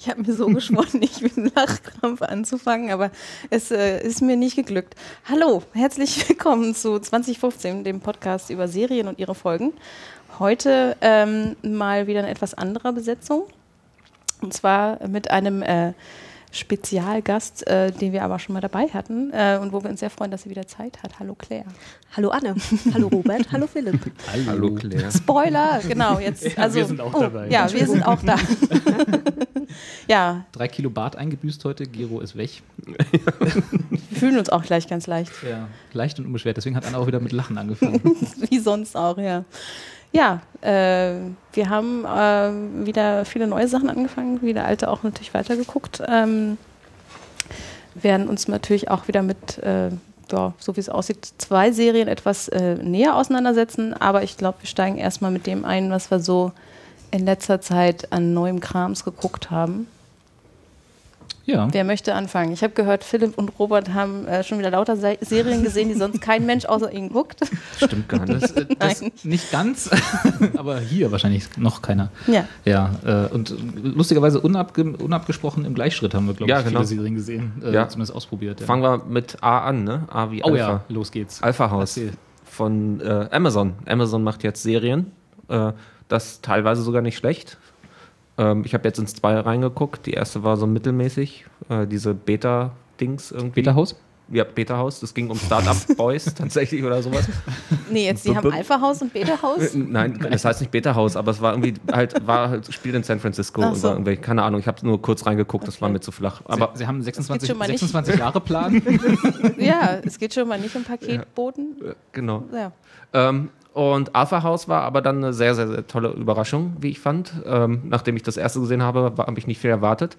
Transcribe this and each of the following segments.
Ich habe mir so geschworen, nicht mit einem Lachkrampf anzufangen, aber es äh, ist mir nicht geglückt. Hallo, herzlich willkommen zu 2015, dem Podcast über Serien und ihre Folgen. Heute ähm, mal wieder eine etwas andere Besetzung. Und zwar mit einem äh, Spezialgast, äh, den wir aber schon mal dabei hatten äh, und wo wir uns sehr freuen, dass sie wieder Zeit hat. Hallo Claire. Hallo Anne. Hallo Robert. Hallo Philipp. Hallo Claire. Spoiler, genau. Jetzt, Ja, also, wir sind auch oh, dabei. Ja, wir sind auch da. ja, Drei Kilo Bart eingebüßt heute, Gero ist weg. wir fühlen uns auch gleich ganz leicht. Ja. Leicht und unbeschwert, deswegen hat Anna auch wieder mit Lachen angefangen. Wie sonst auch, ja. Ja, äh, wir haben äh, wieder viele neue Sachen angefangen, wieder alte auch natürlich weitergeguckt. Ähm, werden uns natürlich auch wieder mit, äh, ja, so wie es aussieht, zwei Serien etwas äh, näher auseinandersetzen. Aber ich glaube, wir steigen erstmal mit dem ein, was wir so in letzter Zeit an neuem Krams geguckt haben. Ja. Wer möchte anfangen? Ich habe gehört, Philipp und Robert haben äh, schon wieder lauter Se Serien gesehen, die sonst kein Mensch außer ihnen guckt. Stimmt gar nicht. Das, äh, das Nein. nicht ganz, aber hier wahrscheinlich noch keiner. Ja. Ja, äh, und lustigerweise unabge unabgesprochen im Gleichschritt haben wir, glaube Ja, ich, genau. viele Serien gesehen, äh, Ja. zumindest ausprobiert. Ja. Fangen wir mit A an, ne? A wie oh Alpha. ja, los geht's. Alpha House Erzähl. von äh, Amazon. Amazon macht jetzt Serien. Äh, das teilweise sogar nicht schlecht. Ähm, ich habe jetzt ins zwei reingeguckt. Die erste war so mittelmäßig. Äh, diese Beta-Dings irgendwie. Beta Haus? Ja, Beta-Haus. Das ging um Startup Boys tatsächlich oder sowas. Nee, jetzt, die haben Alpha-Haus und Beta-Haus. Äh, Nein, das heißt nicht Beta-Haus, aber es war irgendwie halt, war halt, spielt in San Francisco Ach und so. war irgendwie, keine Ahnung, ich habe nur kurz reingeguckt, das war Okay. mir zu flach. Aber Sie, Sie haben einen 26, schon mal nicht. 26 Jahre Plan. Ja, es geht schon mal nicht um Paketboten. äh, genau. Ja. Ähm, und Alpha House war aber dann eine sehr, sehr, sehr tolle Überraschung, wie ich fand. Ähm, nachdem ich das erste gesehen habe, habe ich nicht viel erwartet.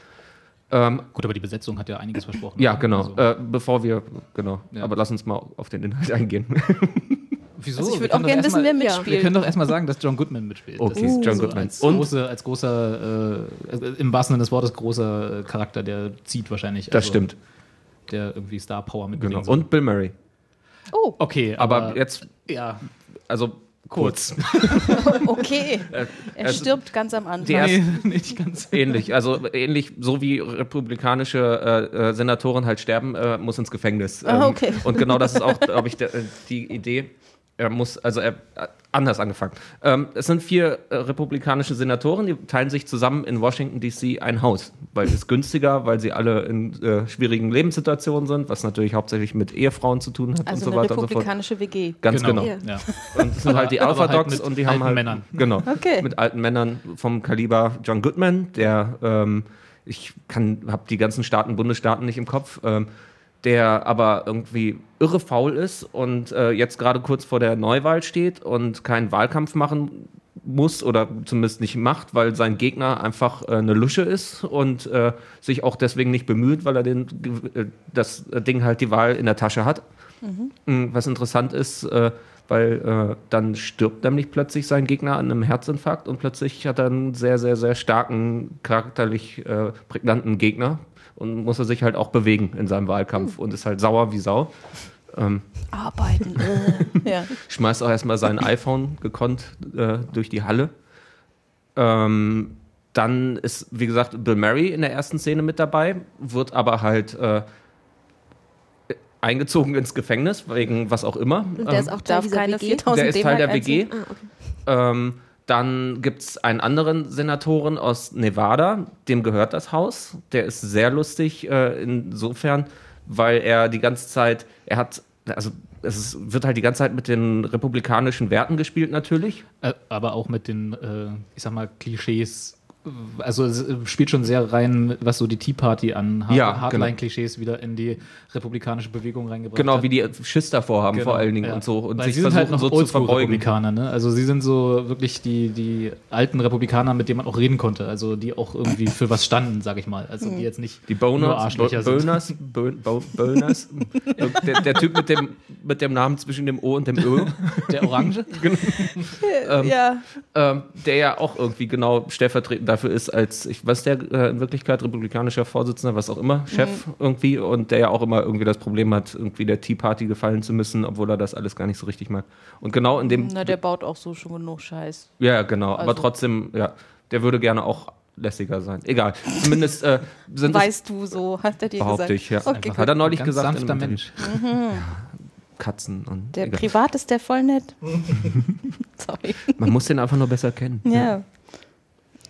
Ähm, Gut, aber die Besetzung hat ja einiges versprochen. ja, oder? genau. Also, Äh, bevor wir, genau. Ja. Aber lass uns mal auf den Inhalt eingehen. wieso? Also ich würde auch gerne wissen, wer mitspielt. Wir können doch erstmal sagen, dass John Goodman mitspielt. Okay, das ist John so Goodman. Als, Und- große, als großer, äh, im wahrsten Sinne des Wortes, großer äh, Charakter, der zieht wahrscheinlich. Das also, stimmt. Der irgendwie Star Power mitbringt. Genau. Und Bill Murray. Oh, okay, Aber, aber, jetzt, ja, also kurz. okay. Er es- stirbt ganz am Anfang. erste- nee, nicht ganz. Ähnlich, also ähnlich, so wie republikanische äh, äh, Senatoren halt sterben, äh, muss ins Gefängnis. Ah, okay. Und genau das ist auch, glaube ich, der, äh, die Idee. Er muss, also er äh, anders angefangen. Ähm, es sind vier äh, republikanische Senatoren, die teilen sich zusammen in Washington DC ein Haus, weil es günstiger, weil sie alle in äh, schwierigen Lebenssituationen sind, was natürlich hauptsächlich mit Ehefrauen zu tun hat Also und so weiter und so fort. republikanische WG. Ganz genau. Ja. Ja. Und das sind halt die Alpha halt Dogs mit und die haben alten halt Männern. genau Okay. mit alten Männern vom Kaliber John Goodman, der ähm, ich kann habe die ganzen Staaten Bundesstaaten nicht im Kopf, ähm, der aber irgendwie irre faul ist und äh, jetzt gerade kurz vor der Neuwahl steht und keinen Wahlkampf machen muss oder zumindest nicht macht, weil sein Gegner einfach äh, eine Lusche ist und äh, sich auch deswegen nicht bemüht, weil er den, äh, das Ding halt die Wahl in der Tasche hat. Mm, Was interessant ist, äh, weil äh, dann stirbt nämlich plötzlich sein Gegner an einem Herzinfarkt und plötzlich hat er einen sehr, sehr, sehr starken, charakterlich prägnanten Gegner und muss er sich halt auch bewegen in seinem Wahlkampf und ist halt sauer wie Sau. Ähm, Arbeiten. äh. ja. schmeißt auch erstmal sein iPhone gekonnt äh, durch die Halle. Ähm, dann ist, wie gesagt, Bill Murray in der ersten Szene mit dabei, wird aber halt äh, eingezogen ins Gefängnis, wegen was auch immer. Und der Ähm, ist auch Teil Darf keine WG. 4000 der ist Teil der WG. Ah, okay. Ähm, dann gibt es einen anderen Senatoren aus Nevada, dem gehört das Haus. Der ist sehr lustig äh, insofern, weil er die ganze Zeit, er hat, also es ist, wird halt die ganze Zeit mit den republikanischen Werten gespielt natürlich. Äh, aber auch mit den, äh, ich sag mal, Klischees also es äh, spielt schon sehr rein, was so die Tea Party an Hard Ja, Hardline-Klischees wieder in die republikanische Bewegung reingebracht Genau, hat. wie die Schiss davor haben, Genau, vor allen Dingen ja. und so. Und Weil sich sie sind versuchen halt noch so zu verbeugen. Oldschool-Republikaner, ne? Also sie sind so wirklich die, die alten Republikaner, mit denen man auch reden konnte. Also die auch irgendwie für was standen, sag ich mal. Also die jetzt nicht Die nur Boners, Arschlöcher Bo- sind. Boners, Bo- Bo- Boners. der, der Typ mit dem, mit dem Namen zwischen dem O und dem Ö, Der Orange? ja. ähm, der ja auch irgendwie genau stellvertretend dafür ist, als, ich was der äh, in Wirklichkeit republikanischer Vorsitzender, was auch immer, Chef irgendwie, und der ja auch immer irgendwie das Problem hat, irgendwie der Tea Party gefallen zu müssen, obwohl er das alles gar nicht so richtig mag. Und genau in dem, Na, der baut auch so schon genug Scheiß. ja, genau, aber Also- trotzdem, ja, der würde gerne auch lässiger sein. Egal. Zumindest äh, sind es Weißt du so, hat er dir gesagt. ich, ja. Okay, Hat er neulich Ganz gesagt. sanfter Mensch. Katzen und Der egal. privat ist der voll nett. Sorry. Man muss den einfach nur besser kennen. Ja.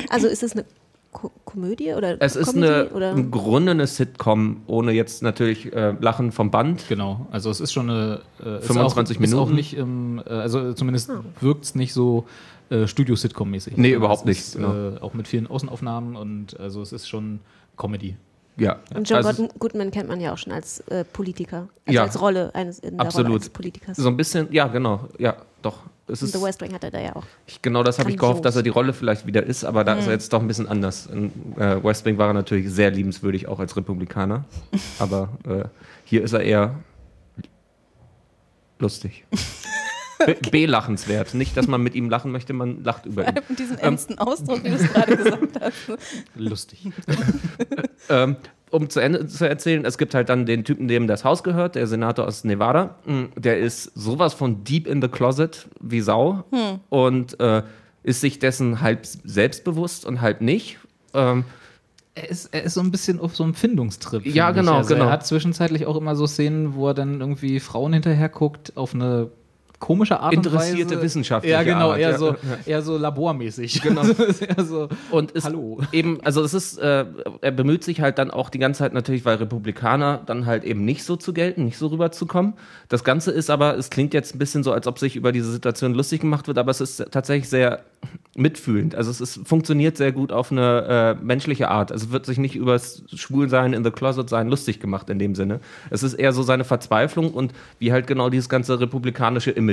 Also ist es eine Ko Komödie oder Es ist Comedy, eine, oder? im Grunde eine Sitcom, ohne jetzt natürlich äh, Lachen vom Band. Genau, also es ist schon eine äh, ist 25 auch, Ist auch Minuten. nicht im, äh, also zumindest wirkt es nicht so äh, Studio-Sitcom-mäßig. Nee, Also überhaupt es nicht, Ist, genau. äh, auch mit vielen Außenaufnahmen und also es ist schon Comedy. Ja, Und John also Goodman- kennt man ja auch schon als äh, Politiker, also Ja. als Rolle eines in der Rolle Absolut. eines Politikers. so ein bisschen, ja, genau, ja, doch. Es ist, The West Wing hat er da ja auch. genau das habe ich gehofft, dass er die Rolle vielleicht wieder ist, aber da ist er jetzt doch ein bisschen anders. In äh, West Wing war er natürlich sehr liebenswürdig, auch als Republikaner. aber äh, hier ist er eher lustig. Be- Belachenswert. Nicht, dass man mit ihm lachen möchte, man lacht über ihn. Mit diesem ernsten Ausdruck, wie du es gerade gesagt hast. Lustig. Ähm, um zu Ende zu erzählen, es gibt halt dann den Typen, dem das Haus gehört, der Senator aus Nevada. Mm, Der ist sowas von deep in the closet wie Sau und äh, ist sich dessen halb selbstbewusst und halb nicht. Ähm, Er ist, er ist so ein bisschen auf so einem Findungstrip. Ja, genau, also genau. Er hat zwischenzeitlich auch immer so Szenen, wo er dann irgendwie Frauen hinterher guckt, auf eine komische Art Interessierte und Weise. wissenschaftliche Ja, genau, Art, eher, ja, so, eher so labormäßig. Genau. so, Und ist Hallo. eben, also es ist, äh, er bemüht sich halt dann auch die ganze Zeit natürlich, weil Republikaner dann halt eben nicht so zu gelten, nicht so rüberzukommen. Das Ganze ist aber, es klingt jetzt ein bisschen so, als ob sich über diese Situation lustig gemacht wird, aber es ist tatsächlich sehr mitfühlend. Also es ist, funktioniert sehr gut auf eine äh, menschliche Art. Also es wird sich nicht über das Schwulsein in the Closet sein lustig gemacht in dem Sinne. Es ist eher so seine Verzweiflung und wie halt genau dieses ganze republikanische Image,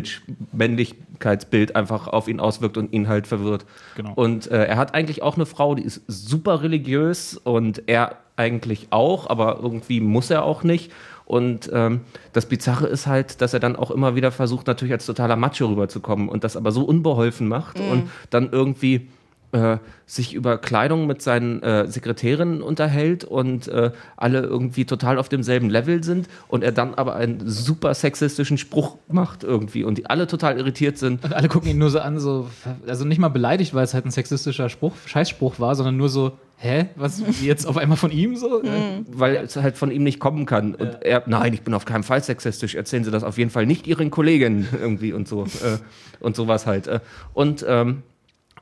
Männlichkeitsbild einfach auf ihn auswirkt und ihn halt verwirrt. Genau. Und äh, er hat eigentlich auch eine Frau, die ist super religiös und er eigentlich auch, aber irgendwie muss er auch nicht. Und ähm, das Bizarre ist halt, dass er dann auch immer wieder versucht, natürlich als totaler Macho rüberzukommen und das aber so unbeholfen macht und dann irgendwie äh, sich über Kleidung mit seinen äh, Sekretärinnen unterhält und äh, alle irgendwie total auf demselben Level sind und er dann aber einen super sexistischen Spruch macht irgendwie und die alle total irritiert sind. Und alle gucken ihn nur so an, so, also nicht mal beleidigt, weil es halt ein sexistischer Spruch, Scheißspruch war, sondern nur so, hä, was, jetzt auf einmal von ihm so? Äh, weil es halt von ihm nicht kommen kann. Und er, nein, ich bin auf keinen Fall sexistisch. Erzählen Sie das auf jeden Fall nicht Ihren Kollegen irgendwie und so. Äh, und sowas halt. Äh. Und ähm,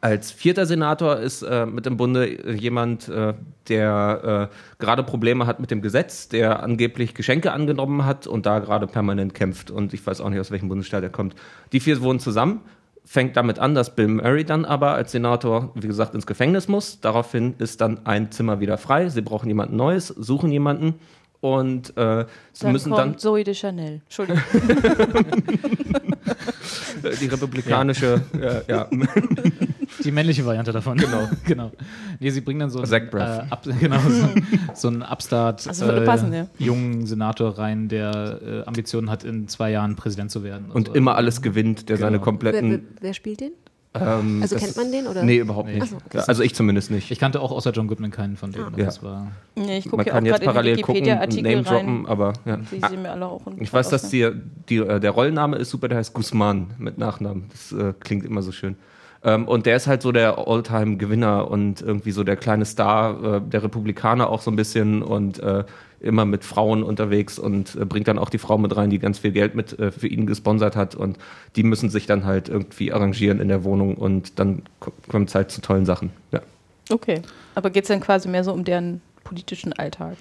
als vierter Senator ist äh, mit im Bunde äh, jemand, äh, der äh, gerade Probleme hat mit dem Gesetz, der angeblich Geschenke angenommen hat und da gerade permanent kämpft. Und ich weiß auch nicht, aus welchem Bundesstaat er kommt. Die vier wohnen zusammen. Fängt damit an, dass Bill Murray dann aber als Senator, wie gesagt, ins Gefängnis muss. Daraufhin ist dann ein Zimmer wieder frei. Sie brauchen jemanden Neues, suchen jemanden und äh, sie Dann müssen kommt dann Zoe de Chanel. Entschuldigung. äh, die republikanische, ja. ja, Die männliche Variante davon. Genau. genau. Nee, sie bringen dann so einen, äh, ab, genau, so, so einen Upstart Also würde passen, ja. jungen Senator rein, der äh, Ambitionen hat, in zwei Jahren Präsident zu werden. und so. immer alles gewinnt, der seine Genau. Wer, wer, kompletten. wer spielt den? Ähm, Also kennt man den, oder? Nee, überhaupt Nee. nicht. So, okay. also ich zumindest nicht. Ich kannte auch außer John Goodman keinen von denen. Ja. Das war Nee, ich gucke Man kann jetzt gerade in die parallel gucken und Wikipedia-Artikel Name droppen, rein. aber ja. Die Ah, sehen mir alle auch Ich weiß, dass die, die, äh, der Rollenname ist super, der heißt Guzman mit Nachnamen. Das äh, klingt immer so schön. Ähm, und der ist halt so der Alltime-Gewinner und irgendwie so der kleine Star äh, der Republikaner auch so ein bisschen und äh, immer mit Frauen unterwegs und äh, bringt dann auch die Frau mit rein, die ganz viel Geld mit äh, für ihn gesponsert hat und die müssen sich dann halt irgendwie arrangieren in der Wohnung und dann kommt es halt zu tollen Sachen. Ja. Okay. Aber geht es dann quasi mehr so um deren politischen Alltag?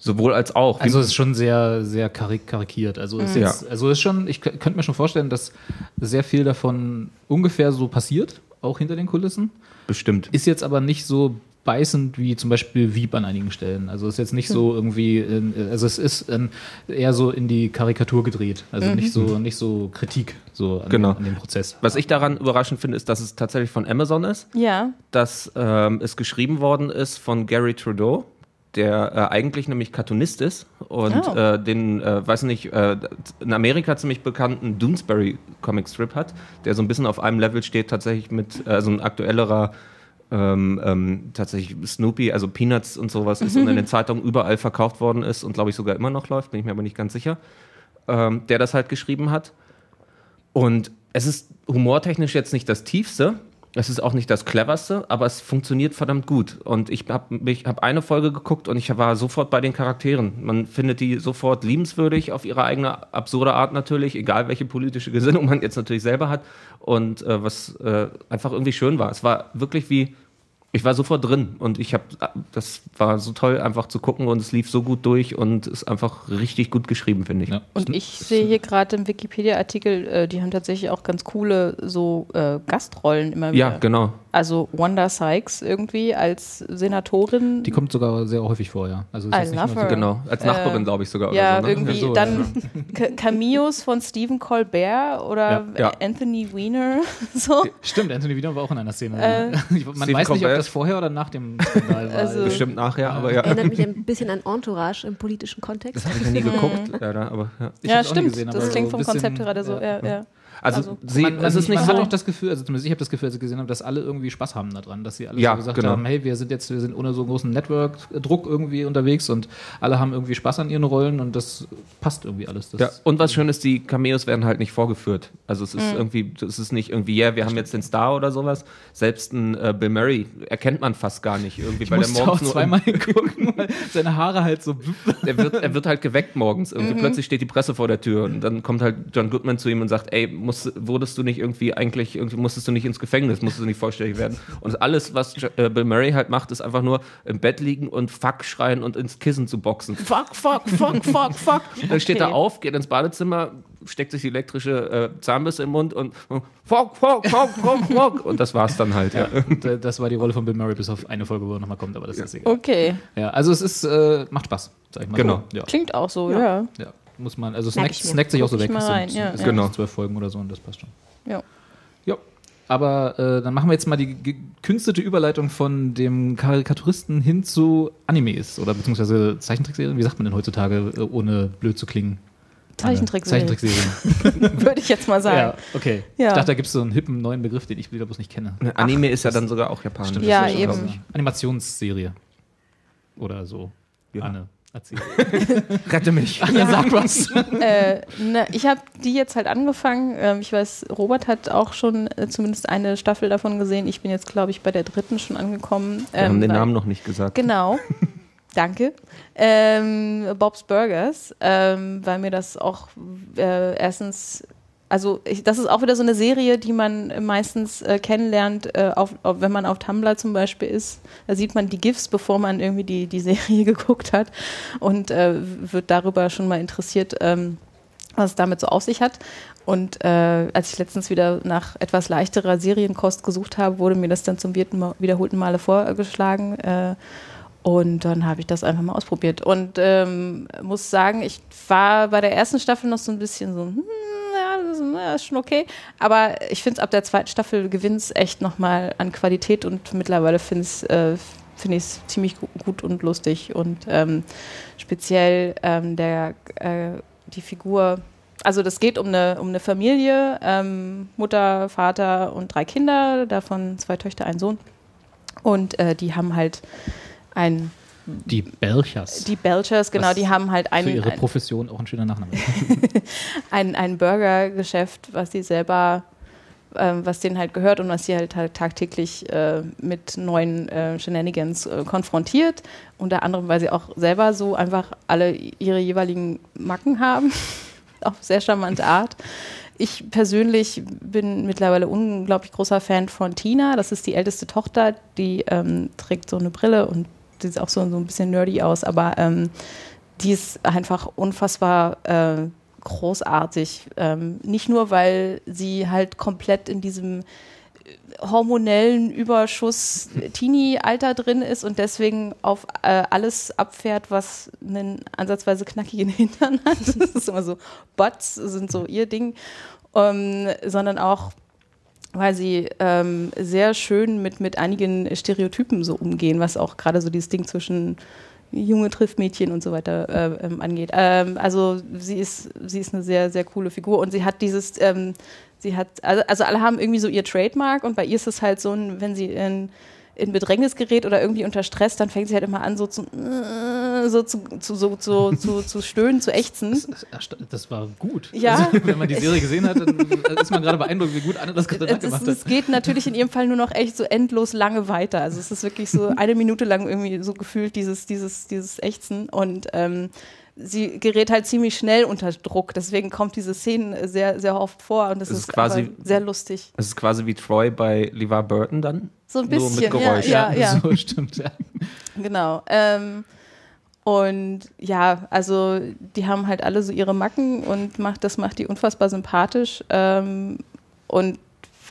Sowohl als auch. Also es ist schon sehr, sehr karik karikiert. Also es ist, Ja. jetzt, also ist schon, ich könnte mir schon vorstellen, dass sehr viel davon ungefähr so passiert. auch hinter den Kulissen. Bestimmt. Ist jetzt aber nicht so beißend wie zum Beispiel Wieb an einigen Stellen. Also ist jetzt nicht so irgendwie, in, also es ist ähm, eher so in die Karikatur gedreht. Also nicht so nicht so Kritik so an, Genau. an dem Prozess. Was ich daran überraschend finde, ist, dass es tatsächlich von Amazon ist, Ja. dass ähm, es geschrieben worden ist von Gary Trudeau, der äh, eigentlich nämlich Cartoonist ist und Oh. äh, den, äh, weiß nicht, äh, in Amerika ziemlich bekannten Doonesbury Comic Strip hat, der so ein bisschen auf einem Level steht, tatsächlich mit äh, so ein aktuellerer ähm, ähm, tatsächlich Snoopy, also Peanuts und sowas ist und in den Zeitungen überall verkauft worden ist und glaube ich sogar immer noch läuft, bin ich mir aber nicht ganz sicher, ähm, der das halt geschrieben hat. Und es ist humortechnisch jetzt nicht das Tiefste, es ist auch nicht das Cleverste, aber es funktioniert verdammt gut. Und ich habe hab eine Folge geguckt und ich war sofort bei den Charakteren. Man findet die sofort liebenswürdig auf ihre eigene absurde Art natürlich, egal welche politische Gesinnung man jetzt natürlich selber hat. Und äh, was äh, einfach irgendwie schön war. Es war wirklich wie, ich war sofort drin und ich habe, das war so toll einfach zu gucken und es lief so gut durch und ist einfach richtig gut geschrieben, finde ich. Ja. Und ich sehe hier gerade im Wikipedia-Artikel, äh, die haben tatsächlich auch ganz coole so äh, Gastrollen immer wieder. Ja, genau. Also Wanda Sykes irgendwie als Senatorin. Die kommt sogar sehr häufig vor, ja. Also ist nicht so- Genau, als Nachbarin, glaube ich sogar. ja, oder so, ne? irgendwie Ja, so, dann Ca- Cameos von Stephen Colbert oder Ja, ja. Anthony Weiner. So. Stimmt, Anthony Wieder war auch in einer Szene. Äh, Ich- Man Stephen weiß nicht, ob Colbert. Das vorher oder nach dem Skandal. Also- Bestimmt nachher, aber ja. Erinnert mich ein bisschen an Entourage im politischen Kontext. Das habe ich ja nie geguckt, leider, aber ja. Ich ja, hab's auch nie stimmt. gesehen, aber das so klingt ein vom bisschen- Konzept gerade so. Ja, ja. Also, Also, sie, man, es ist nicht man so. hat auch das Gefühl, also zumindest ich habe das Gefühl, als ich gesehen habe, dass alle irgendwie Spaß haben daran, dass sie alle Ja, so gesagt genau. haben, hey, wir sind jetzt, wir sind ohne so großen Network-Druck irgendwie unterwegs und alle haben irgendwie Spaß an ihren Rollen und das passt irgendwie alles. Das ja, und was schön ist, die Cameos werden halt nicht vorgeführt. Also es Mhm. ist irgendwie, es ist nicht irgendwie, ja, wir haben jetzt den Star oder sowas. Selbst ein äh, Bill Murray erkennt man fast gar nicht irgendwie, ich weil der musste auch morgens nur zweimal gucken, weil seine Haare halt so er wird, er wird halt geweckt morgens. Irgendwie Mhm. plötzlich steht die Presse vor der Tür und dann kommt halt John Goodman zu ihm und sagt, ey, musst, wurdest du nicht irgendwie eigentlich, irgendwie musstest du nicht ins Gefängnis, musstest du nicht vorstellig werden. Und alles, was äh, Bill Murray halt macht, ist einfach nur im Bett liegen und Fuck schreien und ins Kissen zu boxen. Fuck, fuck, fuck, fuck, fuck. Dann steht er auf, geht ins Badezimmer, steckt sich die elektrische äh, Zahnbürste im Mund und fuck, fuck, fuck, fuck, fuck. Und das war's dann halt. Ja. Und, äh, das war die Rolle von Bill Murray bis auf eine Folge, wo er nochmal kommt, aber das ist egal. Okay. Ja, also es ist, äh, macht Spaß, sag ich mal. Genau. So. Ja. Klingt auch so, ja. ja. Muss man, also snackt, snackt sich auch so weg. mal rein, ja, es ja. sind Genau. zwölf Folgen oder so und das passt schon. ja. Ja. Aber äh, dann machen wir jetzt mal die gekünstelte Überleitung von dem Karikaturisten hin zu Animes oder beziehungsweise Zeichentrickserien. Wie sagt man denn heutzutage, äh, ohne blöd zu klingen? Zeichentrickserien. Zeichentrickserien. Würde ich jetzt mal sagen. ja, okay. Ja. Ich dachte, da gibt es so einen hippen neuen Begriff, den ich wieder bloß nicht kenne. Anime ist ja dann sogar auch japanisch. Stimmt, Ja, eben. Animationsserie. Oder so. Ja. Anne, erzähl. Rette mich. Anne, sag was. Äh, na, ich habe die jetzt halt angefangen. Ähm, ich weiß, Robert hat auch schon äh, zumindest eine Staffel davon gesehen. Ich bin jetzt, glaube ich, bei der dritten schon angekommen. Wir haben den weil- Namen noch nicht gesagt. Genau. Danke. Ähm, Bob's Burgers, ähm, weil mir das auch äh, erstens, also ich, das ist auch wieder so eine Serie, die man meistens äh, kennenlernt, äh, auf, auf, wenn man auf Tumblr zum Beispiel ist. Da sieht man die GIFs, bevor man irgendwie die, die Serie geguckt hat und äh, wird darüber schon mal interessiert, ähm, was es damit so auf sich hat. Und äh, als ich letztens wieder nach etwas leichterer Serienkost gesucht habe, wurde mir das dann zum wiederholten Male vorgeschlagen. Äh, und dann habe ich das einfach mal ausprobiert. Und ähm, muss sagen, ich war bei der ersten Staffel noch so ein bisschen so, hm, das ist, ja, ist schon okay. Aber ich finde es ab der zweiten Staffel gewinnt es echt nochmal an Qualität und mittlerweile finde ich es äh, find ich's ziemlich gu- gut und lustig. Und ähm, speziell ähm, der, äh, die Figur, also das geht um eine, um eine Familie, ähm, Mutter, Vater und drei Kinder, davon zwei Töchter, ein Sohn. Und äh, die haben halt ein, Die Belchers. die Belchers, genau, Was die haben halt Für ein, ihre Profession auch ein schöner Nachname. ein, ein Burgergeschäft, was sie selber, ähm, was denen halt gehört und was sie halt, halt tagtäglich äh, mit neuen äh, Shenanigans äh, konfrontiert. Unter anderem, weil sie auch selber so einfach alle ihre jeweiligen Macken haben. Auf sehr charmante Art. Ich persönlich bin mittlerweile unglaublich großer Fan von Tina. Das ist die älteste Tochter, die ähm, trägt so eine Brille und sieht auch so, so ein bisschen nerdy aus, aber ähm, die ist einfach unfassbar äh, großartig. Ähm, nicht nur, weil sie halt komplett in diesem hormonellen Überschuss Teenie-Alter drin ist und deswegen auf äh, alles abfährt, was einen ansatzweise knackigen Hintern hat. Das ist immer so, Butts sind so ihr Ding. Ähm, sondern auch, weil sie ähm, sehr schön mit, mit einigen Stereotypen so umgehen, was auch gerade so dieses Ding zwischen Junge trifft Mädchen und so weiter äh, ähm, angeht. Ähm, also sie ist, sie ist eine sehr, sehr coole Figur und sie hat dieses, ähm, sie hat, also, also alle haben irgendwie so ihr Trademark und bei ihr ist es halt so, ein, wenn sie in, in Bedrängnis gerät oder irgendwie unter Stress, dann fängt sie halt immer an, so zu, äh, so zu, zu, so, zu, zu, zu stöhnen, zu ächzen. Das, das war gut. Ja. Also, wenn man die Serie gesehen hat, dann ist man gerade beeindruckt, wie gut Anne das gerade gemacht ist, hat. es geht natürlich in ihrem Fall nur noch echt so endlos lange weiter. Also es ist wirklich so eine Minute lang irgendwie so gefühlt dieses, dieses, dieses Ächzen und ähm, sie gerät halt ziemlich schnell unter Druck. Deswegen kommt diese Szene sehr, sehr oft vor und das Es ist, quasi- sehr lustig. Es ist quasi wie Troy bei LeVar Burton dann. So ein Nur mit bisschen, ja, ja, ja. So stimmt, ja. Genau. Ähm, und ja, also die haben halt alle so ihre Macken und macht, das macht die unfassbar sympathisch. Ähm, und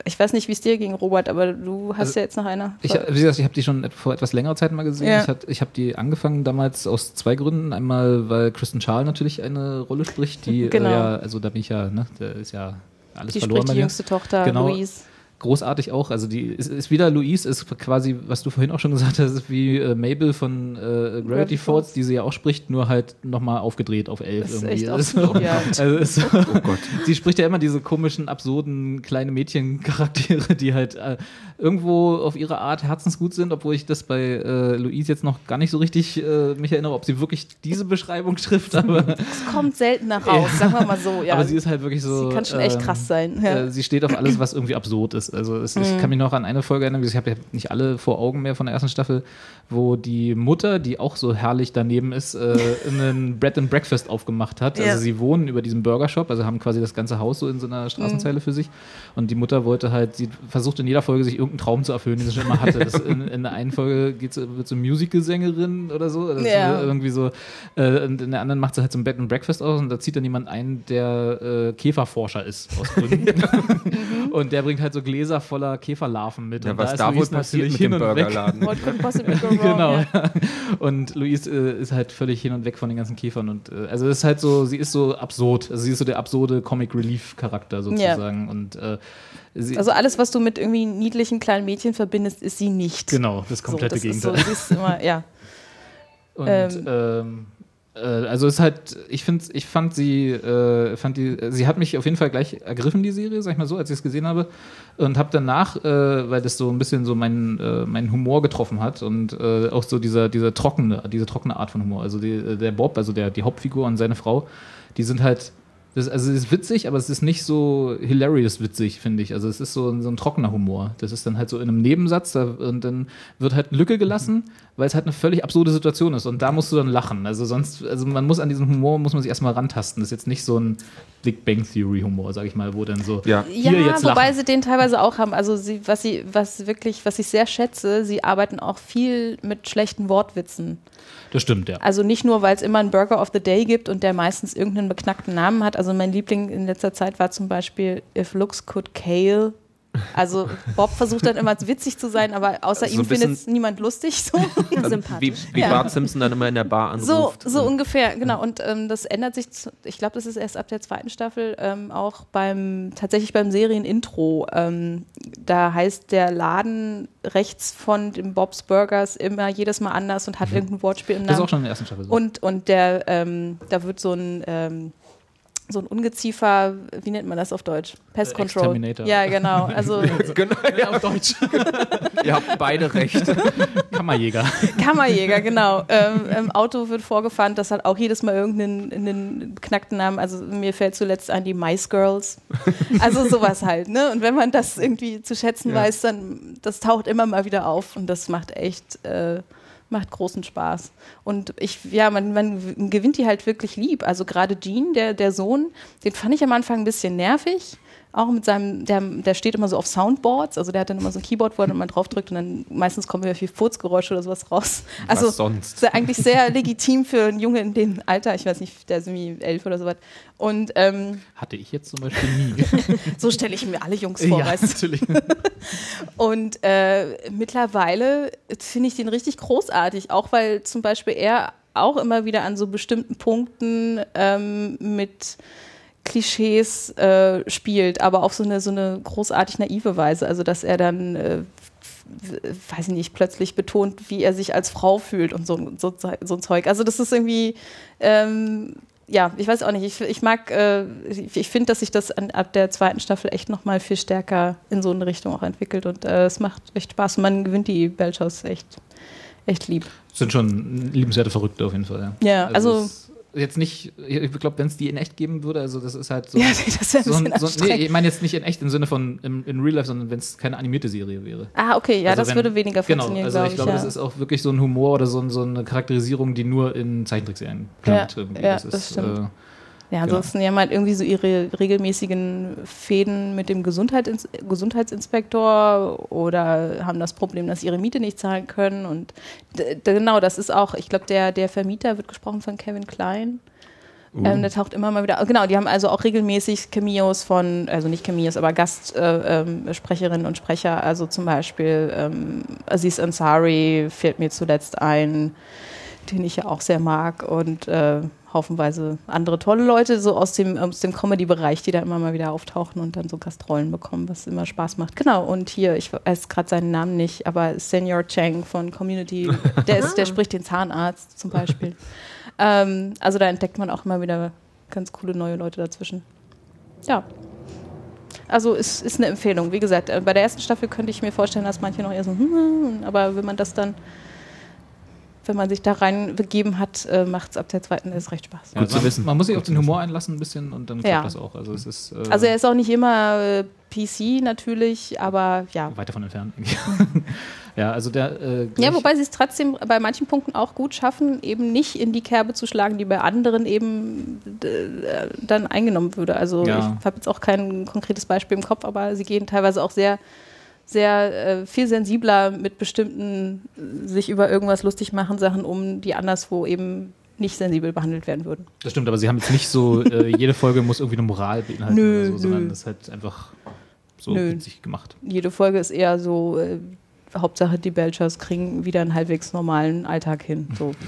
ich weiß nicht, wie es dir ging, Robert, aber du hast Also, ja jetzt noch einer. Ich, wie gesagt, ich habe die schon vor etwas längerer Zeit mal gesehen. Ja. Ich, hat- ich habe die angefangen damals aus zwei Gründen. Einmal, weil Kristen Schaal natürlich eine Rolle spricht, die Genau. äh, ja, also da bin ich ja, ne, da ist ja alles die verloren spricht die jüngste Tochter, Genau. Louise. Großartig auch. Also die ist, ist wieder Louise, ist quasi, was du vorhin auch schon gesagt hast, ist wie äh, Mabel von äh, Gravity, Gravity Falls, die sie ja auch spricht, nur halt nochmal aufgedreht auf elf Das ist irgendwie. echt also, auch- ja. also ist so, Sie spricht ja immer diese komischen, absurden kleine Mädchencharaktere, die halt äh, irgendwo auf ihre Art herzensgut sind, obwohl ich das bei äh, Louise jetzt noch gar nicht so richtig äh, mich erinnere, ob sie wirklich diese Beschreibung trifft, aber, Es kommt seltener raus, sagen wir mal so. Ja. aber sie ist halt wirklich so. Sie kann schon echt ähm, krass sein. Ja. äh, sie steht auf alles, was irgendwie absurd ist. Also es, ich Mhm. kann mich noch an eine Folge erinnern, ich habe ja nicht alle vor Augen mehr von der ersten Staffel, wo die Mutter, die auch so herrlich daneben ist, äh, einen Bread and Breakfast aufgemacht hat. Ja. Also sie wohnen über diesem Burgershop, also haben quasi das ganze Haus so in so einer Straßenzeile für sich. Und die Mutter wollte halt, sie versucht in jeder Folge sich irgendeinen Traum zu erfüllen, den sie schon immer hatte. Das in, in der einen Folge geht's, wird so Musical-Sängerin oder so. Ja. irgendwie so. Äh, und in der anderen macht sie halt so ein Bed and Breakfast aus und da zieht dann jemand ein, der äh, Käferforscher ist aus Gründen. und der bringt halt so Gläser voller Käferlarven mit. Ja, und was ist da wohl passiert natürlich mit dem hin und weg. Burgerladen. Genau. Ja. ja. Und Louise äh, ist halt völlig hin und weg von den ganzen Käfern und äh, also es ist halt so, sie ist so absurd. Also sie ist so der absurde Comic Relief Charakter sozusagen und äh, sie, Also alles, was du mit irgendwie niedlichen kleinen Mädchen verbindest, ist sie nicht. genau das komplette so, das ist so, Gegenteil. sie ist immer, ja. Und Ähm. ähm, äh, also es ist halt, ich finde, ich fand sie, äh, fand die, sie hat mich auf jeden Fall gleich ergriffen die Serie, sag ich mal so, als ich es gesehen habe und habe danach, äh, weil das so ein bisschen so meinen äh, meinen Humor getroffen hat und äh, auch so dieser dieser trockene, diese trockene Art von Humor. Also die, äh, der Bob, also der die Hauptfigur und seine Frau, die sind halt das, also es ist witzig, aber es ist nicht so hilarious witzig, finde ich. Also es ist so, ein- so ein trockener Humor. Das ist dann halt so in einem Nebensatz da, und dann wird halt eine Lücke gelassen, weil es halt eine völlig absurde Situation ist und da musst du dann lachen. Also sonst, also man muss an diesen Humor, muss man sich erstmal rantasten. Das ist jetzt nicht so ein Big Bang Theory Humor, sag ich mal, wo dann so Ja. Ja, hier jetzt wobei lachen. sie den teilweise auch haben. Also sie, was sie, was wirklich, was ich sehr schätze, sie arbeiten auch viel mit schlechten Wortwitzen. Das stimmt, ja. Also nicht nur, weil es immer einen Burger of the Day gibt und der meistens irgendeinen beknackten Namen hat. Also mein Liebling in letzter Zeit war zum Beispiel If Looks Could Kale. Also Bob versucht dann immer witzig zu sein, aber außer So ihm findet es niemand lustig. So. Wie, Sympathisch. wie Ja. Bart Simpson dann immer in der Bar anruft. So, so ungefähr, genau. Und ähm, das ändert sich, zu, ich glaube, das ist erst ab der zweiten Staffel ähm, auch beim, tatsächlich beim Serienintro. Ähm, da heißt der Laden rechts von dem Bob's Burgers immer jedes Mal anders und hat irgendein Wortspiel im Mhm. Das ist Namen. auch schon in der ersten Staffel so. Und, und der, ähm, da wird so ein, ähm, so ein Ungeziefer, wie nennt man das auf Deutsch? Pest Äh, Control. Ja, genau. Also Genau, ja, auf Deutsch. ihr habt beide recht. Kammerjäger. Kammerjäger, genau. Ähm, Auto wird vorgefahren, das hat auch jedes Mal irgendeinen einen knackten Namen. Also mir fällt zuletzt an die Mice Girls. Also sowas halt, ne? Und wenn man das irgendwie zu schätzen Ja. weiß, dann das taucht immer mal wieder auf und das macht echt, äh, macht großen Spaß. Und ich, ja, man, man gewinnt die halt wirklich lieb. Also gerade Jean, der, der Sohn, den fand ich am Anfang ein bisschen nervig. Auch mit seinem, der, der steht immer so auf Soundboards, also der hat dann immer so ein Keyboard, wo er dann mal draufdrückt und dann meistens kommen wieder viel Furzgeräusche oder sowas raus. Also Was sonst? ist ja eigentlich sehr legitim für einen Junge in dem Alter, ich weiß nicht, der ist irgendwie elf oder sowas. Und ähm, Hatte ich jetzt zum Beispiel nie. so stelle ich mir alle Jungs vor, weißt du. natürlich. Und äh, mittlerweile finde ich den richtig großartig, auch weil zum Beispiel er auch immer wieder an so bestimmten Punkten ähm, mit Klischees äh, spielt, aber auf so eine, so eine großartig naive Weise. Also, dass er dann, äh, weiß ich nicht, plötzlich betont, wie er sich als Frau fühlt und so, so, so ein Zeug. Also, das ist irgendwie. Ähm, ja, ich weiß auch nicht. Ich, ich mag, äh, ich, finde, dass sich das an, ab der zweiten Staffel echt nochmal viel stärker in so eine Richtung auch entwickelt und äh, es macht echt Spaß. Und man gewinnt die Belchers echt, echt lieb. Sind schon liebenswerte Verrückte auf jeden Fall. Ja, Ja, also- ist jetzt nicht, ich glaube, wenn es die in echt geben würde, also das ist halt so. Ja, das wäre ein so ein, so, nee, ich meine jetzt nicht in echt im Sinne von im, in Real Life, sondern wenn es keine animierte Serie wäre. Ah, okay, ja, Also das wenn- würde weniger Genau, funktionieren, also glaube ich ich. glaube, ja. das ist auch wirklich so ein Humor oder so, so eine Charakterisierung, die nur in Zeichentrickserien Ja, ja, das, das ist, stimmt. Äh, Ja, ansonsten ja mal irgendwie so ihre regelmäßigen Fäden mit dem Gesundheits Gesundheitsinspektor oder haben das Problem, dass sie ihre Miete nicht zahlen können. Und genau, das ist auch, ich glaube, der, der Vermieter wird gesprochen von Kevin Klein. Ähm, der taucht immer mal wieder. Genau, die haben also auch regelmäßig Cameos von, also nicht Cameos, aber Gastsprecherinnen äh, ähm, und Sprecher. Also zum Beispiel ähm, Aziz Ansari fällt mir zuletzt ein, den ich ja auch sehr mag und äh, haufenweise andere tolle Leute so aus dem, aus dem Comedy-Bereich, die da immer mal wieder auftauchen und dann so Gastrollen bekommen, was immer Spaß macht. Genau, und hier, ich weiß gerade seinen Namen nicht, aber Senior Chang von Community, der, ist, der spricht den Zahnarzt zum Beispiel. ähm, also da entdeckt man auch immer wieder ganz coole neue Leute dazwischen. Ja. Also ist, ist eine Empfehlung. Wie gesagt, äh, bei der ersten Staffel könnte ich mir vorstellen, dass manche noch eher so, hm, aber wenn man das dann, wenn man sich da rein begeben hat, äh, macht es ab der zweiten erst recht Spaß. ja, Gut zu man, wissen. Man muss sich Gut auf den Humor einlassen ein bisschen und dann klappt Ja. das auch. Also es ist äh, Also er ist auch nicht immer äh, PC natürlich, aber ja. weit davon entfernt. ja, also der äh, Ja, wobei sie es trotzdem bei manchen Punkten auch gut schaffen, eben nicht in die Kerbe zu schlagen, die bei anderen eben äh, dann eingenommen würde. Also Ja. ich habe jetzt auch kein konkretes Beispiel im Kopf, aber sie gehen teilweise auch sehr, sehr äh, viel sensibler mit bestimmten äh, sich über irgendwas lustig machen Sachen um, die anderswo eben nicht sensibel behandelt werden würden. Das stimmt, aber sie haben jetzt nicht so, äh, jede Folge muss irgendwie eine Moral beinhalten Nö, oder so, sondern das ist halt einfach so Nö. witzig gemacht. Jede Folge ist eher so, äh, Hauptsache die Belchers kriegen wieder einen halbwegs normalen Alltag hin. So.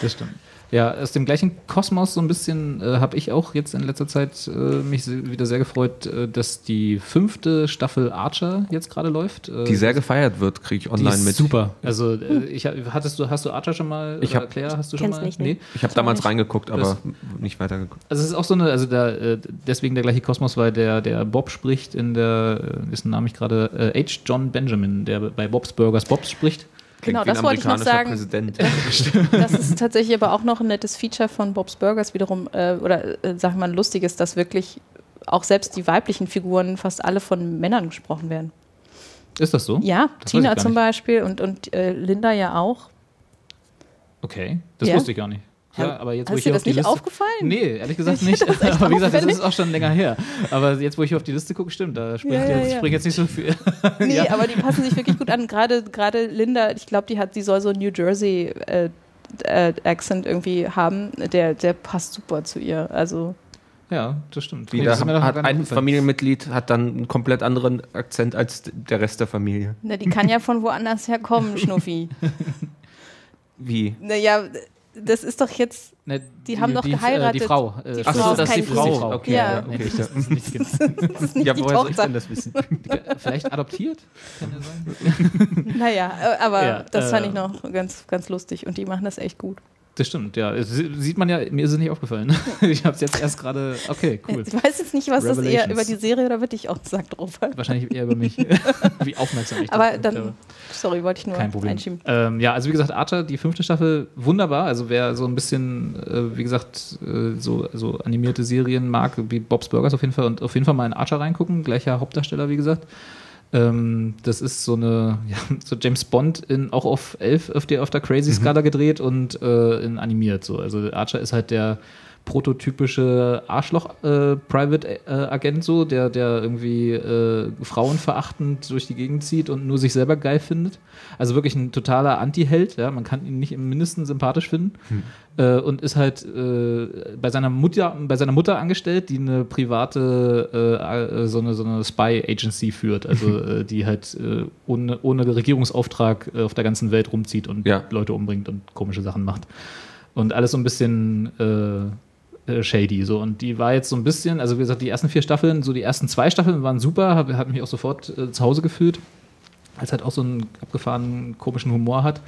Das stimmt. Ja, aus dem gleichen Kosmos so ein bisschen äh, habe ich auch jetzt in letzter Zeit äh, mich wieder sehr gefreut, äh, dass die fünfte Staffel Archer jetzt gerade läuft. Äh, Die sehr gefeiert wird, kriege ich die online ist mit. super. Also äh, ich ha- hattest du hast du Archer schon mal? Ich oder hab- Claire hast du schon mal? nicht, nee. Ich habe damals reingeguckt, aber nicht weitergeguckt. Also es ist auch so eine, also da, äh, deswegen der gleiche Kosmos, weil der, der Bob spricht in der, äh, dessen Name ich gerade, äh, H. John Benjamin, der bei Bob's Burgers Bobs spricht. Genau, das wollte ich noch sagen. Präsident. Das ist tatsächlich aber auch noch ein nettes Feature von Bob's Burgers wiederum, äh, oder äh, sag ich mal, ein lustiges, dass wirklich auch selbst die weiblichen Figuren fast alle von Männern gesprochen werden. Ist das so? Ja, Das Tina zum. Beispiel und, und äh, Linda ja auch. Okay, das Ja? wusste ich gar nicht. Ja, aber jetzt, wo Hast ich dir das nicht Liste, aufgefallen? Nee, ehrlich gesagt Ich nicht. aber wie gesagt, das ist auch schon länger her. Aber jetzt, wo ich hier auf die Liste gucke, stimmt, da springt Ja, ja, jetzt, ja. springt jetzt nicht so viel. Nee, Ja. aber die passen sich wirklich gut an. Gerade gerade Linda, ich glaube, die hat, die soll so einen New Jersey äh, äh, Accent irgendwie haben. Der, der passt super zu ihr. Also Ja, das stimmt. Wieder Das doch hat ein. Familienmitglied hat dann einen komplett anderen Akzent als der Rest der Familie. na, die kann ja von woanders herkommen, Schnuffi. Wie? Naja, das ist doch jetzt Ne, Die haben doch Äh, geheiratet. die Frau. äh, Die Ach so, das ist die Frau. Okay, Ja. nee, das ist nicht Kind. das ist nicht Ja, die woher soll ich denn das wissen? Vielleicht adoptiert? Kann ja sein. Naja, äh, aber Ja, das fand äh, ich noch ganz, ganz lustig und die machen das echt gut. Das stimmt, ja. Es sieht man ja, mir ist es nicht aufgefallen. Ich habe es jetzt erst gerade. Okay, cool. Ich weiß jetzt nicht, was das eher über die Serie oder wird dich auch sagt, Robert. Wahrscheinlich eher über mich. Wie aufmerksam ich Aber das dann, habe. sorry, wollte ich nur Kein Problem. einschieben. Ähm, ja, also wie gesagt, Archer, die fünfte Staffel, wunderbar. Also wer so ein bisschen, äh, wie gesagt, äh, so, so animierte Serien mag, wie Bob's Burgers auf jeden Fall und auf jeden Fall mal in Archer reingucken, gleicher Hauptdarsteller, wie gesagt. Ähm, das ist so eine, ja, so James Bond in, auch auf 11 auf der, auf der Crazy-Skala gedreht und äh, in animiert. So. Also Archer ist halt der prototypische Arschloch-Private-Agent so, der, der irgendwie äh, frauenverachtend durch die Gegend zieht und nur sich selber geil findet. Also wirklich ein totaler Anti-Held, ja. Man kann ihn nicht im Mindesten sympathisch finden. Äh, und ist halt äh, bei seiner Mutter, bei seiner Mutter angestellt, die eine private äh, äh, so eine, so eine Spy-Agency führt, also äh, die halt äh, ohne, ohne Regierungsauftrag äh, auf der ganzen Welt rumzieht und Ja. Leute umbringt und komische Sachen macht. Und alles so ein bisschen äh, shady. So. Und die war jetzt so ein bisschen, also wie gesagt, die ersten vier Staffeln, so die ersten zwei Staffeln waren super, hab, hat mich auch sofort äh, zu Hause gefühlt, es halt auch so einen abgefahrenen, komischen Humor hat.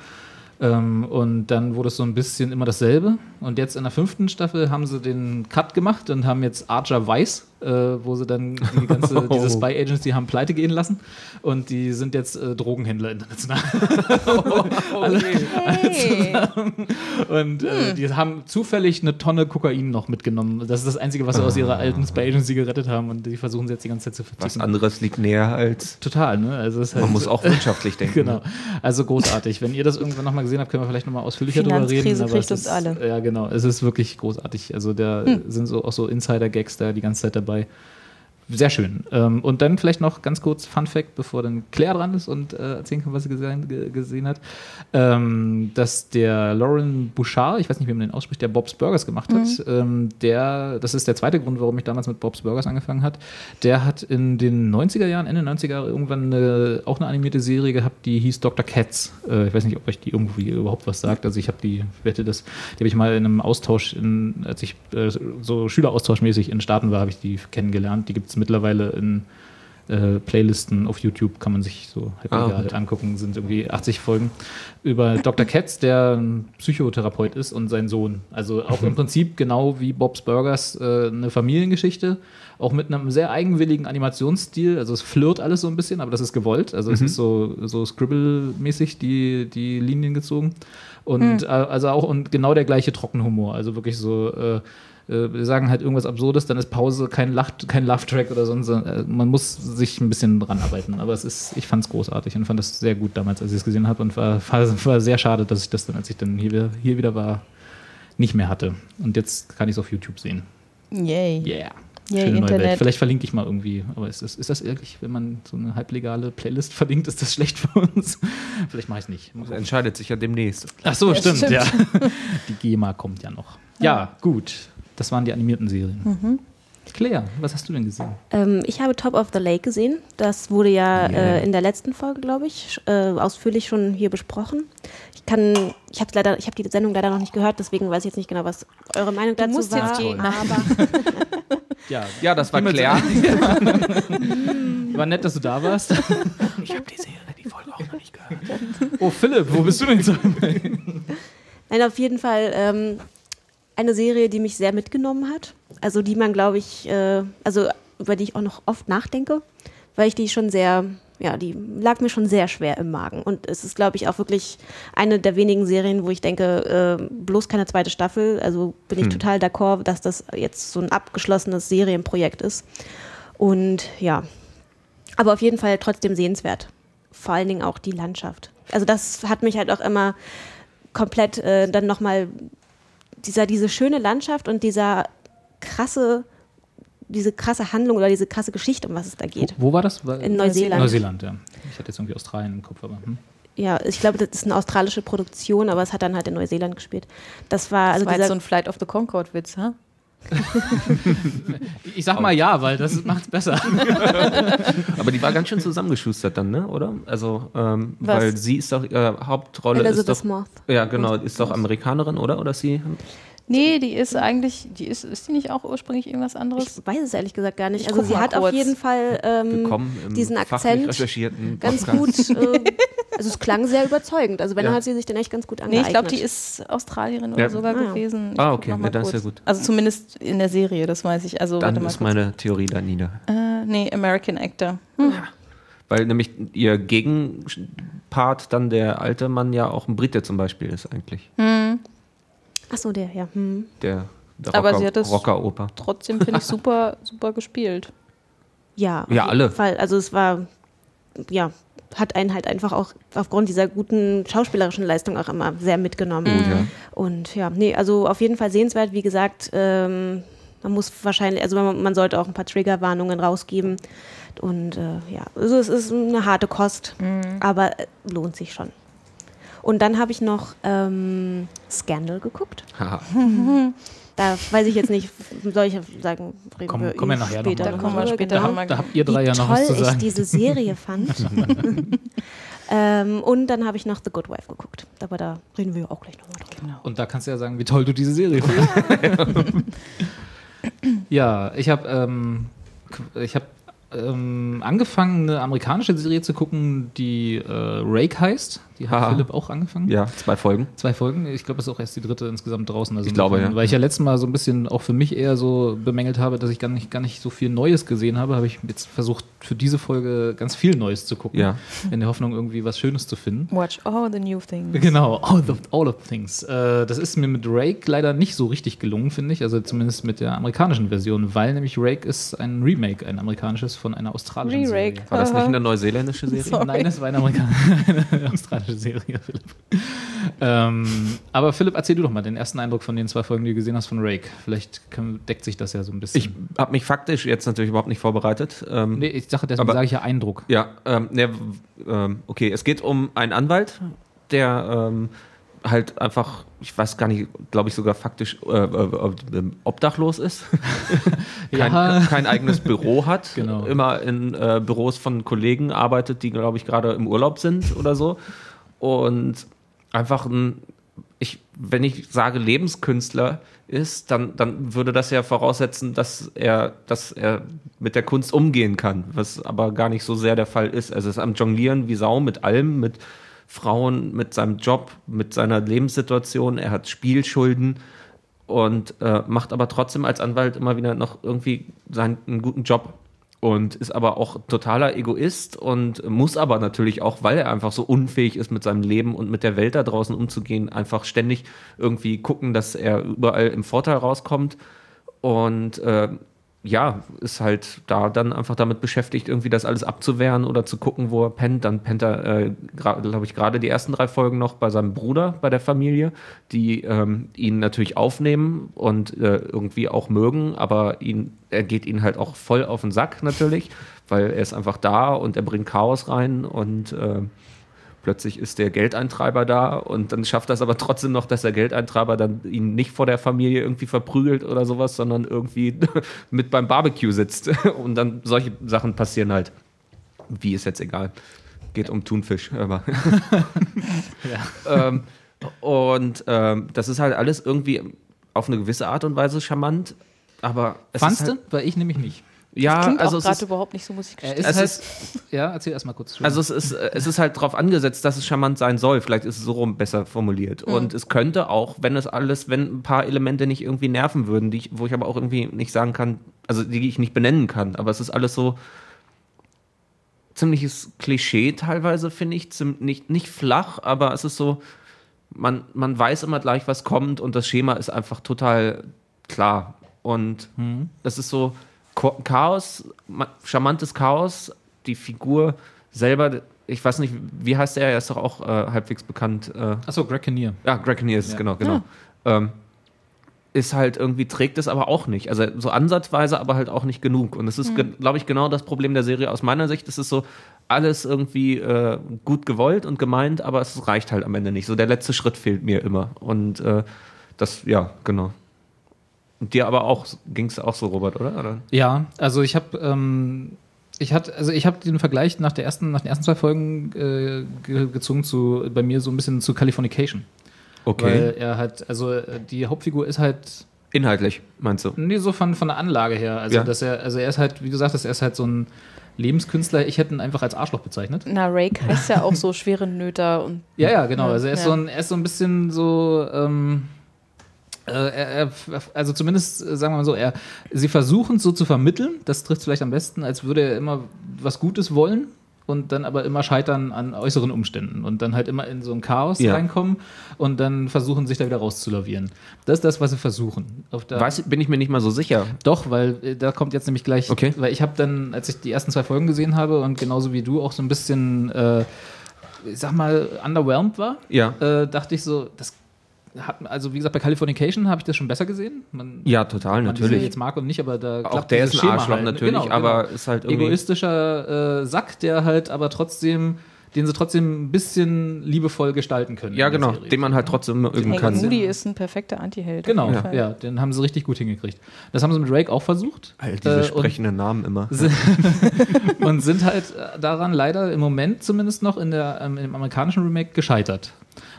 Ähm, und dann wurde es so ein bisschen immer dasselbe. Und jetzt in der fünften Staffel haben sie den Cut gemacht und haben jetzt Archer Weiss, äh, wo sie dann die ganze, diese Spy Agency haben pleite gehen lassen. Und die sind jetzt äh, Drogenhändler international. alle, alle zusammen. Und äh, die haben zufällig eine Tonne Kokain noch mitgenommen. Das ist das Einzige, was sie aus ihrer alten Spy Agency gerettet haben. Und die versuchen sie jetzt die ganze Zeit zu Was verticken. anderes liegt näher als. Total, ne? Also halt Man muss auch wirtschaftlich denken. Genau. ne? Also großartig. Wenn ihr das irgendwann nochmal gesehen habt, können wir vielleicht nochmal ausführlicher drüber reden. Aber kriegt es uns ist, alle. Ja, genau. Es ist wirklich großartig. Also da sind so auch so Insider-Gags da die ganze Zeit dabei. dabei. Sehr schön. Ähm, und dann vielleicht noch ganz kurz Fun Fact, bevor dann Claire dran ist und äh, erzählen kann, was sie gesehen, ge gesehen hat. Ähm, dass der Lauren Bouchard, ich weiß nicht, wie man den ausspricht, der Bob's Burgers gemacht hat, ähm, der, das ist der zweite Grund, warum ich damals mit Bob's Burgers angefangen hat. Der hat in den 90er Jahren, Ende 90er Jahre irgendwann eine, auch eine animierte Serie gehabt, die hieß Dr. Cats. Äh, ich weiß nicht, ob euch die irgendwie überhaupt was sagt. Also ich habe die, ich wette das, die habe ich mal in einem Austausch, in, als ich äh, so Schüleraustauschmäßig in Staaten war, habe ich die kennengelernt. Die gibt es mittlerweile in äh, Playlisten auf YouTube, kann man sich so halb Ah, gut. angucken, sind irgendwie 80 Folgen über Dr. Katz, der ein Psychotherapeut ist und sein Sohn. Also auch im Prinzip genau wie Bob's Burgers äh, eine Familiengeschichte, auch mit einem sehr eigenwilligen Animationsstil. Also es flirt alles so ein bisschen, aber das ist gewollt. Also es ist so, so Scribble-mäßig die, die Linien gezogen. Und äh, also auch und genau der gleiche Trockenhumor. Also wirklich so äh, wir sagen halt irgendwas Absurdes, dann ist Pause, kein, Lach, kein Love-Track oder sonst. Äh, man muss sich ein bisschen dran arbeiten. Aber es ist, ich fand es großartig und fand das sehr gut damals, als ich es gesehen habe. Und war, war, war sehr schade, dass ich das dann, als ich dann hier, wieder- hier wieder war, nicht mehr hatte. Und jetzt kann ich es auf YouTube sehen. Yay. Yeah. Yay, Schöne neue Welt. Internet. Vielleicht verlinke ich mal irgendwie. Aber ist das, ist das ehrlich, wenn man so eine halblegale Playlist verlinkt, ist das schlecht für uns? Vielleicht mache ich es nicht. Das entscheidet sich ja demnächst. Ach so, Ja, stimmt, stimmt. ja. Die GEMA kommt ja noch. Ja, gut. Das waren die animierten Serien. Claire, was hast du denn gesehen? Ähm, ich habe Top of the Lake gesehen. Das wurde ja Yeah. äh, in der letzten Folge, glaube ich, äh, ausführlich schon hier besprochen. Ich kann, ich habe leider, ich habe die Sendung leider noch nicht gehört, deswegen weiß ich jetzt nicht genau, was eure Meinung dazu musst war. jetzt gehen. Aber Ja, Ja, das war Claire. war nett, dass du da warst. Ich habe die Serie, die Folge auch noch nicht gehört. Oh, Philipp, wo bist du denn so? Nein, auf jeden Fall ähm, eine Serie, die mich sehr mitgenommen hat. Also die man, glaube ich, äh, also über die ich auch noch oft nachdenke, weil ich die schon sehr, ja, die lag mir schon sehr schwer im Magen. Und es ist, glaube ich, auch wirklich eine der wenigen Serien, wo ich denke, äh, bloß keine zweite Staffel. Also bin ich total d'accord, dass das jetzt so ein abgeschlossenes Serienprojekt ist. Und ja, aber auf jeden Fall trotzdem sehenswert. Vor allen Dingen auch die Landschaft. Also das hat mich halt auch immer komplett äh, dann nochmal dieser, diese schöne Landschaft und dieser krasse, diese krasse Handlung oder diese krasse Geschichte, um was es da geht. Wo war das? War In Neuseeland. Neuseeland, ja. Ich hatte jetzt irgendwie Australien im Kopf, aber. Hm. Ja, ich glaube, das ist eine australische Produktion, aber es hat dann halt in Neuseeland gespielt. Das war, also Das war jetzt dieser, so ein Flight of the Concorde-Witz, ha? Ich sag mal ja, weil das macht's besser. Aber die war ganz schön zusammengeschustert dann, ne? Oder? Also, ähm, weil sie ist doch, äh, Hauptrolle ist Elizabeth doch. Moth. Ja, genau, ist doch Amerikanerin, oder? Oder ist sie? Nee, die ist eigentlich, die ist, ist die nicht auch ursprünglich irgendwas anderes? Ich weiß es ehrlich gesagt gar nicht. Ich Also sie hat auf kurz. jeden Fall ähm, diesen Akzent ganz gut. Äh, also es klang sehr überzeugend. Also wenn Ja. hat sie sich dann echt ganz gut Nee, angeeignet. ich glaube, die ist Australierin oder Ja. sogar Ah, gewesen. Ich Ah, okay, ja, dann ist ja gut. Also zumindest in der Serie, das weiß ich. Also Dann warte mal ist kurz. meine Theorie da nieder. Äh, nee, American Actor. Hm. Weil nämlich ihr Gegenpart dann der alte Mann ja auch ein Brite zum Beispiel ist eigentlich. Ach so, der, ja. Hm. Der, der Aber Rocker, sie hat das- Rockeroper. Trotzdem finde ich super, super gespielt. Ja, auf Ja, jeden alle. Fall. Also es war, ja, hat einen halt einfach auch aufgrund dieser guten schauspielerischen Leistung auch immer sehr mitgenommen. ja. Und ja, nee, also auf jeden Fall sehenswert. Wie gesagt, ähm, man muss wahrscheinlich, also man, man sollte auch ein paar Triggerwarnungen rausgeben. Und äh, ja, also es ist eine harte Kost, aber äh, lohnt sich schon. Und dann habe ich noch ähm, Scandal geguckt. Da weiß ich jetzt nicht, soll ich sagen, reden Komm- wir kommen wir nachher noch später mal Da kommen wir später genau. nochmal. Da habt ihr drei wie ja noch toll was zu ich sagen. diese Serie fand. ähm, und dann habe ich noch The Good Wife geguckt. Aber da reden wir auch gleich nochmal drüber. Und da kannst du ja sagen, wie toll du diese Serie findest. ja, ich habe ähm, ich habe ähm, angefangen, eine amerikanische Serie zu gucken, die äh, Rake heißt. Die hat Haha. Philipp auch angefangen. Ja, zwei Folgen. Zwei Folgen. Ich glaube, es ist auch erst die dritte insgesamt draußen. Also Ich glaube, insofern- ja. Weil ich ja letztes Mal so ein bisschen auch für mich eher so bemängelt habe, dass ich gar nicht, gar nicht so viel Neues gesehen habe, habe ich jetzt versucht, für diese Folge ganz viel Neues zu gucken. Ja. In der Hoffnung, irgendwie was Schönes zu finden. Watch all the new things. Genau, all of, all of things. Äh, das ist mir mit Rake leider nicht so richtig gelungen, finde ich. Also zumindest mit der amerikanischen Version, weil nämlich Rake ist ein Remake, ein amerikanisches von einer australischen. Serie. War das nicht eine neuseeländische Serie? Sorry. Nein, das war eine, eine australische Serie, Philipp. Ähm, aber Philipp, erzähl du doch mal den ersten Eindruck von den zwei Folgen, die du gesehen hast von Rake. Vielleicht können, deckt sich das ja so ein bisschen. Ich habe mich faktisch jetzt natürlich überhaupt nicht vorbereitet. Ähm, nee, ich sage deswegen Aber- sage ich ja Eindruck. Ja, ähm, ne, ähm, okay, es geht um einen Anwalt, der ähm, halt einfach, ich weiß gar nicht, glaube ich sogar faktisch äh, äh, äh, obdachlos ist, kein, Ja. kein eigenes Büro hat, Genau. immer in äh, Büros von Kollegen arbeitet, die, glaube ich, gerade im Urlaub sind oder so und einfach ein, ich, wenn ich sage Lebenskünstler ist, dann, dann würde das ja voraussetzen, dass er, dass er mit der Kunst umgehen kann, was aber gar nicht so sehr der Fall ist. Also er ist am Jonglieren wie Sau mit allem, mit Frauen, mit seinem Job, mit seiner Lebenssituation. Er hat Spielschulden und äh, macht aber trotzdem als Anwalt immer wieder noch irgendwie seinen einen guten Job und ist aber auch totaler Egoist und muss aber natürlich auch, weil er einfach so unfähig ist mit seinem Leben und mit der Welt da draußen umzugehen, einfach ständig irgendwie gucken, dass er überall im Vorteil rauskommt und äh, ja, ist halt da dann einfach damit beschäftigt, irgendwie das alles abzuwehren oder zu gucken, wo er pennt. Dann pennt er, äh, glaube ich, gerade die ersten drei Folgen noch bei seinem Bruder, bei der Familie, die ähm, ihn natürlich aufnehmen und äh, irgendwie auch mögen, aber ihn, er geht ihnen halt auch voll auf den Sack natürlich, weil er ist einfach da und er bringt Chaos rein und äh, plötzlich ist der Geldeintreiber da und dann schafft das aber trotzdem noch, dass der Geldeintreiber dann ihn nicht vor der Familie irgendwie verprügelt oder sowas, sondern irgendwie mit beim Barbecue sitzt und dann solche Sachen passieren halt. Wie ist jetzt egal. Geht um Thunfisch, aber. ähm, und ähm, das ist halt alles irgendwie auf eine gewisse Art und Weise charmant, aber es Fandst du? halt, Weil ich nämlich nicht. Ja, Klingt also auch es gerade ist, überhaupt nicht so, muss ich Er gestehen. ist Es halt, ist- ja, erzähl erstmal kurz. Also es ist, äh, es ist halt darauf angesetzt, dass es charmant sein soll. Vielleicht ist es so rum besser formuliert. Und es könnte auch, wenn es alles, wenn ein paar Elemente nicht irgendwie nerven würden, die ich, wo ich aber auch irgendwie nicht sagen kann, also die ich nicht benennen kann, aber es ist alles so ziemliches Klischee teilweise, finde ich. Ziem- nicht, nicht flach, aber es ist so, man, man weiß immer gleich, was kommt und das Schema ist einfach total klar. Und das ist so Chaos, ma- charmantes Chaos. Die Figur selber, ich weiß nicht, wie heißt er? Er ist doch auch äh, halbwegs bekannt. Äh, Achso, Greg Kinnear. ja, Greg Kinnear ist es, Ja. genau, genau. Ähm, ist halt irgendwie, trägt es aber auch nicht. Also so ansatzweise, aber halt auch nicht genug. Und das ist, glaube ich, genau das Problem der Serie aus meiner Sicht. Es ist so alles irgendwie äh, gut gewollt und gemeint, aber es reicht halt am Ende nicht. So der letzte Schritt fehlt mir immer. Und äh, das, ja, genau. Und dir aber auch, ging es auch so, Robert, oder? oder? Ja, also ich habe ähm, ich hatte also ich habe den Vergleich nach der ersten nach den ersten zwei Folgen äh, ge gezogen zu bei mir so ein bisschen zu Californication, weil er halt also äh, die Hauptfigur ist halt Inhaltlich, meinst du? nee so von von der Anlage her, also Ja. dass er also er ist halt wie du sagtest, er ist halt so ein Lebenskünstler. Ich hätte ihn einfach als Arschloch bezeichnet. Na, Rake heißt ja auch so schwere Nöter und Ja, ja, genau. Also er ist, ja. so, ein, er ist so ein bisschen so. Ähm, also zumindest äh, sagen wir mal so, er, sie versuchen es so zu vermitteln, das trifft vielleicht am besten, als würde er immer was Gutes wollen und dann aber immer scheitern an äußeren Umständen und dann halt immer in so ein Chaos Ja. reinkommen und dann versuchen, sich da wieder rauszulavieren. Das ist das, was sie versuchen. Auf der Weiß, bin ich mir nicht mal so sicher. doch, weil äh, da kommt jetzt nämlich gleich, Okay. weil ich habe dann, als ich die ersten zwei Folgen gesehen habe und genauso wie du auch so ein bisschen, äh, ich sag mal, underwhelmed war, Ja. äh, dachte ich so, das hat, also wie gesagt, bei Californication habe ich das schon besser gesehen. Man, Ja, total, natürlich. jetzt mag und nicht, aber da Auch klappt der ist ein Schema Arschloch halt. natürlich, Genau, aber genau. ist halt irgendwie. egoistischer äh, Sack, der halt aber trotzdem, den sie trotzdem ein bisschen liebevoll gestalten können. Ja, in genau, Serie. den man halt trotzdem mögen Hank kann. Moody ist ein perfekter Anti-Held. Genau, ja. Fall. den haben sie richtig gut hingekriegt. Das haben sie mit Drake auch versucht. All diese Äh, sprechenden Namen immer. und sind halt äh, daran leider im Moment zumindest noch in der, ähm, im amerikanischen Remake gescheitert.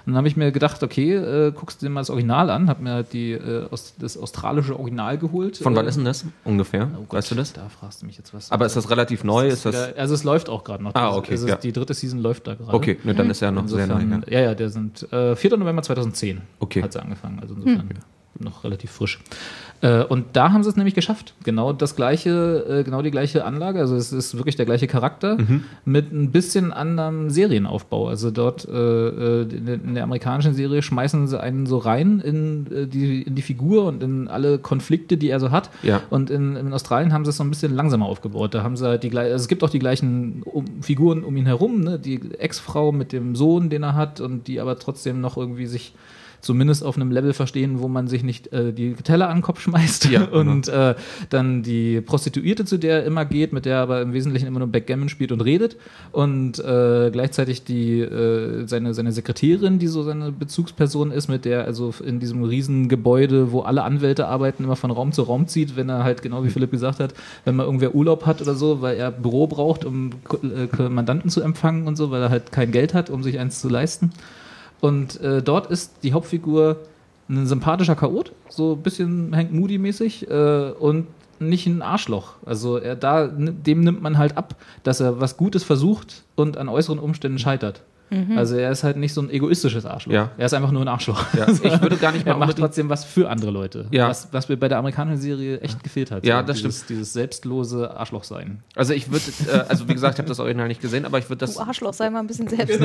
Und dann habe ich mir gedacht, okay, äh, guckst du dir mal das Original an, habe mir halt die, äh, aus, das australische Original geholt. Von wann Äh, ist denn das ungefähr? oh Gott, weißt du das? Da fragst du mich jetzt was. Aber ist das relativ neu? Ist das? wieder, also es läuft auch gerade noch. Ah, okay, ist, ja. Die dritte Season läuft da gerade. Okay, ne, dann ist ja noch sehr neu. Insofern, Ja. ja, der sind äh, 4. November 2010 Okay. hat sie angefangen. Also insofern noch relativ frisch. Äh, und da haben sie es nämlich geschafft. Genau das gleiche, äh, genau die gleiche Anlage. Also es ist wirklich der gleiche Charakter Mhm. mit ein bisschen anderem Serienaufbau. Also dort äh, in, der- amerikanischen Serie schmeißen sie einen so rein in, die, in die Figur und in alle Konflikte, die er so hat. Ja. Und in, in Australien haben sie es so ein bisschen langsamer aufgebaut. Da haben sie halt die also es gibt auch die gleichen Figuren um ihn herum, ne? Die Ex-Frau mit dem Sohn, den er hat und die aber trotzdem noch irgendwie sich zumindest auf einem Level verstehen, wo man sich nicht äh, die Teller an den Kopf schmeißt. Ja, genau. und äh, dann die Prostituierte, zu der er immer geht, mit der er aber im Wesentlichen immer nur Backgammon spielt und redet. Und äh, gleichzeitig die äh, seine, seine Sekretärin, die so seine Bezugsperson ist, mit der er also in diesem riesen Gebäude, wo alle Anwälte arbeiten, immer von Raum zu Raum zieht, wenn er halt, genau wie Philipp gesagt hat, wenn mal irgendwer Urlaub hat oder so, weil er Büro braucht, um äh, Mandanten zu empfangen und so, weil er halt kein Geld hat, um sich eins zu leisten. Und äh, dort ist die Hauptfigur ein sympathischer Chaot, so ein bisschen Hank Moody-mäßig äh, und nicht ein Arschloch. Also er da, dem nimmt man halt ab, dass er was Gutes versucht und an äußeren Umständen scheitert. Also er ist halt nicht so ein egoistisches Arschloch. Ja. Er ist einfach nur ein Arschloch. Ja, ich würde gar nicht mal er macht trotzdem was für andere Leute. Ja. Was, was mir bei der amerikanischen Serie echt gefehlt hat. Ja, das dieses, Dieses selbstlose Arschloch sein. Also ich würde, äh, also wie gesagt, ich habe das Original nicht gesehen, aber ich würde das, Du Arschloch, sei mal ein bisschen selbst.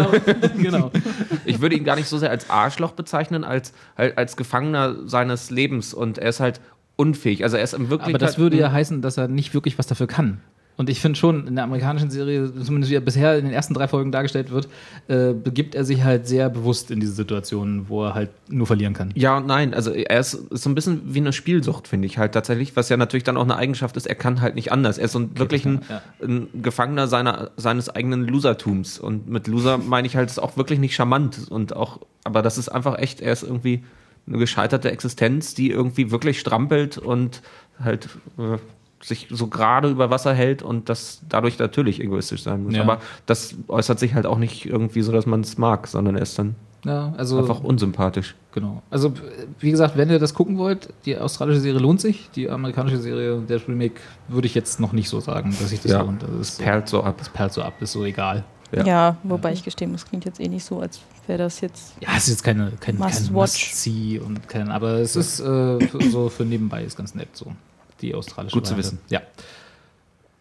genau. ich würde ihn gar nicht so sehr als Arschloch bezeichnen, als halt als Gefangener seines Lebens und er ist halt unfähig. Also er ist im Wirklichkeit. Aber das würde ja heißen, dass er nicht wirklich was dafür kann. Und ich finde schon, in der amerikanischen Serie, zumindest wie er bisher in den ersten drei Folgen dargestellt wird, äh, begibt er sich halt sehr bewusst in diese Situationen, wo er halt nur verlieren kann. Ja und nein. Also er ist, ist so ein bisschen wie eine Spielsucht, finde ich halt tatsächlich, was ja natürlich dann auch eine Eigenschaft ist, er kann halt nicht anders. Er ist so ein, wirklich ein, ja. ein Gefangener seiner, seines eigenen Losertums. Und mit Loser meine ich halt, ist auch wirklich nicht charmant. Und auch, aber das ist einfach echt, er ist irgendwie eine gescheiterte Existenz, die irgendwie wirklich strampelt und halt äh, sich so gerade über Wasser hält und das dadurch natürlich egoistisch sein muss. Ja. Aber das äußert sich halt auch nicht irgendwie so, dass man es mag, sondern er ist dann Ja, also einfach unsympathisch. genau. Also wie gesagt, wenn ihr das gucken wollt, die australische Serie lohnt sich. Die amerikanische Serie, der Remake, würde ich jetzt noch nicht so sagen, dass sich das Ja. lohnt. Also es Perlt so ab. das perlt so ab, ist so egal. Ja. Ja. wobei ich gestehen muss, klingt jetzt eh nicht so, als wäre das jetzt. Ja, es ist jetzt keine, kein, Must kein watch. Must-See und kein, aber es ist äh, so für nebenbei ist ganz nett so. Die australische Gut zu Variante. wissen. Ja.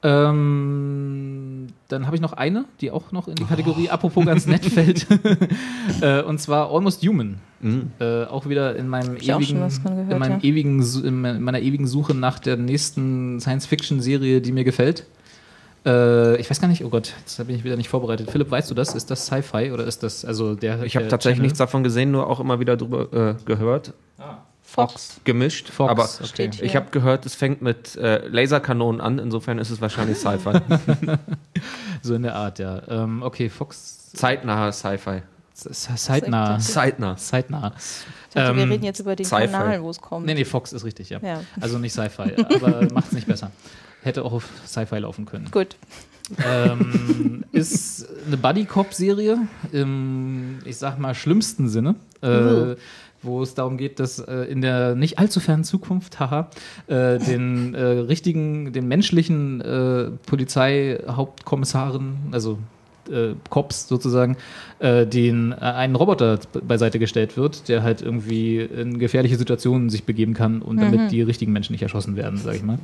Ähm, dann habe ich noch eine, die auch noch in die Kategorie apropos ganz nett fällt. äh, und zwar Almost Human. Mhm. Äh, auch wieder in meinem ewigen, gehört, in, meinem ja. ewigen, in me- meiner ewigen Suche nach der nächsten Science-Fiction-Serie, die mir gefällt. Äh, ich weiß gar nicht, oh Gott, jetzt bin ich wieder nicht vorbereitet. Philipp, weißt du das? Ist das Sci-Fi oder ist das, also der. Ich habe tatsächlich Channel? nichts davon gesehen, nur auch immer wieder drüber äh, gehört. Fox. Gemischt. Fox, aber okay. Steht hier. ich habe gehört, es fängt mit äh, Laserkanonen an, insofern ist es wahrscheinlich Sci-Fi. So in der Art, ja. Ähm, okay, Fox. Zeitnaher Sci-Fi. Zeitnah. Zeitnah. Zeitnah. Ich dachte, wir Ähm, reden jetzt über den. Kanal, wo es kommt. Nee, nee, Fox ist richtig, ja. Ja. Also nicht Sci-Fi, aber macht's nicht besser. Hätte auch auf Sci-Fi laufen können. Gut. ähm, ist eine Buddy-Cop-Serie im, ich sag mal, schlimmsten Sinne. Äh, wo es darum geht, dass äh, in der nicht allzu fernen Zukunft, haha, äh, den äh, richtigen, den menschlichen äh, Polizeihauptkommissaren, also äh, Cops sozusagen, äh, den äh, einen Roboter beiseite gestellt wird, der halt irgendwie in gefährliche Situationen sich begeben kann und damit die richtigen Menschen nicht erschossen werden, sag ich mal.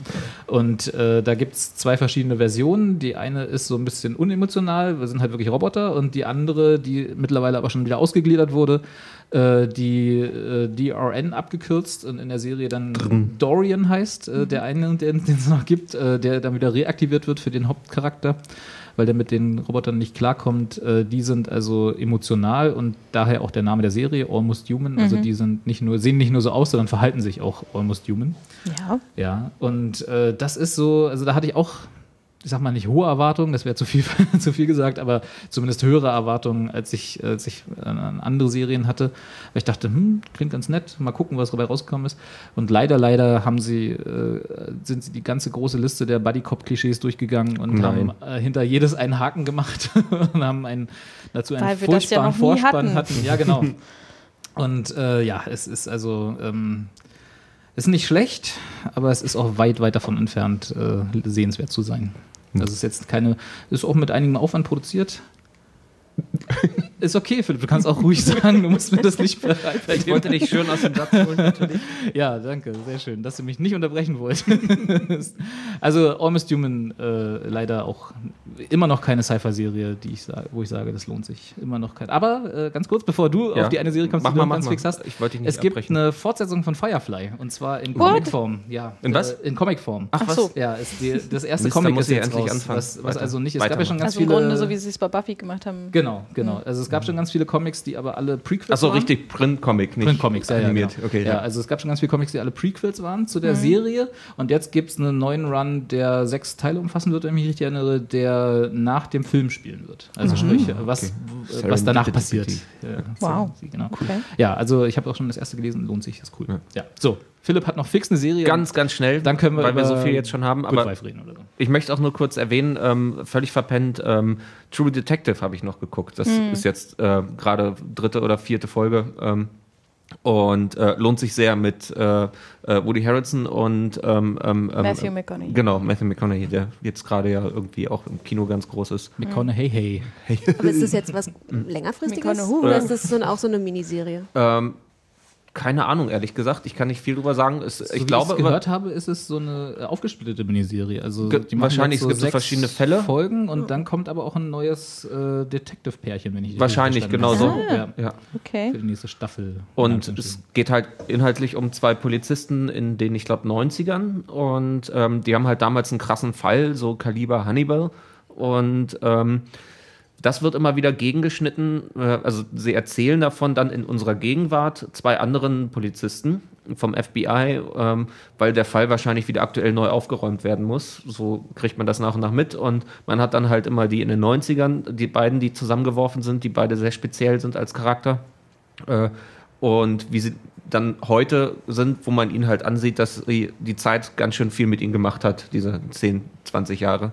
Und äh, da gibt es zwei verschiedene Versionen. Die eine ist so ein bisschen unemotional, wir sind halt wirklich Roboter, und die andere, die mittlerweile aber schon wieder ausgegliedert wurde, äh, die äh, DRN abgekürzt und in der Serie dann Dorian heißt, äh, der eine, den es noch gibt, äh, der dann wieder reaktiviert wird für den Hauptcharakter, weil der mit den Robotern nicht klarkommt. Äh, die sind also emotional und daher auch der Name der Serie, Almost Human. Also die sind nicht nur, sehen nicht nur so aus, sondern verhalten sich auch Almost Human. Ja. Ja, und äh, das ist so, also da hatte ich auch, ich sag mal nicht hohe Erwartungen, das wäre zu viel, zu viel gesagt, aber zumindest höhere Erwartungen, als ich, als ich an andere Serien hatte. Weil ich dachte, hm, klingt ganz nett, mal gucken, was dabei rausgekommen ist. Und leider, leider haben sie, äh, sind sie die ganze große Liste der Buddy-Cop-Klischees durchgegangen und Nein. haben äh, hinter jedes einen Haken gemacht und haben einen, dazu einen Weil wir das ja furchtbaren nie Vorspann hatten. hatten. Ja, genau. Und äh, ja, es ist also ähm, ist nicht schlecht, aber es ist auch weit, weit davon entfernt, äh, sehenswert zu sein. Das ist jetzt keine, ist auch mit einigem Aufwand produziert. Ist okay, Philipp, du kannst auch ruhig sagen, du musst mir das nicht bereit Ich wollte dich schön aus dem Satz holen, natürlich. Ja, danke, sehr schön, dass du mich nicht unterbrechen wollt. also Almost Human äh, leider auch immer noch keine Sci-Fi-Serie, wo ich sage, das lohnt sich. Immer noch kein. Aber äh, ganz kurz, bevor du Ja. auf die eine Serie kommst, Mach die mal, du mach ganz mal. fix hast. Ich wollte dich nicht es gibt abbrechen. eine Fortsetzung von Firefly und zwar in? Comicform. Ja. In was? Äh, in Comicform. Ach, was? so. Ja, ist die, das erste Mist, Comic muss ist ich jetzt endlich raus, anfangen. was, was also nicht, es gab ja schon ganz Also im viele. Grunde so, wie sie es bei Buffy gemacht haben. Genau, genau. Also es gab schon ganz viele Comics, die aber alle Prequels Achso, waren. richtig, Print-Comic, nicht Print-Comics, ja, animiert. Ja, genau. Okay, ja, ja. also es gab schon ganz viele Comics, die alle Prequels waren zu der Serie. Und jetzt gibt es einen neuen Run, der sechs Teile umfassen wird, wenn ich mich richtig erinnere, der nach dem Film spielen wird. Also sprich, was, Okay. w- was danach passiert. Ja, Wow. Genau. Okay. Ja, also ich habe auch schon das erste gelesen, lohnt sich, ist cool. Ja. Ja. So, Philipp hat noch fix eine Serie. Ganz, ganz schnell, dann können wir weil wir so viel jetzt schon haben. Good Aber reden oder so. ich möchte auch nur kurz erwähnen, ähm, völlig verpennt, ähm, True Detective habe ich noch geguckt. Das ist jetzt äh, gerade dritte oder vierte Folge. Ähm, und äh, lohnt sich sehr mit äh, äh, Woody Harrelson und ähm, ähm, ähm, Matthew McConaughey. Genau, Matthew McConaughey, der jetzt gerade ja irgendwie auch im Kino ganz groß ist. McConaughey, hey. Aber ist das jetzt was längerfristiges? Mikone Oder ist das so, auch so eine Miniserie? Ähm, keine Ahnung, ehrlich gesagt. Ich kann nicht viel drüber sagen. Es, So ich wie glaube, ich gehört habe, ist es so eine äh, aufgesplittete Miniserie. Also Ge- die machen wahrscheinlich, jetzt es gibt so sechs verschiedene Fälle. Folgen und dann kommt aber auch ein neues äh, Detective-Pärchen, wenn ich richtig Wahrscheinlich, genau so. Ja, ja. Okay. für die nächste Staffel. Und Ja, es geht halt inhaltlich um zwei Polizisten in den, ich glaube, 90ern. Und ähm, die haben halt damals einen krassen Fall, so Kaliber Hannibal. Und ähm, das wird immer wieder gegengeschnitten. Äh, also sie erzählen davon dann in unserer Gegenwart zwei anderen Polizisten vom FBI, ähm, weil der Fall wahrscheinlich wieder aktuell neu aufgeräumt werden muss. So kriegt man das nach und nach mit. Und man hat dann halt immer die in den 90ern, die beiden, die zusammengeworfen sind, die beide sehr speziell sind als Charakter. Äh, und wie sie dann heute sind, wo man ihnen halt ansieht, dass die Zeit ganz schön viel mit ihnen gemacht hat, diese 10, 20 Jahre.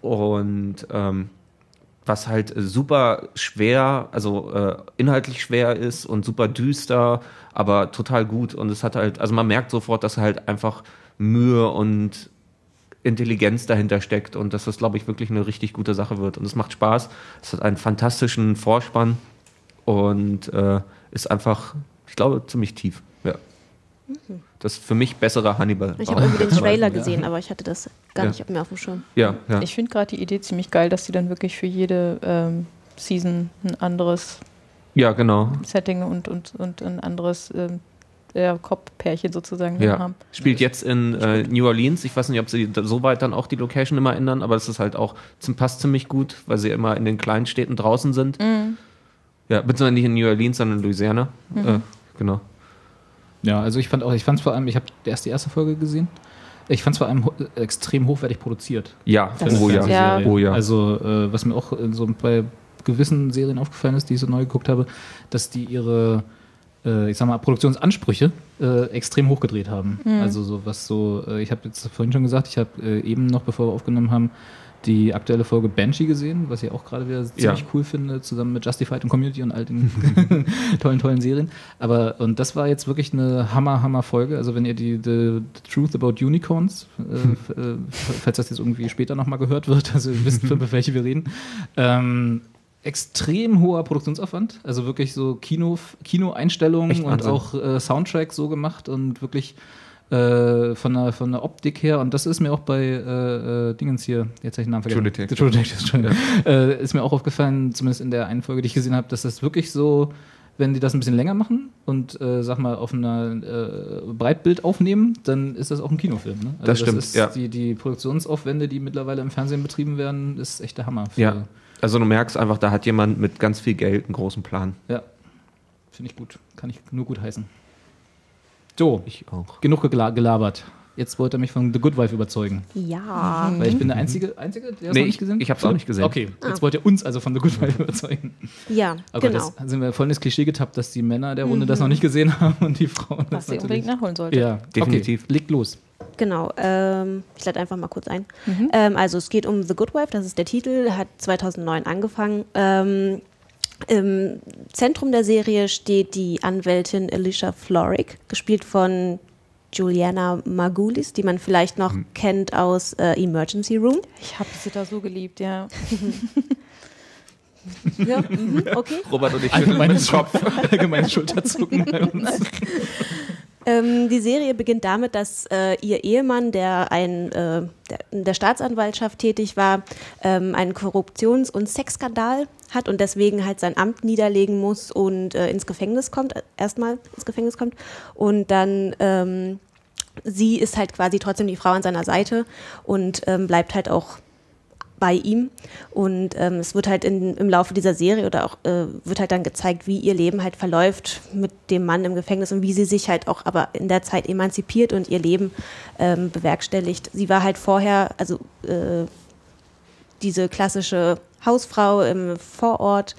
Und ähm, was halt super schwer, also äh, inhaltlich schwer ist und super düster, aber total gut. Und es hat halt, also man merkt sofort, dass halt einfach Mühe und Intelligenz dahinter steckt und dass das, glaube ich, wirklich eine richtig gute Sache wird. Und es macht Spaß. Es hat einen fantastischen Vorspann und äh, ist einfach, ich glaube, ziemlich tief. Ja. Das für mich bessere Hannibal. Ich habe irgendwie den Trailer ja. gesehen, aber ich hatte das gar Ja. nicht mehr auf dem Schirm. Ja, ja. Ich finde gerade die Idee ziemlich geil, dass die dann wirklich für jede ähm, Season ein anderes ja, genau. Setting und, und, und ein anderes ähm, ja, Cop-Pärchen sozusagen Ja. haben. Spielt jetzt in äh, New Orleans. Ich weiß nicht, ob sie da- so weit dann auch die Location immer ändern, aber es ist halt auch zum passt ziemlich gut, weil sie immer in den kleinen Städten draußen sind. Ja, beziehungsweise nicht in New Orleans, sondern in Louisiana. Äh, genau. Ja, also ich fand auch, ich fand vor allem, ich habe erst die erste Folge gesehen. Ich fand es vor allem ho extrem hochwertig produziert. Ja, oh ja. ja. Oh ja. Also, äh, was mir auch in so bei gewissen Serien aufgefallen ist, die ich so neu geguckt habe, dass die ihre, äh, ich sag mal, Produktionsansprüche äh, extrem hochgedreht haben. Also so was so, äh, ich habe jetzt vorhin schon gesagt, ich habe äh, eben noch, bevor wir aufgenommen haben, die aktuelle Folge Banshee gesehen, was ich auch gerade wieder ziemlich Ja. cool finde, zusammen mit Justified und Community und all den tollen, tollen Serien. Aber, und das war jetzt wirklich eine Hammer, Hammer Folge. Also, wenn ihr die The, The Truth About Unicorns, äh, äh, falls das jetzt irgendwie später nochmal gehört wird, also ihr wisst, über welche wir reden, ähm, extrem hoher Produktionsaufwand, also wirklich so Kino, Kinoeinstellungen und auch äh, Soundtrack so gemacht und wirklich äh, von, der, von der Optik her, und das ist mir auch bei äh, äh, Dingens hier, jetzt habe ich den Namen vergessen. True Detective. True Detective, Entschuldigung. Äh, ist mir auch aufgefallen, zumindest in der einen Folge, die ich gesehen habe, dass das wirklich so, wenn die das ein bisschen länger machen und äh, sag mal auf einer äh, Breitbild aufnehmen, dann ist das auch ein Kinofilm. Ne? Also Das stimmt, ist ja. Die, die Produktionsaufwände, die mittlerweile im Fernsehen betrieben werden, ist echt der Hammer. Ja. Also du merkst einfach, da hat jemand mit ganz viel Geld einen großen Plan. Ja, finde ich gut. Kann ich nur gut heißen. So, Ich auch. genug gelabert. Jetzt wollte er mich von The Good Wife überzeugen. Ja. Weil ich bin der Einzige, Einzige der es Nee, noch nicht ich- gesehen ich hab's auch nicht gesehen. Okay, jetzt wollt ihr uns also von The Good Wife überzeugen. Ja, Aber genau. das sind wir voll in das Klischee getappt, dass die Männer der Runde das noch nicht gesehen haben und die Frauen Was das ihr unbedingt nachholen solltet. Ja, Definitiv. Okay, legt los. Genau, ähm, ich leite einfach mal kurz ein. Ähm, also es geht um The Good Wife, das ist der Titel, hat 2009 angefangen. Ähm, Im Zentrum der Serie steht die Anwältin Alicia Florrick, gespielt von Juliana Margulis, die man vielleicht noch kennt aus äh, Emergency Room. Ich habe sie da so geliebt, ja. Ja, mhm, okay. Robert und ich Allgemeines, Kopf. Allgemeines Schulterzucken bei uns. Ähm, die Serie beginnt damit, dass äh, ihr Ehemann, der ein, äh, der, in der Staatsanwaltschaft tätig war, ähm, einen Korruptions- und Sexskandal hat und deswegen halt sein Amt niederlegen muss und äh, ins Gefängnis kommt, äh, erstmal ins Gefängnis kommt. Und dann ähm, sie ist halt quasi trotzdem die Frau an seiner Seite und ähm, bleibt halt auch bei ihm. Und ähm, es wird halt in, im Laufe dieser Serie oder auch äh, wird halt dann gezeigt, wie ihr Leben halt verläuft mit dem Mann im Gefängnis und wie sie sich halt auch aber in der Zeit emanzipiert und ihr Leben ähm, bewerkstelligt. Sie war halt vorher, also äh, diese klassische Hausfrau im Vorort,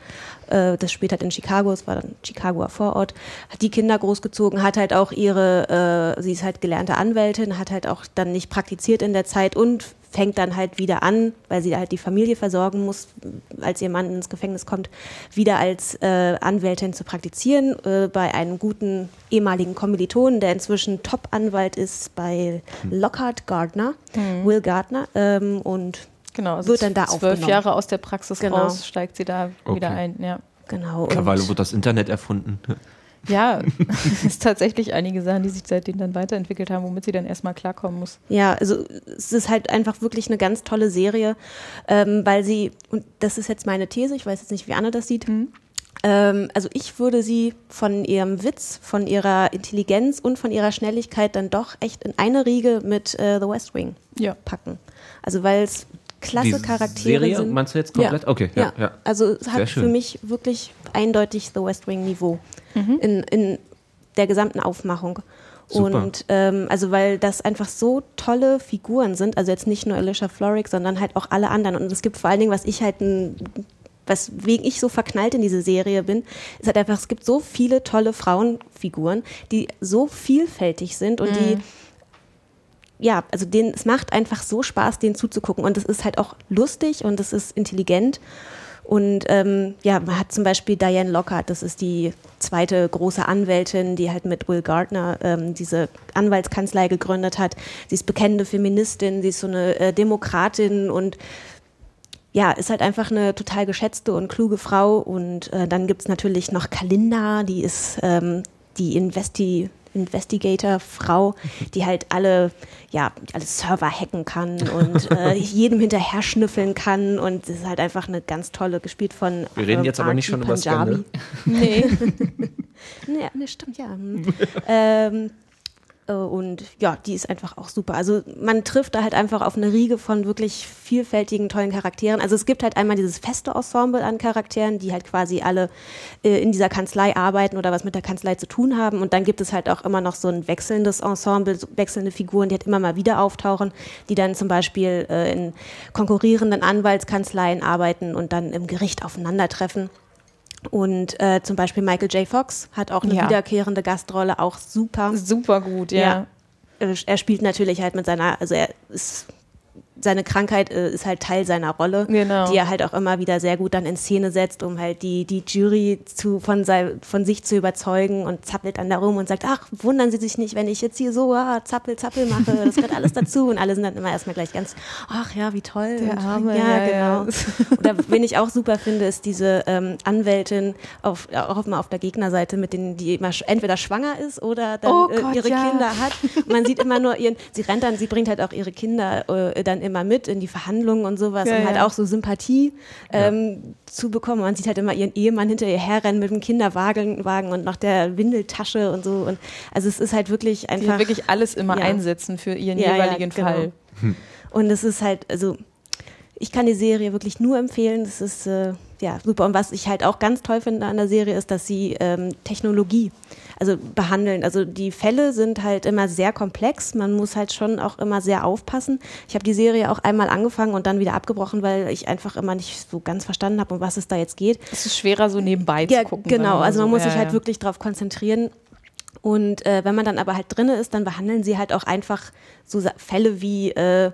äh, das spielt halt in Chicago, es war dann Chicagoer Vorort, hat die Kinder großgezogen, hat halt auch ihre, äh, sie ist halt gelernte Anwältin, hat halt auch dann nicht praktiziert in der Zeit und fängt dann halt wieder an, weil sie halt die Familie versorgen muss, als ihr Mann ins Gefängnis kommt, wieder als äh, Anwältin zu praktizieren äh, bei einem guten ehemaligen Kommilitonen, der inzwischen Top-Anwalt ist bei Lockhart Gardner, Will Gardner ähm, und Genau, also Wird dann da zwölf aufgenommen. Jahre aus der Praxis Genau. raus, steigt sie da wieder Okay. ein. Ja, genau. Mittlerweile wird das Internet erfunden. ja es ist tatsächlich einige Sachen, die sich seitdem dann weiterentwickelt haben, womit sie dann erstmal klarkommen muss. Ja, also es ist halt einfach wirklich eine ganz tolle Serie, ähm, weil sie, und das ist jetzt meine These, ich weiß jetzt nicht, wie Anne das sieht, ähm, also ich würde sie von ihrem Witz, von ihrer Intelligenz und von ihrer Schnelligkeit dann doch echt in eine Riege mit äh, The West Wing Ja. packen. Also weil es klasse Die Charaktere Serie, sind. meinst du jetzt komplett? Ja. Okay, ja, ja. ja. Also es hat für mich wirklich eindeutig The West Wing Niveau in, in der gesamten Aufmachung. Super. Und ähm, also weil das einfach so tolle Figuren sind, also jetzt nicht nur Alicia Florrick, sondern halt auch alle anderen. Und es gibt vor allen Dingen, was ich halt ein weswegen ich so verknallt in diese Serie bin, ist halt einfach, es gibt so viele tolle Frauenfiguren, die so vielfältig sind und die ja, also denen, es macht einfach so Spaß, denen zuzugucken. Und es ist halt auch lustig und es ist intelligent. Und ähm, ja, man hat zum Beispiel Diane Lockhart, das ist die zweite große Anwältin, die halt mit Will Gardner ähm, diese Anwaltskanzlei gegründet hat. Sie ist bekennende Feministin, sie ist so eine äh, Demokratin und ja, ist halt einfach eine total geschätzte und kluge Frau. Und äh, dann gibt's natürlich noch Kalinda, die ist ähm, die Investi Investigator-Frau, die halt alle, ja, alle Server hacken kann und äh, jedem hinterher schnüffeln kann. Und es ist halt einfach eine ganz tolle, gespielt von. Wir reden jetzt aber nicht Archie schon über Panjabi. Scandal. Nee. nee, nee, stimmt, ja. Hm. ähm, äh, und ja, die ist einfach auch super. Also man trifft da halt einfach auf eine Riege von wirklich vielfältigen, tollen Charakteren. Also es gibt halt einmal dieses feste Ensemble an Charakteren, die halt quasi alle äh, in dieser Kanzlei arbeiten oder was mit der Kanzlei zu tun haben. Und dann gibt es halt auch immer noch so ein wechselndes Ensemble, so wechselnde Figuren, die halt immer mal wieder auftauchen, die dann zum Beispiel äh, in konkurrierenden Anwaltskanzleien arbeiten und dann im Gericht aufeinandertreffen. Und äh, zum Beispiel Michael J. Fox hat auch eine Ja. wiederkehrende Gastrolle, auch super. Super gut, ja. Ja. Äh, Er spielt natürlich halt mit seiner, also er ist seine Krankheit äh, ist halt Teil seiner Rolle, Genau. die er halt auch immer wieder sehr gut dann in Szene setzt, um halt die, die Jury zu, von, sei, von sich zu überzeugen und zappelt dann darum und sagt, ach, wundern Sie sich nicht, wenn ich jetzt hier so ah, zappel, zappel mache, das gehört alles dazu und alle sind dann immer erstmal gleich ganz, ach ja, wie toll. Der Arme, ja, ja, ja. genau. Oder wen ich auch super finde, ist diese ähm, Anwältin auf, auch mal auf der Gegnerseite, mit denen die immer entweder schwanger ist oder dann Oh äh, Gott, ihre ja. Kinder hat. Und man sieht immer nur ihren, sie rennt dann, sie bringt halt auch ihre Kinder äh, dann immer mit in die Verhandlungen und sowas, Ja, um halt ja. auch so Sympathie ähm, zu bekommen. Man sieht halt immer ihren Ehemann hinter ihr herrennen mit dem Kinderwagen Wagen und noch der Windeltasche und so. Und also es ist halt wirklich Die einfach. wirklich alles immer Ja. einsetzen für ihren Ja, ja, jeweiligen genau. Fall. Und es ist halt, also ich kann die Serie wirklich nur empfehlen. Das ist äh, ja super. Und was ich halt auch ganz toll finde an der Serie ist, dass sie ähm, Technologie also behandeln. Also die Fälle sind halt immer sehr komplex. Man muss halt schon auch immer sehr aufpassen. Ich habe die Serie auch einmal angefangen und dann wieder abgebrochen, weil ich einfach immer nicht so ganz verstanden habe, um was es da jetzt geht. Es ist schwerer, so nebenbei Ja, zu gucken. genau. Also man so. muss Ja, sich halt ja. wirklich darauf konzentrieren. Und äh, wenn man dann aber halt drinne ist, dann behandeln sie halt auch einfach so Fälle wie äh,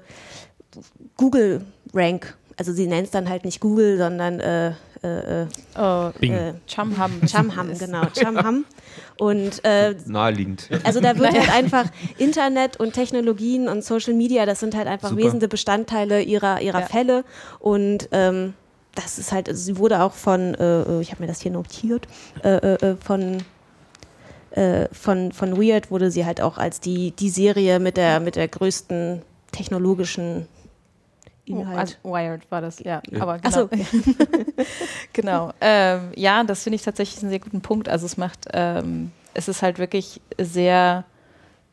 Google Rank. Also sie nennen es dann halt nicht Google, sondern äh, äh, äh, Oh, Bing. äh, Chamham. Chamham, genau, Chamham. Und äh, Naheliegend. also da wird halt einfach Internet und Technologien und Social Media, das sind halt einfach Super. wesentliche Bestandteile ihrer, ihrer Ja. Fälle. Und ähm, das ist halt, also sie wurde auch von, äh, ich habe mir das hier notiert, äh, äh, äh, von äh, von, von Weird wurde sie halt auch als die, die Serie mit der, mit der größten technologischen Oh, Inhalt. also Wired war das, ja. Aber Ach genau. so. genau. Ähm, ja, das finde ich tatsächlich einen sehr guten Punkt. Also es macht, ähm, es ist halt wirklich sehr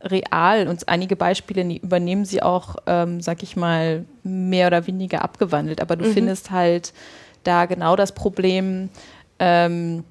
real und einige Beispiele ne- übernehmen sie auch, ähm, sag ich mal, mehr oder weniger abgewandelt. Aber du findest halt da genau das Problem, ähm,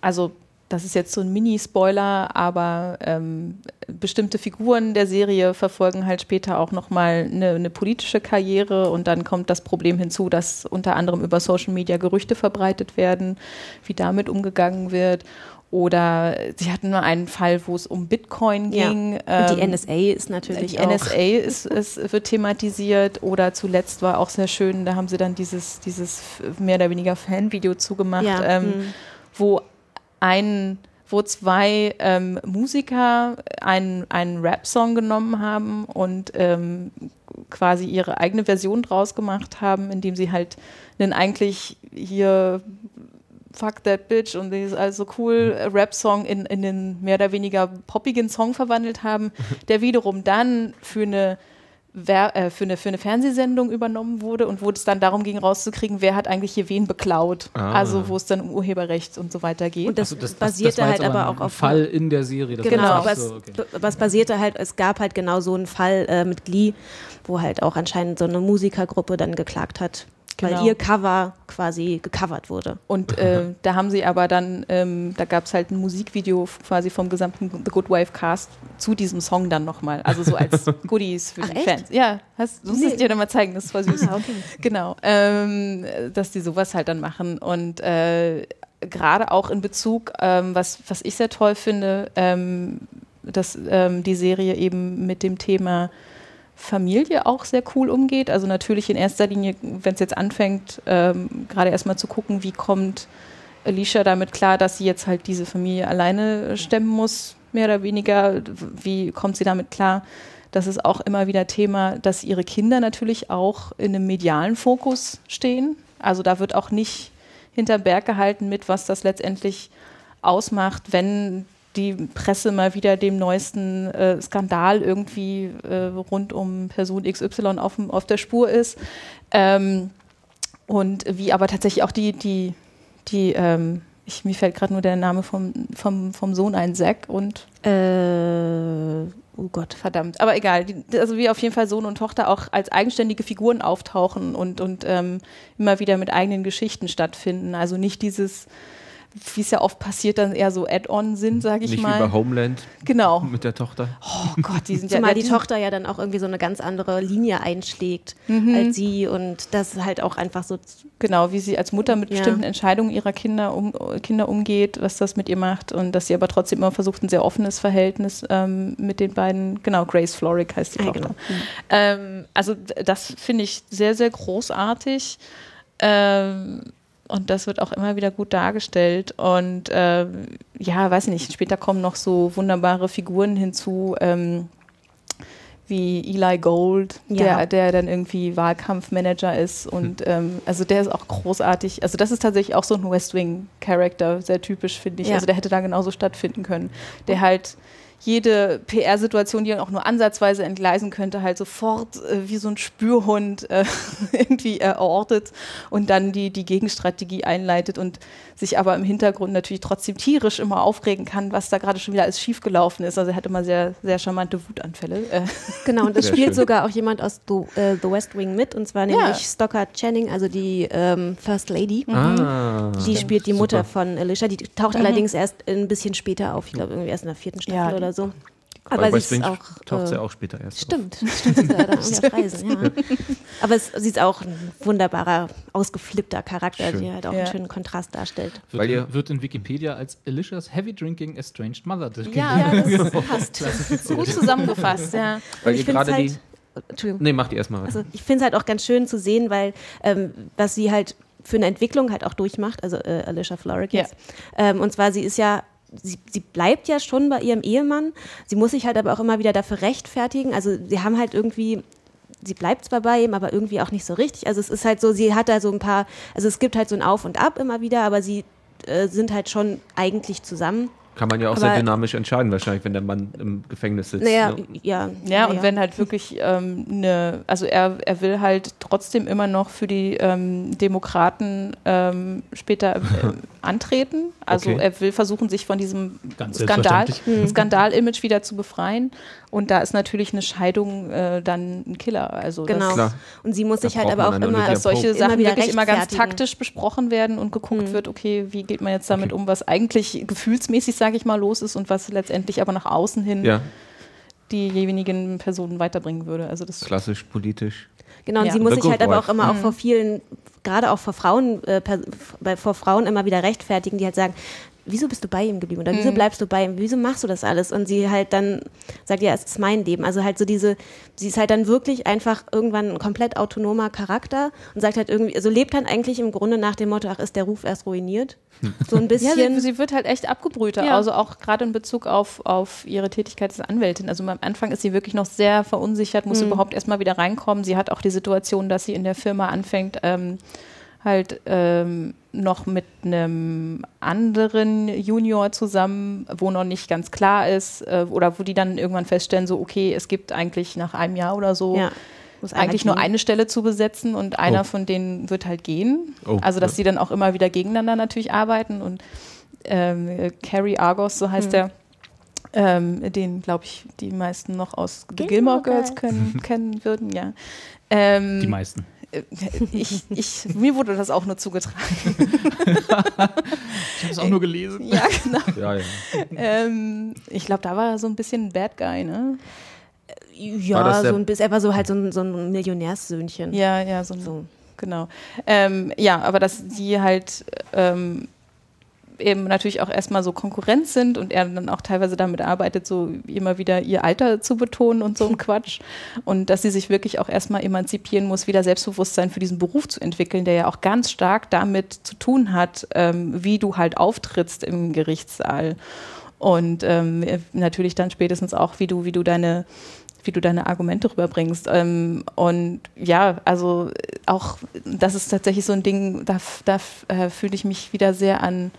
also das ist jetzt so ein Mini-Spoiler, aber ähm, bestimmte Figuren der Serie verfolgen halt später auch nochmal eine, eine politische Karriere und dann kommt das Problem hinzu, dass unter anderem über Social Media Gerüchte verbreitet werden, wie damit umgegangen wird. Oder sie hatten mal einen Fall, wo es um Bitcoin Ja. ging. Und die ähm, NSA ist natürlich die auch. NSA ist, ist, wird thematisiert oder zuletzt war auch sehr schön, da haben sie dann dieses, dieses mehr oder weniger Fanvideo zugemacht, Ja, ähm, hm. wo ein wo zwei ähm, Musiker einen, einen Rap-Song genommen haben und ähm, quasi ihre eigene Version draus gemacht haben, indem sie halt einen eigentlich hier Fuck that bitch und ist also cool Rap-Song in, in den mehr oder weniger poppigen Song verwandelt haben, der wiederum dann für eine, Wer äh, für, eine, für eine Fernsehsendung übernommen wurde und wo es dann darum ging, rauszukriegen, wer hat eigentlich hier wen beklaut. Ah. Also wo es dann um Urheberrecht und so weiter geht. Und das, Also basierte war halt aber ein- auch auf Fall in der Serie. Das Genau, aber so, okay. was basierte halt, es gab halt genau so einen Fall äh, mit Glee, wo halt auch anscheinend so eine Musikergruppe dann geklagt hat, Genau. weil ihr Cover quasi gecovert wurde. Und äh, da haben sie aber dann, ähm, da gab es halt ein Musikvideo quasi vom gesamten The Good Wife Cast zu diesem Song dann nochmal. Also so als Goodies für Ach, die echt? Fans. Ja, hast, du musst es Nee. dir dann mal zeigen, das war süß. Ah, okay. Genau, ähm, dass die sowas halt dann machen. Und äh, gerade auch in Bezug, ähm, was, was ich sehr toll finde, ähm, dass ähm, die Serie eben mit dem Thema Familie auch sehr cool umgeht. Also natürlich in erster Linie, wenn es jetzt anfängt, ähm, gerade erstmal zu gucken, wie kommt Alicia damit klar, dass sie jetzt halt diese Familie alleine stemmen muss, mehr oder weniger. Wie kommt sie damit klar? Das ist auch immer wieder Thema, dass ihre Kinder natürlich auch in einem medialen Fokus stehen. Also da wird auch nicht hinterm Berg gehalten mit, was das letztendlich ausmacht, wenn die Presse mal wieder dem neuesten äh, Skandal irgendwie äh, rund um Person XY auf, auf der Spur ist. Ähm, und wie aber tatsächlich auch die, die, die ähm, ich, mir fällt gerade nur der Name vom, vom, vom Sohn ein, Zack und Äh, oh Gott. verdammt, aber egal. Die, also wie auf jeden Fall Sohn und Tochter auch als eigenständige Figuren auftauchen und, und ähm, immer wieder mit eigenen Geschichten stattfinden. Also nicht dieses wie es ja oft passiert, dann eher so Add-on sind, sage ich Nicht mal. wie bei Homeland genau. mit der Tochter. Oh Gott, die sind ja Zumal die die- Tochter ja dann auch irgendwie so eine ganz andere Linie einschlägt Mhm. als sie und das halt auch einfach so Genau, wie sie als Mutter mit Ja. bestimmten Entscheidungen ihrer Kinder, um, Kinder umgeht, was das mit ihr macht und dass sie aber trotzdem immer versucht, ein sehr offenes Verhältnis ähm, mit den beiden, genau, Grace Florick heißt die Ah, Tochter. genau. Ähm, also das finde ich sehr, sehr großartig. Ähm, und das wird auch immer wieder gut dargestellt. Und ähm, ja, weiß ich nicht, später kommen noch so wunderbare Figuren hinzu. Ähm, wie Eli Gold, Ja. der, der dann irgendwie Wahlkampfmanager ist und ähm, also der ist auch großartig. Also das ist tatsächlich auch so ein West Wing Charakter, sehr typisch finde ich. Ja. Also der hätte da genauso stattfinden können. Der halt jede PR-Situation, die er auch nur ansatzweise entgleisen könnte, halt sofort äh, wie so ein Spürhund äh, irgendwie erortet und dann die, die Gegenstrategie einleitet und sich aber im Hintergrund natürlich trotzdem tierisch immer aufregen kann, was da gerade schon wieder alles schiefgelaufen ist. Also er hat immer sehr, sehr charmante Wutanfälle. Äh, Genau, und es Sehr spielt schön. sogar auch jemand aus The, äh, The West Wing mit, und zwar Ja. nämlich Stocker Channing, also die ähm, First Lady. Ah. Die spielt die Mutter Super. von Alicia. Die taucht allerdings erst ein bisschen später auf. Ich glaube, irgendwie erst in der vierten Staffel Ja, oder so. Bei Aber sie ist auch. taucht sie äh, auch später erst auf. Stimmt, stimmt, ja Reisen, ja. Aber es, sie ist auch ein wunderbarer, ausgeflippter Charakter, Schön. der halt auch Ja. einen schönen Kontrast darstellt. Wird, Weil in, ihr- wird in Wikipedia als Alicia's Heavy Drinking Estranged Mother ja, das passt. Gut zusammengefasst, ja. Weil ich ihr gerade die. halt- Entschuldigung. Nee, mach die erstmal. Also ich finde es halt auch ganz schön zu sehen, weil ähm, was sie halt für eine Entwicklung halt auch durchmacht, also äh, Alicia Florrick Ja. jetzt. Ähm, und zwar, sie ist ja, sie, sie bleibt ja schon bei ihrem Ehemann, sie muss sich halt aber auch immer wieder dafür rechtfertigen. Also sie haben halt irgendwie, sie bleibt zwar bei ihm, aber irgendwie auch nicht so richtig. Also es ist halt so, sie hat da so ein paar, also es gibt halt so ein Auf und Ab immer wieder, aber sie äh, sind halt schon eigentlich zusammen. Kann man ja auch Aber- sehr dynamisch entscheiden, wahrscheinlich, wenn der Mann im Gefängnis sitzt. Naja, ne? ja. Ja, und wenn halt wirklich ähm, eine, also er, er will halt trotzdem immer noch für die ähm, Demokraten ähm, später äh, antreten. Also Okay. er will versuchen, sich von diesem selbstverständlich. Skandal-Image wieder zu befreien. Und da ist natürlich eine Scheidung äh, dann ein Killer. Also Genau. das. Und sie muss sich halt aber auch immer, dass solche. Sachen wieder wirklich immer ganz taktisch besprochen werden und geguckt Mhm. wird, okay, wie geht man jetzt damit um, was eigentlich gefühlsmäßig, sage ich mal, los ist und was letztendlich aber nach außen hin Ja, diejenigen Personen weiterbringen würde. Also das klassisch politisch. Genau, und Ja. sie muss sich halt aber auch immer auch vor vielen, gerade auch vor Frauen, äh, vor Frauen immer wieder rechtfertigen, die halt sagen, wieso bist du bei ihm geblieben oder wieso bleibst du bei ihm, wieso machst du das alles? Und sie halt dann sagt, ja, es ist mein Leben. Also halt so diese, sie ist halt dann wirklich einfach irgendwann ein komplett autonomer Charakter und sagt halt irgendwie, also lebt dann eigentlich im Grunde nach dem Motto, ach, ist der Ruf erst ruiniert? So ein Ja, bisschen. sie, sie wird halt echt abgebrühter, Ja. also auch gerade in Bezug auf, auf ihre Tätigkeit als Anwältin. Also am Anfang ist sie wirklich noch sehr verunsichert, muss überhaupt erstmal wieder reinkommen. Sie hat auch die Situation, dass sie in der Firma anfängt, ähm, halt ähm, noch mit einem anderen Junior zusammen, wo noch nicht ganz klar ist, äh, oder wo die dann irgendwann feststellen, so, okay, es gibt eigentlich nach einem Jahr oder so ja. Muss eigentlich nur eine Stelle zu besetzen und einer Oh. von denen wird halt gehen. Oh, also, dass ja. sie dann auch immer wieder gegeneinander natürlich arbeiten und ähm, äh, Carrie Argos, so heißt der, ähm, den, glaube ich, die meisten noch aus The Gilmore Gilmore Girls können, kennen würden, ja. Ähm, Die meisten. Äh, ich, ich, mir wurde das auch nur zugetragen. Ich habe es auch nur gelesen. ja, genau. Ja, ja. ähm, ich glaube, da war er so ein bisschen ein Bad Guy, ne? Ja, so ein bisschen, er war so halt so ein, so ein Millionärssöhnchen. Ja, ja, so, ein- So. genau. Ähm, ja, aber dass die halt ähm, eben natürlich auch erstmal so Konkurrenz sind und er dann auch teilweise damit arbeitet, so immer wieder ihr Alter zu betonen und so ein Quatsch. Und dass sie sich wirklich auch erstmal emanzipieren muss, wieder Selbstbewusstsein für diesen Beruf zu entwickeln, der ja auch ganz stark damit zu tun hat, ähm, wie du halt auftrittst im Gerichtssaal. Und ähm, natürlich dann spätestens auch, wie du, wie du deine wie du deine Argumente rüberbringst. Ähm, und ja, also äh, auch, das ist tatsächlich so ein Ding, da, da äh, fühle ich mich wieder sehr an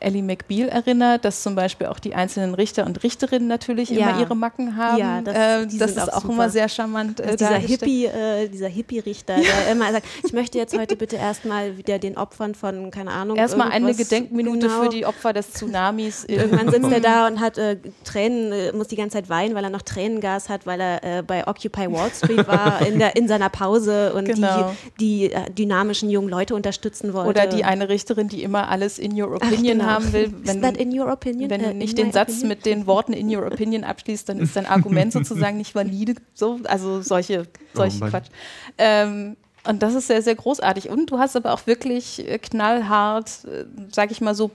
Ellie McBeal erinnert, dass zum Beispiel auch die einzelnen Richter und Richterinnen natürlich Ja. immer ihre Macken haben. Ja, das- äh, das ist auch auch immer sehr charmant. Äh, Also dieser. Hippie, äh, dieser Hippie-Richter, der immer sagt, ich möchte jetzt heute bitte erstmal wieder den Opfern von, keine Ahnung. Erstmal eine Gedenkminute genau. für die Opfer des Tsunamis. Irgendwann sitzt er da und hat äh, Tränen, äh, muss die ganze Zeit weinen, weil er noch Tränengas hat, weil er äh, bei Occupy Wall Street war in, der, in seiner Pause und Genau. die, die dynamischen jungen Leute unterstützen wollte. Oder die eine Richterin, die immer alles in your opinion genau. Haben will, wenn, Is that in your opinion? wenn Äh, du in nicht den Satz opinion? mit den Worten in your opinion abschließt, dann ist dein Argument sozusagen nicht valide. So, also solche, solche Oh. Quatsch. Ähm, und das ist sehr, sehr großartig. Und du hast aber auch wirklich äh, knallhart, äh, sag ich mal so,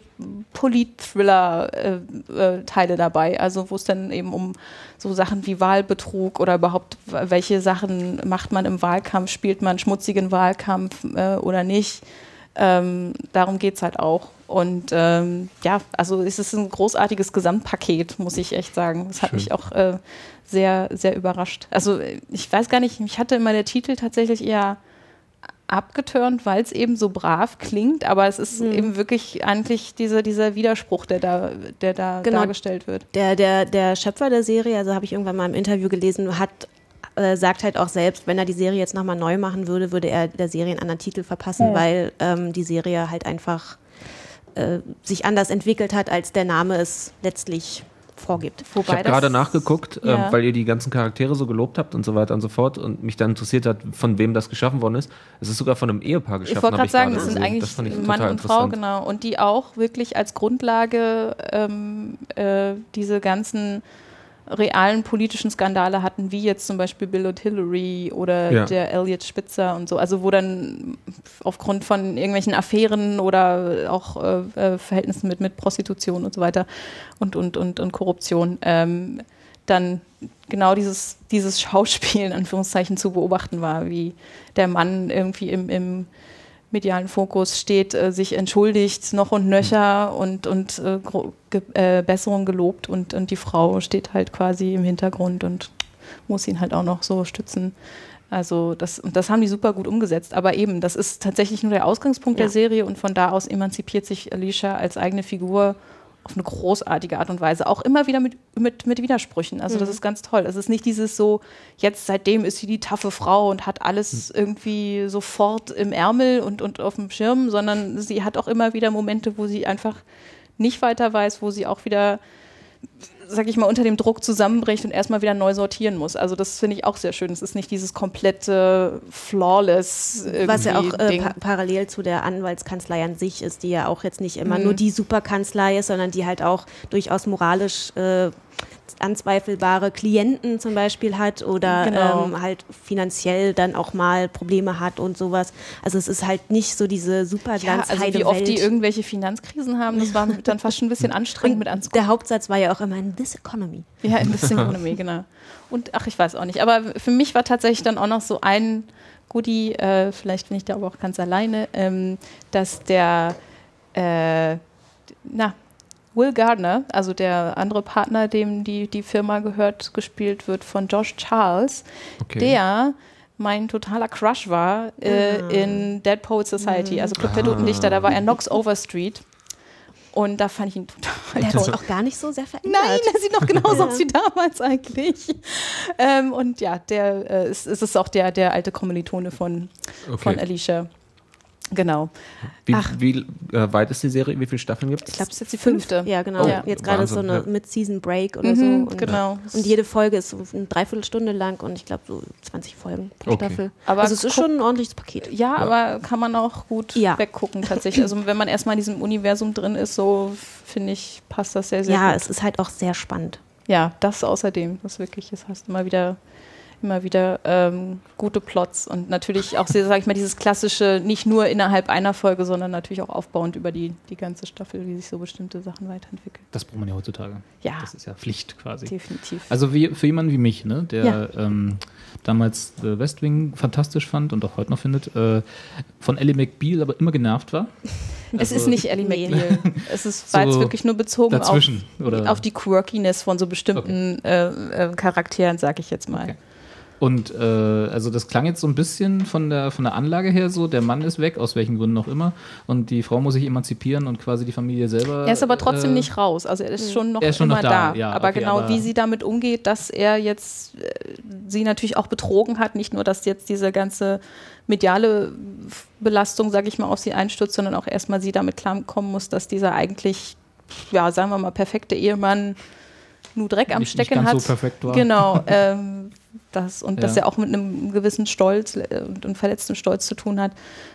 Polit-Thriller-Teile dabei. Also wo es dann eben um so Sachen wie Wahlbetrug oder überhaupt, welche Sachen macht man im Wahlkampf, spielt man schmutzigen Wahlkampf äh, oder nicht. Ähm, darum geht es halt auch. Und ähm, ja, also es ist ein großartiges Gesamtpaket, muss ich echt sagen. Das hat Schön. mich auch äh, sehr, sehr überrascht. Also äh, ich weiß gar nicht, mich hatte immer der Titel tatsächlich eher abgeturnt, weil es eben so brav klingt, aber es ist eben wirklich eigentlich diese, dieser Widerspruch, der da, der da Genau. dargestellt wird. Der, der, der Schöpfer der Serie, also habe ich irgendwann mal im Interview gelesen, hat äh, sagt halt auch selbst, wenn er die Serie jetzt nochmal neu machen würde, würde er der Serie einen anderen Titel verpassen, weil ähm, die Serie halt einfach äh, sich anders entwickelt hat, als der Name es letztlich vorgibt. Ich Wobei habe das- gerade nachgeguckt, Ja. ähm, weil ihr die ganzen Charaktere so gelobt habt und so weiter und so fort und mich dann interessiert hat, von wem das geschaffen worden ist. Es ist sogar von einem Ehepaar geschaffen. Ich wollte gerade sagen, das sind eigentlich das ich Mann und Frau, genau. Und die auch wirklich als Grundlage ähm, äh, diese ganzen realen politischen Skandale hatten, wie jetzt zum Beispiel Bill und Hillary oder Ja. der Elliot Spitzer und so. Also wo dann aufgrund von irgendwelchen Affären oder auch äh, äh, Verhältnissen mit, mit Prostitution und so weiter und, und, und, und Korruption ähm, dann genau dieses, dieses Schauspiel in Anführungszeichen zu beobachten war, wie der Mann irgendwie im, im medialen Fokus steht, äh, sich entschuldigt noch und nöcher und, und äh, ge äh, Besserung gelobt und, und die Frau steht halt quasi im Hintergrund und muss ihn halt auch noch so stützen. Also das, und das haben die super gut umgesetzt. Aber eben, das ist tatsächlich nur der Ausgangspunkt Ja. der Serie und von da aus emanzipiert sich Alicia als eigene Figur auf eine großartige Art und Weise. Auch immer wieder mit, mit, mit Widersprüchen. Also das ist ganz toll. Es ist nicht dieses so, jetzt seitdem ist sie die taffe Frau und hat alles irgendwie sofort im Ärmel und, und auf dem Schirm, sondern sie hat auch immer wieder Momente, wo sie einfach nicht weiter weiß, wo sie auch wieder sag ich mal, unter dem Druck zusammenbricht und erstmal wieder neu sortieren muss. Also das finde ich auch sehr schön. Es ist nicht dieses komplette flawless Was ja auch äh, pa parallel zu der Anwaltskanzlei an sich ist, die ja auch jetzt nicht immer Mhm. nur die Superkanzlei ist, sondern die halt auch durchaus moralisch äh, anzweifelbare Klienten zum Beispiel hat oder Genau. ähm, halt finanziell dann auch mal Probleme hat und sowas. Also es ist halt nicht so diese ja, superglanz also wie oft die irgendwelche Finanzkrisen haben, das war dann fast schon ein bisschen anstrengend mit anzugucken. Der Hauptsatz war ja auch immer in this economy. Ja, in this economy, genau. Und ach, ich weiß auch nicht. Aber für mich war tatsächlich dann auch noch so ein Goodie, äh, vielleicht bin ich da aber auch ganz alleine, ähm, dass der, äh, na, Will Gardner, also der andere Partner, dem die, die Firma gehört, gespielt wird von Josh Charles, Okay. der mein totaler Crush war äh, in Dead Poet Society, also Club der Toten Dichter, da war er Knox Overstreet. Und da fand ich ihn total Der hat auch gar nicht so sehr verändert. Nein, er sieht noch genauso aus wie damals eigentlich. Ähm, und ja, der äh, ist, es ist auch der, der alte Kommilitone von, Okay. von Alicia. Genau. Wie, Ach. wie äh, weit ist die Serie? Wie viele Staffeln gibt es? Ich glaube, es ist jetzt die fünfte. Ja, genau. Oh, Jetzt gerade so eine ja. Mid-Season-Break oder Mhm, so. Und, genau. Und jede Folge ist so eine Dreiviertelstunde lang und ich glaube so 20 Folgen pro Okay. Staffel. Aber also es ist schon ein ordentliches Paket. Ja, aber kann man auch gut Ja. weggucken tatsächlich. Also wenn man erstmal in diesem Universum drin ist, so finde ich, passt das sehr, sehr Ja, gut. es ist halt auch sehr spannend. Ja, das außerdem, das wirklich, es hast immer wieder, immer wieder ähm, gute Plots und natürlich auch, sage ich mal, dieses klassische, nicht nur innerhalb einer Folge, sondern natürlich auch aufbauend über die, die ganze Staffel, wie sich so bestimmte Sachen weiterentwickeln. Das braucht man ja heutzutage. Ja. Das ist ja Pflicht quasi. Definitiv. Also wie, für jemanden wie mich, ne, der Ja. ähm, damals The West Wing fantastisch fand und auch heute noch findet, äh, von Ellie McBeal aber immer genervt war. es Also ist nicht Ellie. McBeal. es ist, war So jetzt wirklich nur bezogen auf, auf die Quirkiness von so bestimmten äh, äh, Charakteren, sag ich jetzt mal. Okay. Und äh, also das klang jetzt so ein bisschen von der, von der Anlage her so, der Mann ist weg, aus welchen Gründen auch immer, und die Frau muss sich emanzipieren und quasi die Familie selber. Er ist aber trotzdem äh, nicht raus. Also er ist schon noch Er ist schon immer noch da, ja, aber okay, genau aber- wie sie damit umgeht, dass er jetzt äh, sie natürlich auch betrogen hat, nicht nur, dass jetzt diese ganze mediale Belastung, sage ich mal, auf sie einstürzt, sondern auch erstmal sie damit klarkommen muss, dass dieser eigentlich, ja, sagen wir mal, perfekte Ehemann nur Dreck am Nicht- nicht Stecken ganz hat. so perfekt war. Genau. Ähm, Das, und Ja. dass er auch mit einem gewissen Stolz äh, und, und verletztem Stolz zu tun hat,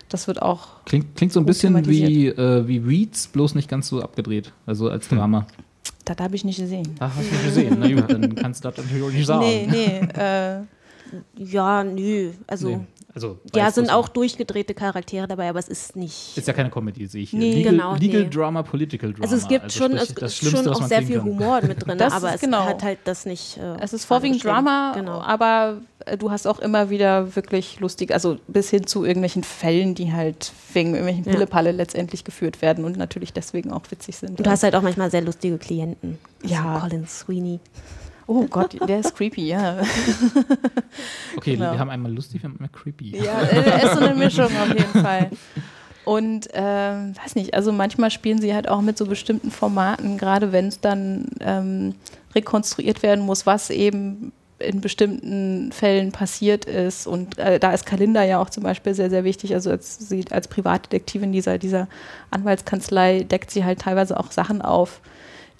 das wird auch. Klingt, klingt so ein bisschen wie, äh, wie Weeds, bloß nicht ganz so abgedreht. Also als Drama. Das habe ich nicht gesehen. Ach, hast du nicht gesehen. Na gut, dann kannst du das natürlich auch nicht sagen. Nee, nee. Äh, Ja, nö. Also, Nee. Also, ja, sind auch durchgedrehte Charaktere dabei, aber es ist nicht. Ist ja keine Comedy, sehe ich hier. Nee, Legal, genau, Legal nee. Drama, Political Drama. Also es gibt schon, sprich, es das ist Schlimmste, schon auch sehr viel kann. Humor mit drin, Das aber es genau. hat halt das nicht. Äh, es ist vorwiegend. Drama, Genau. aber äh, du hast auch immer wieder wirklich lustig, also bis hin zu irgendwelchen Fällen, die halt wegen irgendwelchen Ja. Pillepalle letztendlich geführt werden und natürlich deswegen auch witzig sind. Und du hast halt auch manchmal sehr lustige Klienten. Ja. So Colin Sweeney. Oh Gott, der ist creepy, ja. Okay, Genau. wir haben einmal lustig, wir haben einmal creepy. Ja, er ist so eine Mischung auf jeden Fall. Und ähm, weiß nicht, also manchmal spielen sie halt auch mit so bestimmten Formaten, gerade wenn es dann ähm, rekonstruiert werden muss, was eben in bestimmten Fällen passiert ist. Und äh, da ist Kalinda ja auch zum Beispiel sehr, sehr wichtig. Also als, sie als Privatdetektivin dieser, dieser Anwaltskanzlei deckt sie halt teilweise auch Sachen auf,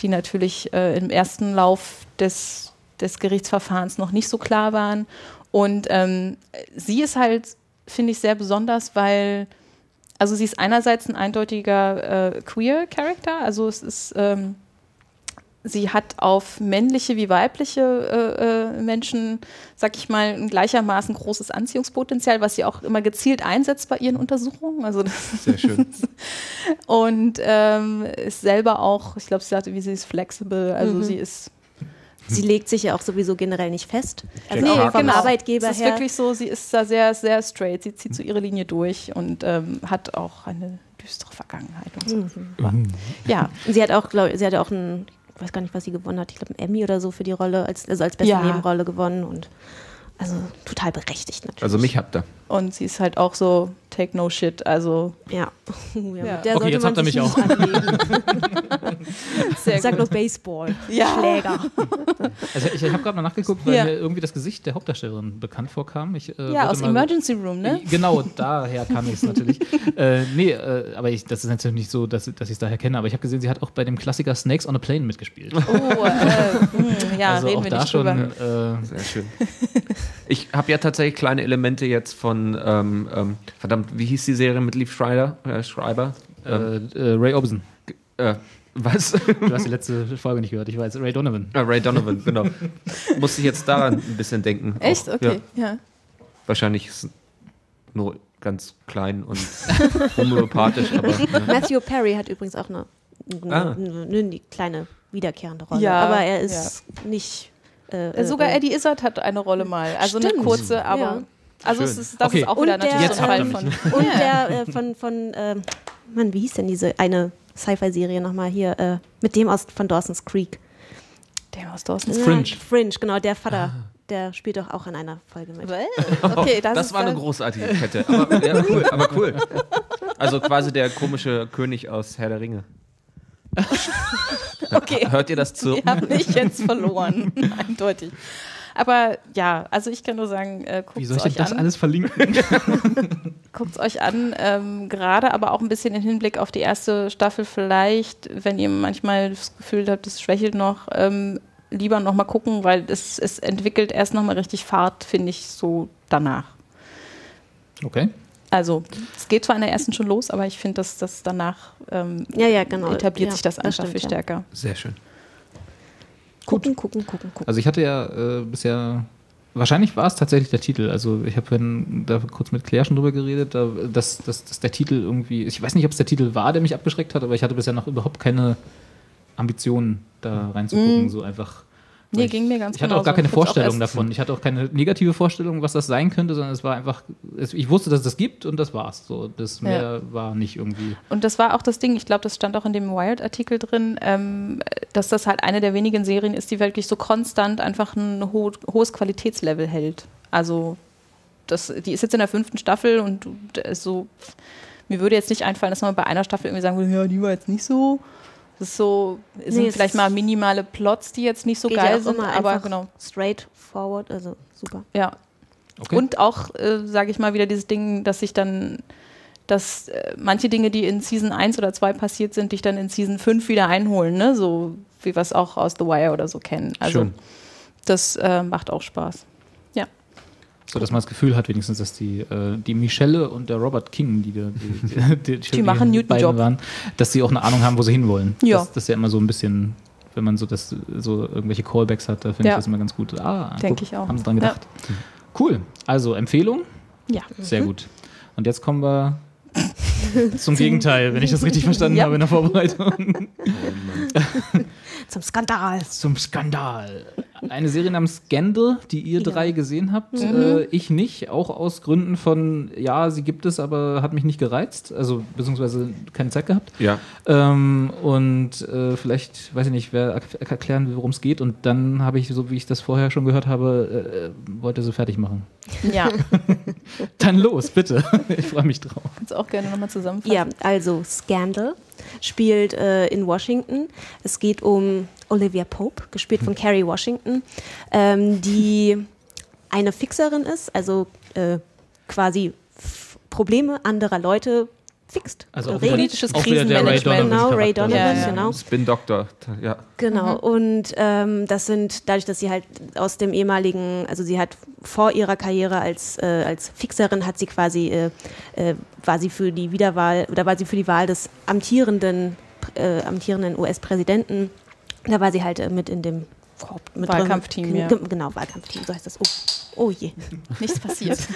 die natürlich äh, im ersten Lauf des, des Gerichtsverfahrens noch nicht so klar waren. Und ähm, sie ist halt, finde ich, sehr besonders, weil, also sie ist einerseits ein eindeutiger äh, Queer-Charakter, also es ist, ähm, sie hat auf männliche wie weibliche äh, äh, Menschen, sag ich mal, ein gleichermaßen großes Anziehungspotenzial, was sie auch immer gezielt einsetzt bei ihren Untersuchungen. Also das Sehr schön. und ähm, ist selber auch, ich glaube, sie sagte, wie sie ist flexible, also Mhm. sie ist Sie legt sich ja auch sowieso generell nicht fest. Also Nee, vom genau. Arbeitgeber es ist her. wirklich so, sie ist da sehr, sehr straight, sie zieht so ihre Linie durch und ähm, hat auch eine düstere Vergangenheit und so. Mhm. Ja, Und sie hat auch, glaube sie hat auch einen, weiß gar nicht, was sie gewonnen hat, ich glaube, einen Emmy oder so für die Rolle, als, also als beste Ja. Nebenrolle gewonnen und also total berechtigt natürlich. Also mich habt ihr. und sie ist halt auch so take no shit, also Ja. ja, der Okay, sollte jetzt man habt ihr sich mich nicht auch. sehr Ich sag nur Baseball. Ja. Schläger. Also ich, ich habe gerade mal nachgeguckt, weil Ja. mir irgendwie das Gesicht der Hauptdarstellerin bekannt vorkam. Ich, äh, Ja, aus mal- Emergency Room, ne? Genau, daher kam ich es natürlich. äh, nee, äh, aber ich, das ist natürlich nicht so, dass, dass ich es daher kenne, aber ich habe gesehen, sie hat auch bei dem Klassiker Snakes on a Plane mitgespielt. Oh, äh, hm, ja, also reden auch wir da nicht schon. drüber. Äh, Sehr schön. Ich habe ja tatsächlich kleine Elemente jetzt von, ähm, ähm, verdammt, wie hieß die Serie mit Leaf Schreiber? Äh, Schreiber? äh, äh, Ray Orbison. Äh, was? Du hast die letzte Folge nicht gehört, ich weiß. Ray Donovan. Ah, Ray Donovan, genau. Musste ich jetzt daran ein bisschen denken. Echt? Auch, Okay, Ja, ja. wahrscheinlich ist nur ganz klein und homöopathisch, aber ne. Matthew Perry hat übrigens auch eine, eine, Ah. eine, eine kleine wiederkehrende Rolle. Ja, aber er ist nicht. Äh, Äh, Sogar äh, Eddie Izzard hat eine Rolle mal, also Stimmt. eine kurze, aber Ja. Also Schön. es ist, das Okay. ist auch Und wieder der- natürlich Fall von. Und der äh, von, von ähm, Mann, wie hieß denn diese eine Sci-Fi-Serie nochmal hier? Äh, mit dem aus von Dawson's Creek. Der aus Dawson's Ja, Fringe. Fringe, genau, der Vater. Der spielt doch auch in einer Folge mit. Okay, das, das, ist war eine großartige Kette. Aber, ja, cool, aber cool. Also quasi der komische König aus Herr der Ringe. Okay. Hört ihr das zu? Ihr habt mich jetzt verloren, eindeutig. Aber ja, also ich kann nur sagen, äh, guckt Wie es soll ich denn euch das an. alles verlinken? Guckt es euch an, ähm, gerade aber auch ein bisschen im Hinblick auf die erste Staffel vielleicht, wenn ihr manchmal das Gefühl habt, es schwächelt noch, ähm, lieber noch mal gucken, weil es, es entwickelt erst noch mal richtig Fahrt, finde ich, so danach. Okay. Also es geht zwar in der ersten schon los, aber ich finde, dass das danach ähm, Ja, ja, genau. etabliert ja, sich das einfach stimmt, viel ja. stärker. Sehr schön. Gucken, gucken, gucken, gucken. Also ich hatte ja äh, bisher, wahrscheinlich war es tatsächlich der Titel. Also ich habe da kurz mit Claire schon drüber geredet, da, dass, dass, dass der Titel irgendwie, ich weiß nicht, ob es der Titel war, der mich abgeschreckt hat, aber ich hatte bisher noch überhaupt keine Ambitionen, da reinzugucken, so einfach. Nee, ging mir ganz Ich hatte auch gar keine find's auch Vorstellung davon. Ich hatte auch keine negative Vorstellung, was das sein könnte, sondern es war einfach, es, ich wusste, dass es das gibt und das war's. So, das mehr war nicht irgendwie. Und das war auch das Ding, ich glaube, das stand auch in dem Wired-Artikel drin, ähm, dass das halt eine der wenigen Serien ist, die wirklich so konstant einfach ein ho hohes Qualitätslevel hält. Also, das, die ist jetzt in der fünften Staffel und ist so, mir würde jetzt nicht einfallen, dass man bei einer Staffel irgendwie sagen würde, ja, die war jetzt nicht so. Das ist so, es sind vielleicht mal minimale Plots, die jetzt nicht so Geht geil ja auch sind, immer aber genau. straight forward, also super. Ja, Okay. und auch, äh, sage ich mal, wieder dieses Ding, dass sich dann, dass äh, manche Dinge, die in Season 1 oder 2 passiert sind, dich dann in Season 5 wieder einholen, ne? So wie wir es auch aus The Wire oder so kennen. Also Schön. das äh, macht auch Spaß. Ja. So dass man das Gefühl hat, wenigstens, dass die, äh, die Michelle und der Robert King, die, die, die, die, Die machen Newton beiden Job. waren, dass sie auch eine Ahnung haben, wo sie hinwollen. Ja. Das, das ist ja immer so ein bisschen, wenn man so, das, so irgendwelche Callbacks hat, da finde Ja. ich das immer ganz gut. Ah, Denke ich auch. Haben sie dran gedacht. Cool. Also Empfehlung? Ja. Sehr gut. Und jetzt kommen wir zum Gegenteil, wenn ich das richtig verstanden Ja. habe in der Vorbereitung. Zum Skandal. Zum Skandal. Eine Serie namens Scandal, die ihr Ja. drei gesehen habt. Mhm. Äh, ich nicht, auch aus Gründen von, ja, sie gibt es, aber hat mich nicht gereizt. Also, beziehungsweise keine Zeit gehabt. Ja. Ähm, und äh, vielleicht, weiß ich nicht, wer er- erklären will, worum es geht. Und dann habe ich, so wie ich das vorher schon gehört habe, äh, wollte sie fertig machen. Ja, Dann los, bitte. Ich freue mich drauf. kannst du auch gerne nochmal zusammenfassen. Ja, also Scandal spielt äh, in Washington. Es geht um Olivia Pope, gespielt von Carrie Washington, ähm, die eine Fixerin ist, also äh, quasi Probleme anderer Leute fixt. Also auch Politisches Krisenmanagement. Donovan. Genau, Ray. Donovan, Ja, ja. genau. Spin Doctor. Ja. Genau, und ähm, das sind, dadurch, dass sie halt aus dem ehemaligen, also sie hat vor ihrer Karriere als, äh, als Fixerin, hat sie quasi, äh, äh, war sie für die Wiederwahl, oder war sie für die Wahl des amtierenden, äh, amtierenden US-Präsidenten, da war sie halt äh, mit in dem Korb, mit drin. Wahlkampfteam, ja. Ge- Genau, Wahlkampfteam, so heißt das. Oh, oh je. Nichts passiert.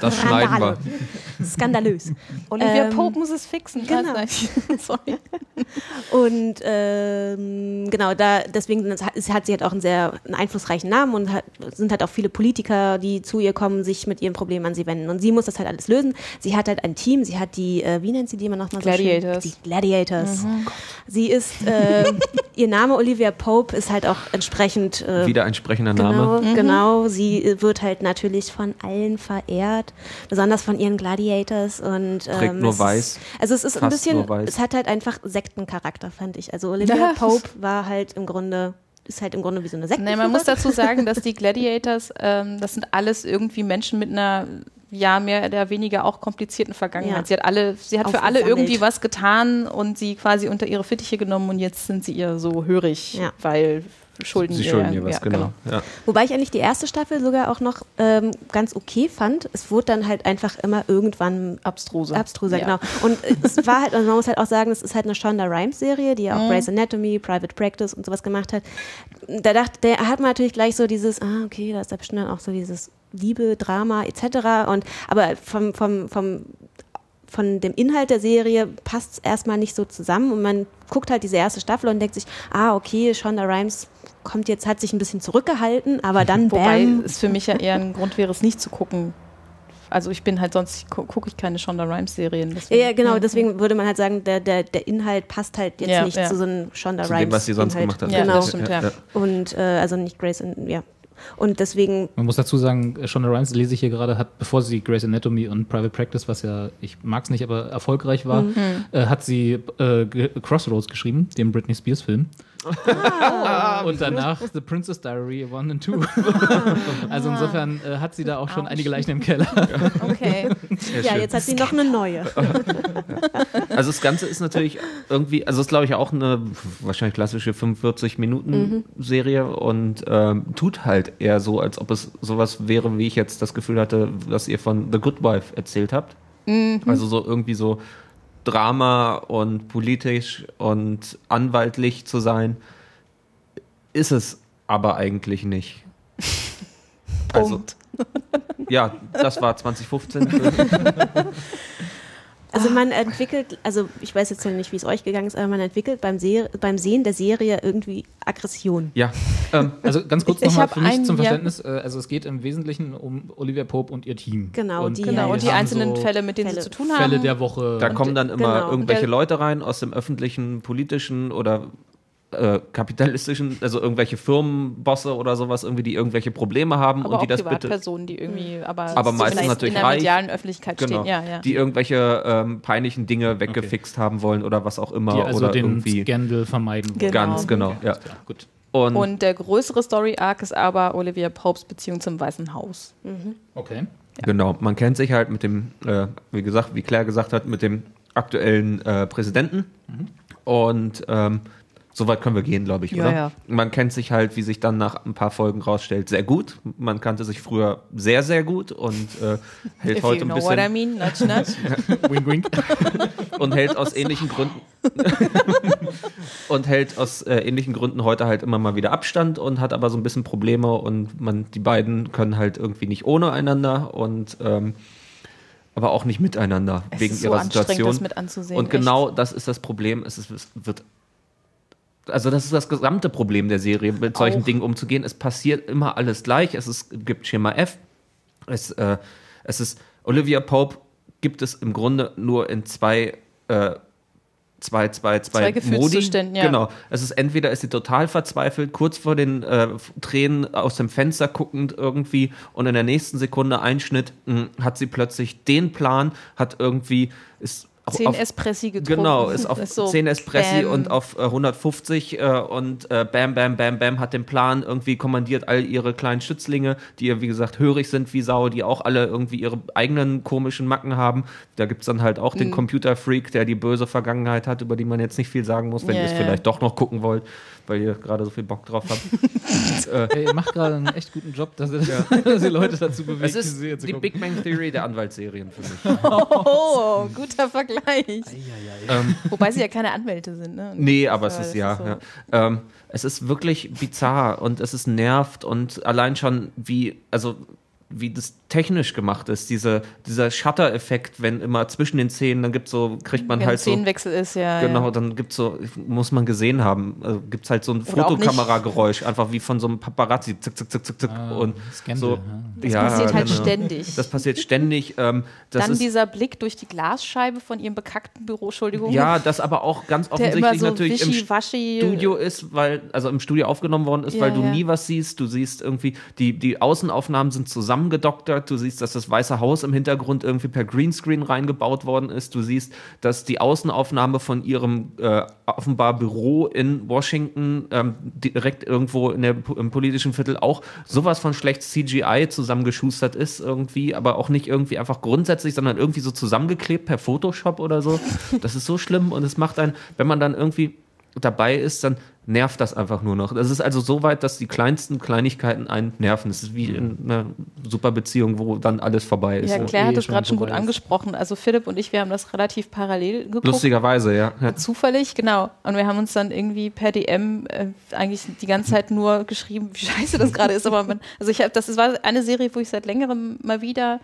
Das schneiden wir. Skandalös. Olivia Ähm, Pope muss es fixen. genau. Sorry. Und ähm, genau, da deswegen ist- hat sie halt auch einen sehr einen einflussreichen Namen und hat, sind halt auch viele Politiker, die zu ihr kommen, sich mit ihren Problemen an sie wenden. Und sie muss das halt alles lösen. Sie hat halt ein Team, sie hat die, äh, wie nennt sie die immer nochmal so schön? Gladiators. Die Gladiators. Sie ist, äh, ihr Name Olivia Pope ist halt auch entsprechend äh, Wieder ein sprechender Genau, Name. genau. Sie wird halt natürlich von allen verehrt, besonders von ihren Gladiators und ähm, Trägt nur es weiß. Ist, also es ist ein bisschen, es hat halt einfach Sektencharakter, fand ich. Also Olivia Ja. Pope war halt im Grunde, ist halt im Grunde wie so eine Sekte. Nee, man muss dazu sagen, dass die Gladiators, ähm, das sind alles irgendwie Menschen mit einer ja mehr oder weniger auch komplizierten Vergangenheit. Ja. Sie hat alle, sie hat für alle irgendwie was getan und sie quasi unter ihre Fittiche genommen und jetzt sind sie ihr so hörig, Ja. weil Schulden Sie schulden ihr was, ja, genau. Ja. Wobei ich eigentlich die erste Staffel sogar auch noch ähm, ganz okay fand. Es wurde dann halt einfach immer irgendwann Abstruse. Abstruser, Ja. genau. Und es war halt, also man muss halt auch sagen, es ist halt eine Shonda Rhimes-Serie, die ja auch Grey's Anatomy, Private Practice und sowas gemacht hat. Da dachte, der hat man natürlich gleich so dieses, ah, okay, da ist da bestimmt dann auch so dieses Liebe, Drama etc. Und aber vom, vom, vom von dem Inhalt der Serie passt es erstmal nicht so zusammen und man guckt halt diese erste Staffel und denkt sich, ah, okay, Shonda Rhimes kommt jetzt, hat sich ein bisschen zurückgehalten, aber dann Wobei bam. es für mich ja eher ein Grund wäre, es nicht zu gucken. Also ich bin halt sonst gu- gucke ich keine Shonda Rhimes Serien. Ja, deswegen- ja, genau, deswegen würde man halt sagen, der, der, der Inhalt passt halt jetzt Ja, nicht ja. zu so einem Shonda Zu Rhimes. dem, was sie sonst Inhalt. gemacht hat. Ja, Genau. das stimmt, ja. Und äh, also nicht Grace, and, ja. Und deswegen, Man muss dazu sagen, Shonda Rhimes, lese ich hier gerade, hat, bevor sie Grey's Anatomy und Private Practice, was ja, ich mag es nicht, aber erfolgreich war, Mhm. äh, hat sie äh, Crossroads geschrieben, den Britney Spears Film. Ah. und danach The Princess Diary 1 and 2. also insofern äh, hat sie da auch schon einige Leichen im Keller. okay. ja, jetzt hat sie noch eine neue. Also das Ganze ist natürlich irgendwie, also es ist glaube ich auch eine wahrscheinlich klassische 45-Minuten-Serie und ähm, tut halt eher so, als ob es sowas wäre, wie ich jetzt das Gefühl hatte, was ihr von The Good Wife erzählt habt. Also so irgendwie so Drama und politisch und anwaltlich zu sein, ist es aber eigentlich nicht. Also, Punkt. ja, das war 2015. Also man entwickelt, also ich weiß jetzt ja nicht, wie es euch gegangen ist, aber man entwickelt beim, Se beim Sehen der Serie irgendwie Aggression. ja, ähm, Also ganz kurz nochmal für mich einen- zum ja. Verständnis. Äh, also es geht im Wesentlichen um Olivia Pope und ihr Team. Genau, die Genau, und die einzelnen so Fälle, mit denen Fälle- sie zu tun haben. Fälle der Woche. Da kommen dann immer genau. irgendwelche Leute rein aus dem öffentlichen, politischen oder äh, kapitalistischen, also irgendwelche Firmenbosse oder sowas, irgendwie, die irgendwelche Probleme haben aber und auch die das bitte. Privatpersonen, die irgendwie, aber, Aber meistens natürlich in der reich. medialen Öffentlichkeit Genau, stehen. Ja, ja. die irgendwelche ähm, peinlichen Dinge weggefixt haben wollen oder was auch immer. die also oder den irgendwie. Scandal vermeiden wollen. Genau. Ganz genau, ja. Ja, gut. Und, Und der größere Story-Arc ist aber Olivia Popes Beziehung zum Weißen Haus. Okay. genau, man kennt sich halt mit dem, äh, wie gesagt, wie Claire gesagt hat, mit dem aktuellen äh, Präsidenten. Und ähm, So weit können wir gehen, glaube ich, Ja, oder? ja. Man kennt sich halt, wie sich dann nach ein paar Folgen rausstellt, sehr gut. Man kannte sich früher sehr, sehr gut und äh, hält If heute you ein know what I bisschen mean, nudge, nudge. wink, wink. und hält aus ähnlichen Gründen und hält aus äh, ähnlichen Gründen heute halt immer mal wieder Abstand und hat aber so ein bisschen Probleme und man die beiden können halt irgendwie nicht ohne einander und ähm, aber auch nicht miteinander Es wegen ist so ihrer Situation. das mit anzusehen, und genau das ist das Problem. Es, ist, es wird also das ist das gesamte Problem der Serie, mit solchen Auch. Dingen umzugehen. Es passiert immer alles gleich. Es ist, gibt Schema F. Es, äh, es ist Olivia Pope gibt es im Grunde nur in zwei äh, zwei, zwei, zwei, Zwei Modi. Gefühlszuständen, ja. Genau. Es ist entweder ist sie total verzweifelt, kurz vor den äh, Tränen aus dem Fenster guckend irgendwie und in der nächsten Sekunde Einschnitt mh, hat sie plötzlich den Plan, hat irgendwie ist auf, Espressi getrunken. Genau, ist auf so 10 Espressi bam. und auf äh, 150 äh, und äh, bam, bam, bam, bam hat den Plan, irgendwie kommandiert all ihre kleinen Schützlinge, die ja wie gesagt hörig sind wie Sau, die auch alle irgendwie ihre eigenen komischen Macken haben. Da gibt es dann halt auch den Mhm. Computerfreak, der die böse Vergangenheit hat, über die man jetzt nicht viel sagen muss, wenn Ja, ihr es ja. vielleicht doch noch gucken wollt, weil ihr gerade so viel Bock drauf habt. äh, ihr macht gerade einen echt guten Job, dass ihr, dass ihr Leute dazu bewegt, es die ist die gucken. Big Bang Theory der Anwaltsserien für mich. Oh, guter Vergleich. ähm, Wobei sie ja keine Anwälte sind, ne? Nee, aber es Ja, ist ja. ist so. ja. Ähm, es ist wirklich bizarr und es ist nervt und allein schon wie, also wie das technisch gemacht ist, diese, dieser Shutter-Effekt, wenn immer zwischen den Szenen, dann gibt so, kriegt man Wenn halt so. Szenenwechsel ist, ja. Genau, ja. dann gibt's so, muss man gesehen haben, also gibt's halt so ein. Fotokamerageräusch, einfach wie von so einem Paparazzi, zick, zick, zick, zick, zick. Ah, und Scandal, so. ja. Das ja, passiert halt genau. ständig. Das passiert ständig. Ähm, das Dann ist, dieser Blick durch die Glasscheibe von ihrem bekackten Büro, Entschuldigung. ja, das aber auch ganz offensichtlich immer so natürlich im. Studio ist, weil, also im Studio aufgenommen worden ist, Ja, weil du ja. nie was siehst. Du siehst irgendwie, die, die Außenaufnahmen sind zusammengedoktert. Du siehst, dass das Weiße Haus im Hintergrund irgendwie per Greenscreen reingebaut worden ist. Du siehst, dass die Außenaufnahme von ihrem äh, offenbar Büro in Washington ähm, direkt irgendwo in der, im politischen Viertel auch sowas von schlecht CGI zusammengeschustert ist irgendwie, aber auch nicht irgendwie einfach grundsätzlich, sondern irgendwie so zusammengeklebt per Photoshop oder so. Das ist so schlimm und es macht einen, wenn man dann irgendwie dabei ist, dann nervt das einfach nur noch. Das ist also so weit, dass die kleinsten Kleinigkeiten einen nerven. Das ist wie in einer super Beziehung, wo dann alles vorbei ist. Ja. Claire hat es gerade schon gut ist. angesprochen. Also Philipp und ich, wir haben das relativ parallel geguckt. Lustigerweise, ja. ja. Zufällig, genau. Und wir haben uns dann irgendwie per DM äh, eigentlich die ganze Zeit nur geschrieben, wie scheiße das gerade ist. Aber man, also ich habe, das war eine Serie, wo ich seit längerem mal wieder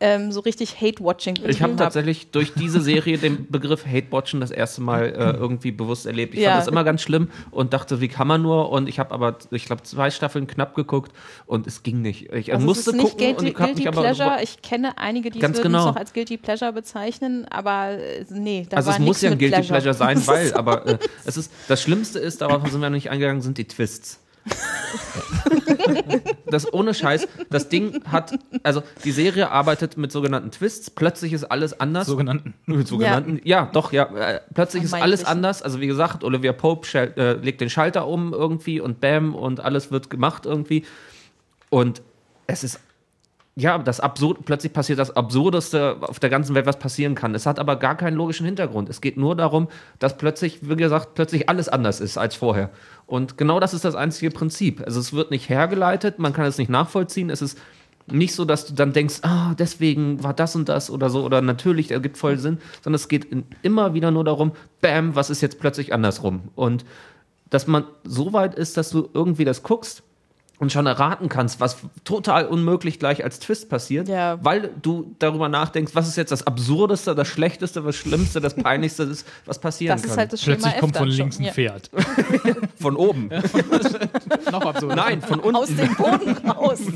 ähm, so richtig Hate-Watching Ich habe tatsächlich durch diese Serie den Begriff Hate-Watchen das erste Mal äh, irgendwie bewusst erlebt. Ich Ja. fand das immer ganz schlimm und dachte, wie kann man nur? Und ich habe aber, ich glaube, zwei Staffeln knapp geguckt und es ging nicht. Ich also musste es ist nicht gucken Guilty, und Guilty Pleasure. Ich kenne einige, die würden genau. es noch als Guilty Pleasure bezeichnen, aber äh, nee, da also war es muss ja ein Guilty Pleasure. Pleasure, sein, weil, aber äh, es ist das Schlimmste ist, darauf sind wir noch nicht eingegangen, sind die Twists. das ohne Scheiß, das Ding hat, also die Serie arbeitet mit sogenannten Twists, plötzlich ist alles anders. Sogenannten. Mit sogenannten, ja, doch, ja. Äh, plötzlich ist alles Vermeintlichen. anders. Also wie gesagt, Olivia Pope äh, legt den Schalter um irgendwie und bam und alles wird gemacht irgendwie. Und es ist ja, das absurd, plötzlich passiert das Absurdeste auf der ganzen Welt, was passieren kann. Es hat aber gar keinen logischen Hintergrund. Es geht nur darum, dass plötzlich, wie gesagt, plötzlich alles anders ist als vorher. Und genau das ist das einzige Prinzip. Also es wird nicht hergeleitet, man kann es nicht nachvollziehen. Es ist nicht so, dass du dann denkst, ah, deswegen war das und das oder so, oder natürlich, der gibt voll Sinn, sondern es geht immer wieder nur darum, bam, was ist jetzt plötzlich andersrum? Und dass man so weit ist, dass du irgendwie das guckst und schon erraten kannst, was total unmöglich gleich als Twist passiert, Ja. weil du darüber nachdenkst, was ist jetzt das Absurdeste, das Schlechteste, das Schlimmste, das Peinlichste, ist, was passieren Das kann. ist halt das Plötzlich kommt von links schon. ein Ja. Pferd. Von oben. Noch absurd. Nein, von unten. Aus dem Boden raus.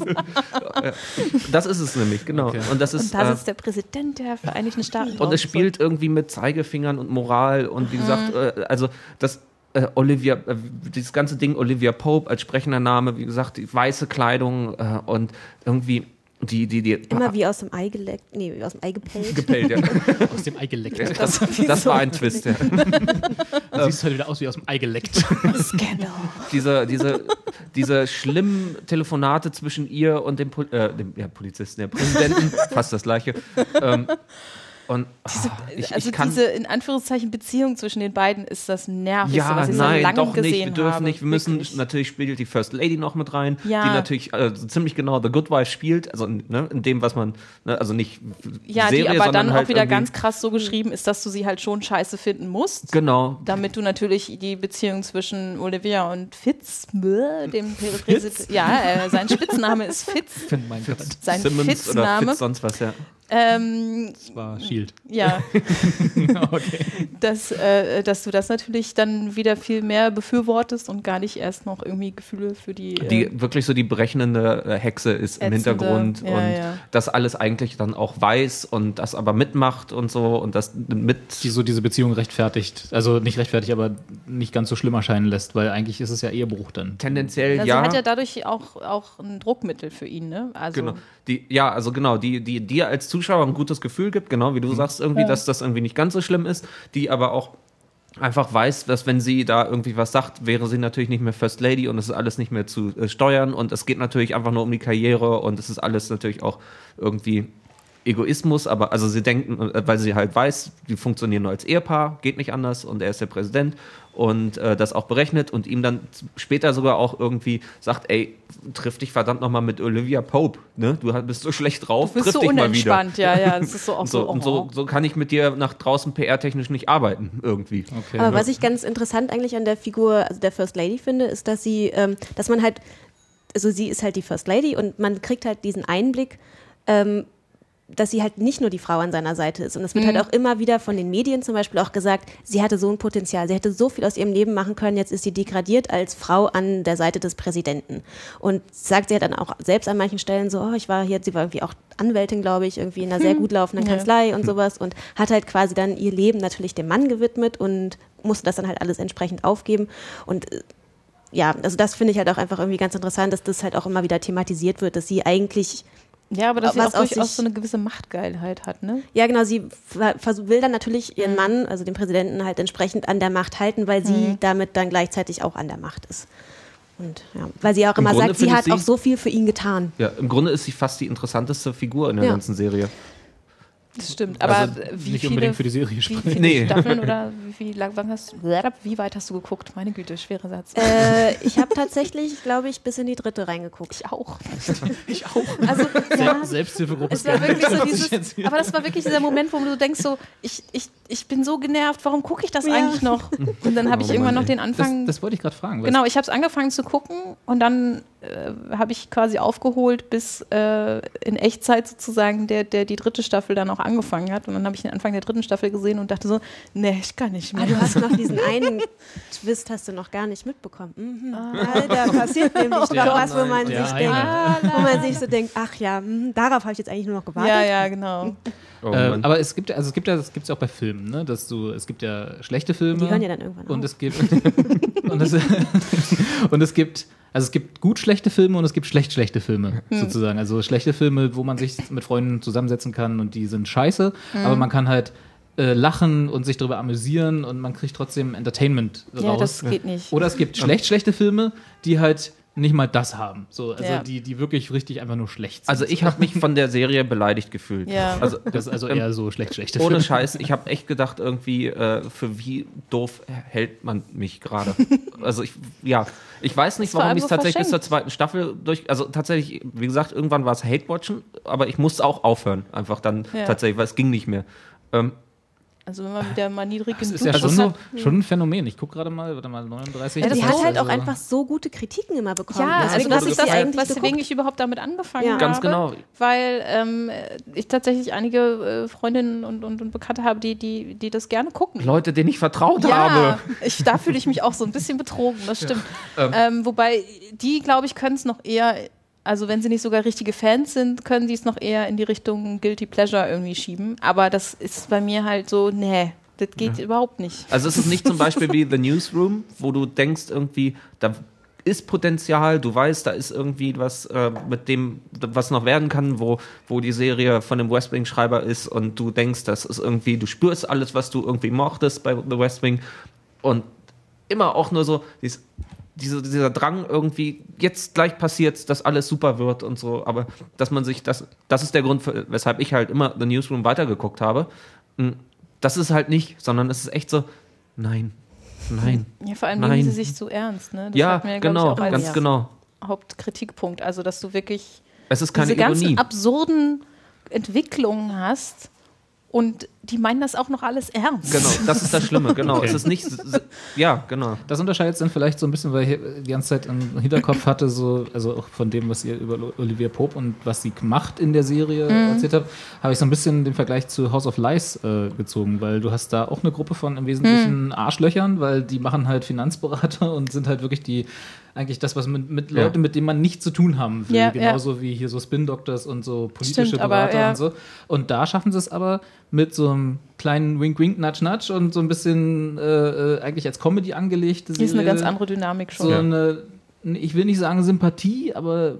Das ist es nämlich, genau. Okay. Und das ist, Und da äh, sitzt der Präsident der Vereinigten Staaten. Und drauf. es spielt irgendwie mit Zeigefingern und Moral und wie gesagt, Mhm. äh, also das äh, Olivia, äh, dieses ganze Ding Olivia Pope als sprechender Name, wie gesagt, die weiße Kleidung äh, und irgendwie die, die, die Immer wie aus dem Ei geleckt, nee, wie aus dem Ei gepellt. gepellt, ja. Aus dem Ei geleckt. Das, das war ein Twist, ja. Du siehst halt wieder aus wie aus dem Ei geleckt. Scandal. diese, diese, diese schlimmen Telefonate zwischen ihr und dem, Pol äh, dem ja, Polizisten, der Präsidenten, fast das gleiche. Ähm, Und Diese, ah, ich, also ich kann, diese in Anführungszeichen Beziehung zwischen den beiden ist das nervigste, ja, was ich nein, so lange doch gesehen nicht. Wir dürfen habe. nicht. Wir müssen Wirklich. natürlich spielt die First Lady noch mit rein, Ja. die natürlich äh, so ziemlich genau The Good Wife spielt, also ne, in dem, was man, ne, also nicht Ja, Serie, die aber sondern dann halt auch wieder ganz krass so geschrieben ist, dass du sie halt schon scheiße finden musst. Genau. Damit du natürlich die Beziehung zwischen Olivia und Fitz, dem Präsident, ja, äh, sein Spitzname ist Fitz, mein Gott. sein Simmons oder Fitzname. Fitz sonst was, ja. Ähm, Das war Shield. ja, okay. dass, äh, dass du das natürlich dann wieder viel mehr befürwortest und gar nicht erst noch irgendwie Gefühle für die. Äh, Die wirklich so die berechnende äh, Hexe ist im Ätzende, Hintergrund ja, und ja. das alles eigentlich dann auch weiß und das aber mitmacht und so und das mit Die so diese Beziehung rechtfertigt. Also nicht rechtfertigt, aber nicht ganz so schlimm erscheinen lässt, weil eigentlich ist es ja Ehebruch dann. tendenziell also ja. hat ja dadurch auch, auch ein Druckmittel für ihn, ne? Also, Genau. Die, ja, also genau, die, die dir als Zuschauer ein gutes Gefühl gibt, genau wie du sagst, irgendwie, dass das irgendwie nicht ganz so schlimm ist, die aber auch einfach weiß, dass wenn sie da irgendwie was sagt, wäre sie natürlich nicht mehr First Lady und es ist alles nicht mehr zu äh, steuern und es geht natürlich einfach nur um die Karriere und es ist alles natürlich auch irgendwie Egoismus, aber also sie denken, äh, weil sie halt weiß, die funktionieren nur als Ehepaar, geht nicht anders und er ist der Präsident und äh, das auch berechnet und ihm dann später sogar auch irgendwie sagt, ey, triff dich verdammt nochmal mit Olivia Pope, ne? Du bist so schlecht drauf, du bist triff so dich mal wieder. unentspannt, ja, ja. Das ist so auch Und so, so. und oh. so, so kann ich mit dir nach draußen PR-technisch nicht arbeiten, irgendwie. Okay. Aber was ich ganz interessant eigentlich an der Figur, also der First Lady finde, ist, dass sie, ähm, dass man halt, also sie ist halt die First Lady und man kriegt halt diesen Einblick, ähm, dass sie halt nicht nur die Frau an seiner Seite ist. Und es wird halt auch immer wieder von den Medien zum Beispiel auch gesagt, sie hatte so ein Potenzial, sie hätte so viel aus ihrem Leben machen können, jetzt ist sie degradiert als Frau an der Seite des Präsidenten. Und sagt sie ja dann auch selbst an manchen Stellen so, oh, ich war hier, sie war irgendwie auch Anwältin, glaube ich, irgendwie in einer sehr gut laufenden Ja. Kanzlei und sowas und hat halt quasi dann ihr Leben natürlich dem Mann gewidmet und musste das dann halt alles entsprechend aufgeben. Und äh, ja, also das finde ich halt auch einfach irgendwie ganz interessant, dass das halt auch immer wieder thematisiert wird, dass sie eigentlich Ja, aber dass sie auch aus durchaus so eine gewisse Machtgeilheit hat, ne? Ja, genau, sie will dann natürlich Mhm. ihren Mann, also den Präsidenten, halt entsprechend an der Macht halten, weil sie Mhm. damit dann gleichzeitig auch an der Macht ist. Und ja, weil sie auch Im immer Grunde sagt, sie hat sie- auch so viel für ihn getan. Ja, im Grunde ist sie fast die interessanteste Figur in der Ja. ganzen Serie. Das stimmt. Aber Also wie nicht viele, unbedingt für die Serie wie sprechen. viele Nee. Staffeln oder wie, lang wann hast wie weit hast du geguckt? Meine Güte, schwerer Satz. Äh, ich habe tatsächlich, glaube ich, bis in die dritte reingeguckt. ich auch. Ich auch. Also ja, Selbsthilfegruppe es war wirklich so dieses, aber das war wirklich dieser Moment, wo du denkst so, ich, ich, ich bin so genervt, warum gucke ich das Ja. eigentlich noch? Und dann habe ich irgendwann noch den das, Anfang das wollte ich gerade fragen. Genau, ich habe es angefangen zu gucken und dann äh, habe ich quasi aufgeholt, bis äh, in Echtzeit sozusagen der, der die dritte Staffel dann auch angefangen hat. Und dann habe ich den Anfang der dritten Staffel gesehen und dachte so, nee, ich kann nicht Ah, mehr. du hast noch diesen einen Twist, hast du noch gar nicht mitbekommen. Mhm. Alter, passiert nämlich Der- was, wo man, der sich denkt, wo man sich so denkt, ach ja, mhm, darauf habe ich jetzt eigentlich nur noch gewartet. ja, ja, genau. Oh, Äh, aber es gibt, also es gibt ja, das gibt es ja auch bei Filmen, ne? Dass du, es gibt ja schlechte Filme. Die hören ja dann irgendwann und auf. es gibt und, es, und es gibt also es gibt gut schlechte Filme und es gibt schlecht schlechte Filme Hm. sozusagen. Also schlechte Filme, wo man sich mit Freunden zusammensetzen kann und die sind scheiße, Hm. aber man kann halt äh, lachen und sich darüber amüsieren und man kriegt trotzdem Entertainment Ja, raus. das geht nicht. Oder es gibt schlecht schlechte Filme, die halt nicht mal das haben. So, also Ja. die, die wirklich richtig einfach nur schlecht sind. Also ich habe mich von der Serie beleidigt gefühlt. Ja. Also das ist also ähm, eher so schlecht schlechte Ohne Filme. Scheiß, ich habe echt gedacht, irgendwie, äh, für wie doof hält man mich gerade. Also ich, ja, ich weiß nicht, war warum ich es tatsächlich bis zur zweiten Staffel durch, also tatsächlich, wie gesagt, irgendwann war es Hate-Watchen, aber ich musste auch aufhören, einfach dann Ja. tatsächlich, weil es ging nicht mehr. Ähm, Also wenn man wieder mal niedrig Das im ist ja schon, hat. so, schon ein Phänomen. Ich gucke gerade mal, warte mal, 39. Ja, das Die das hat ist halt auch also- einfach so gute Kritiken immer bekommen. Ja, also Deswegen das habe ich ist das, eigentlich weswegen ich überhaupt damit angefangen Ja. habe. Ganz genau. Weil ähm, ich tatsächlich einige äh, Freundinnen und, und, und Bekannte habe, die, die, die das gerne gucken. Leute, denen ich vertraut ja, habe. ich, da fühle ich mich auch so ein bisschen betrogen, das stimmt. Ähm, wobei die, glaube ich, können es noch eher, also wenn sie nicht sogar richtige Fans sind, können sie es noch eher in die Richtung Guilty Pleasure irgendwie schieben. Aber das ist bei mir halt so, nee, das geht überhaupt nicht. Also es ist nicht zum Beispiel wie The Newsroom, wo du denkst irgendwie, da ist Potenzial, du weißt, da ist irgendwie was äh, mit dem, was noch werden kann, wo, wo die Serie von dem West Wing Schreiber ist und du denkst, das ist irgendwie, du spürst alles, was du irgendwie mochtest bei The West Wing und immer auch nur so, dieses diese, dieser Drang irgendwie, jetzt gleich passiert, dass alles super wird und so, aber dass man sich, das, das ist der Grund, weshalb ich halt immer The Newsroom weitergeguckt habe. Mm, Das ist halt nicht, sondern es ist echt so, nein, nein. Ja, vor allem Nein. nehmen sie sich zu ernst. Ne? Das ja, glaub genau, ich, ganz genau. Hauptkritikpunkt. Also, dass du wirklich Es ist keine diese ganzen Ironie. absurden Entwicklungen hast und die meinen das auch noch alles ernst. Genau, das ist das Schlimme, genau. Okay. Es ist nicht, ja, genau. Das unterscheidet dann vielleicht so ein bisschen, weil ich die ganze Zeit im Hinterkopf hatte, so, also auch von dem, was ihr über Olivia Pope und was sie macht in der Serie erzählt habt, habe ich so ein bisschen den Vergleich zu House of Lies äh, gezogen, weil du hast da auch eine Gruppe von im Wesentlichen Arschlöchern, weil die machen halt Finanzberater und sind halt wirklich die eigentlich das, was mit, mit Ja. Leuten, mit denen man nichts zu tun haben will. Ja, Genauso wie hier so Spin-Doctors und so politische Stimmt, aber, Berater ja. und so. Und da schaffen sie es aber mit so einem kleinen Wink-Wink, Nudge-Nudge und so ein bisschen äh, äh, eigentlich als Comedy angelegte Die ist eine Serie. ganz andere Dynamik schon. So eine, ich will nicht sagen Sympathie, aber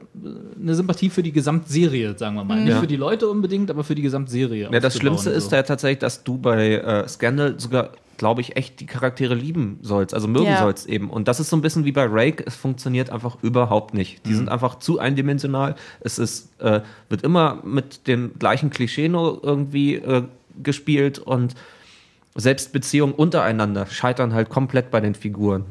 eine Sympathie für die Gesamtserie, sagen wir mal. Nicht Ja. für die Leute unbedingt, aber für die Gesamtserie. Ja, das Schlimmste ist so. ja tatsächlich, dass du bei äh, Scandal sogar, glaube ich, echt die Charaktere lieben sollst, also mögen Ja. sollst eben. Und das ist so ein bisschen wie bei Rake, es funktioniert einfach überhaupt nicht. Die sind einfach zu eindimensional. Es ist, äh, wird immer mit dem gleichen Klischee nur irgendwie äh, gespielt und selbst Beziehungen untereinander scheitern halt komplett bei den Figuren.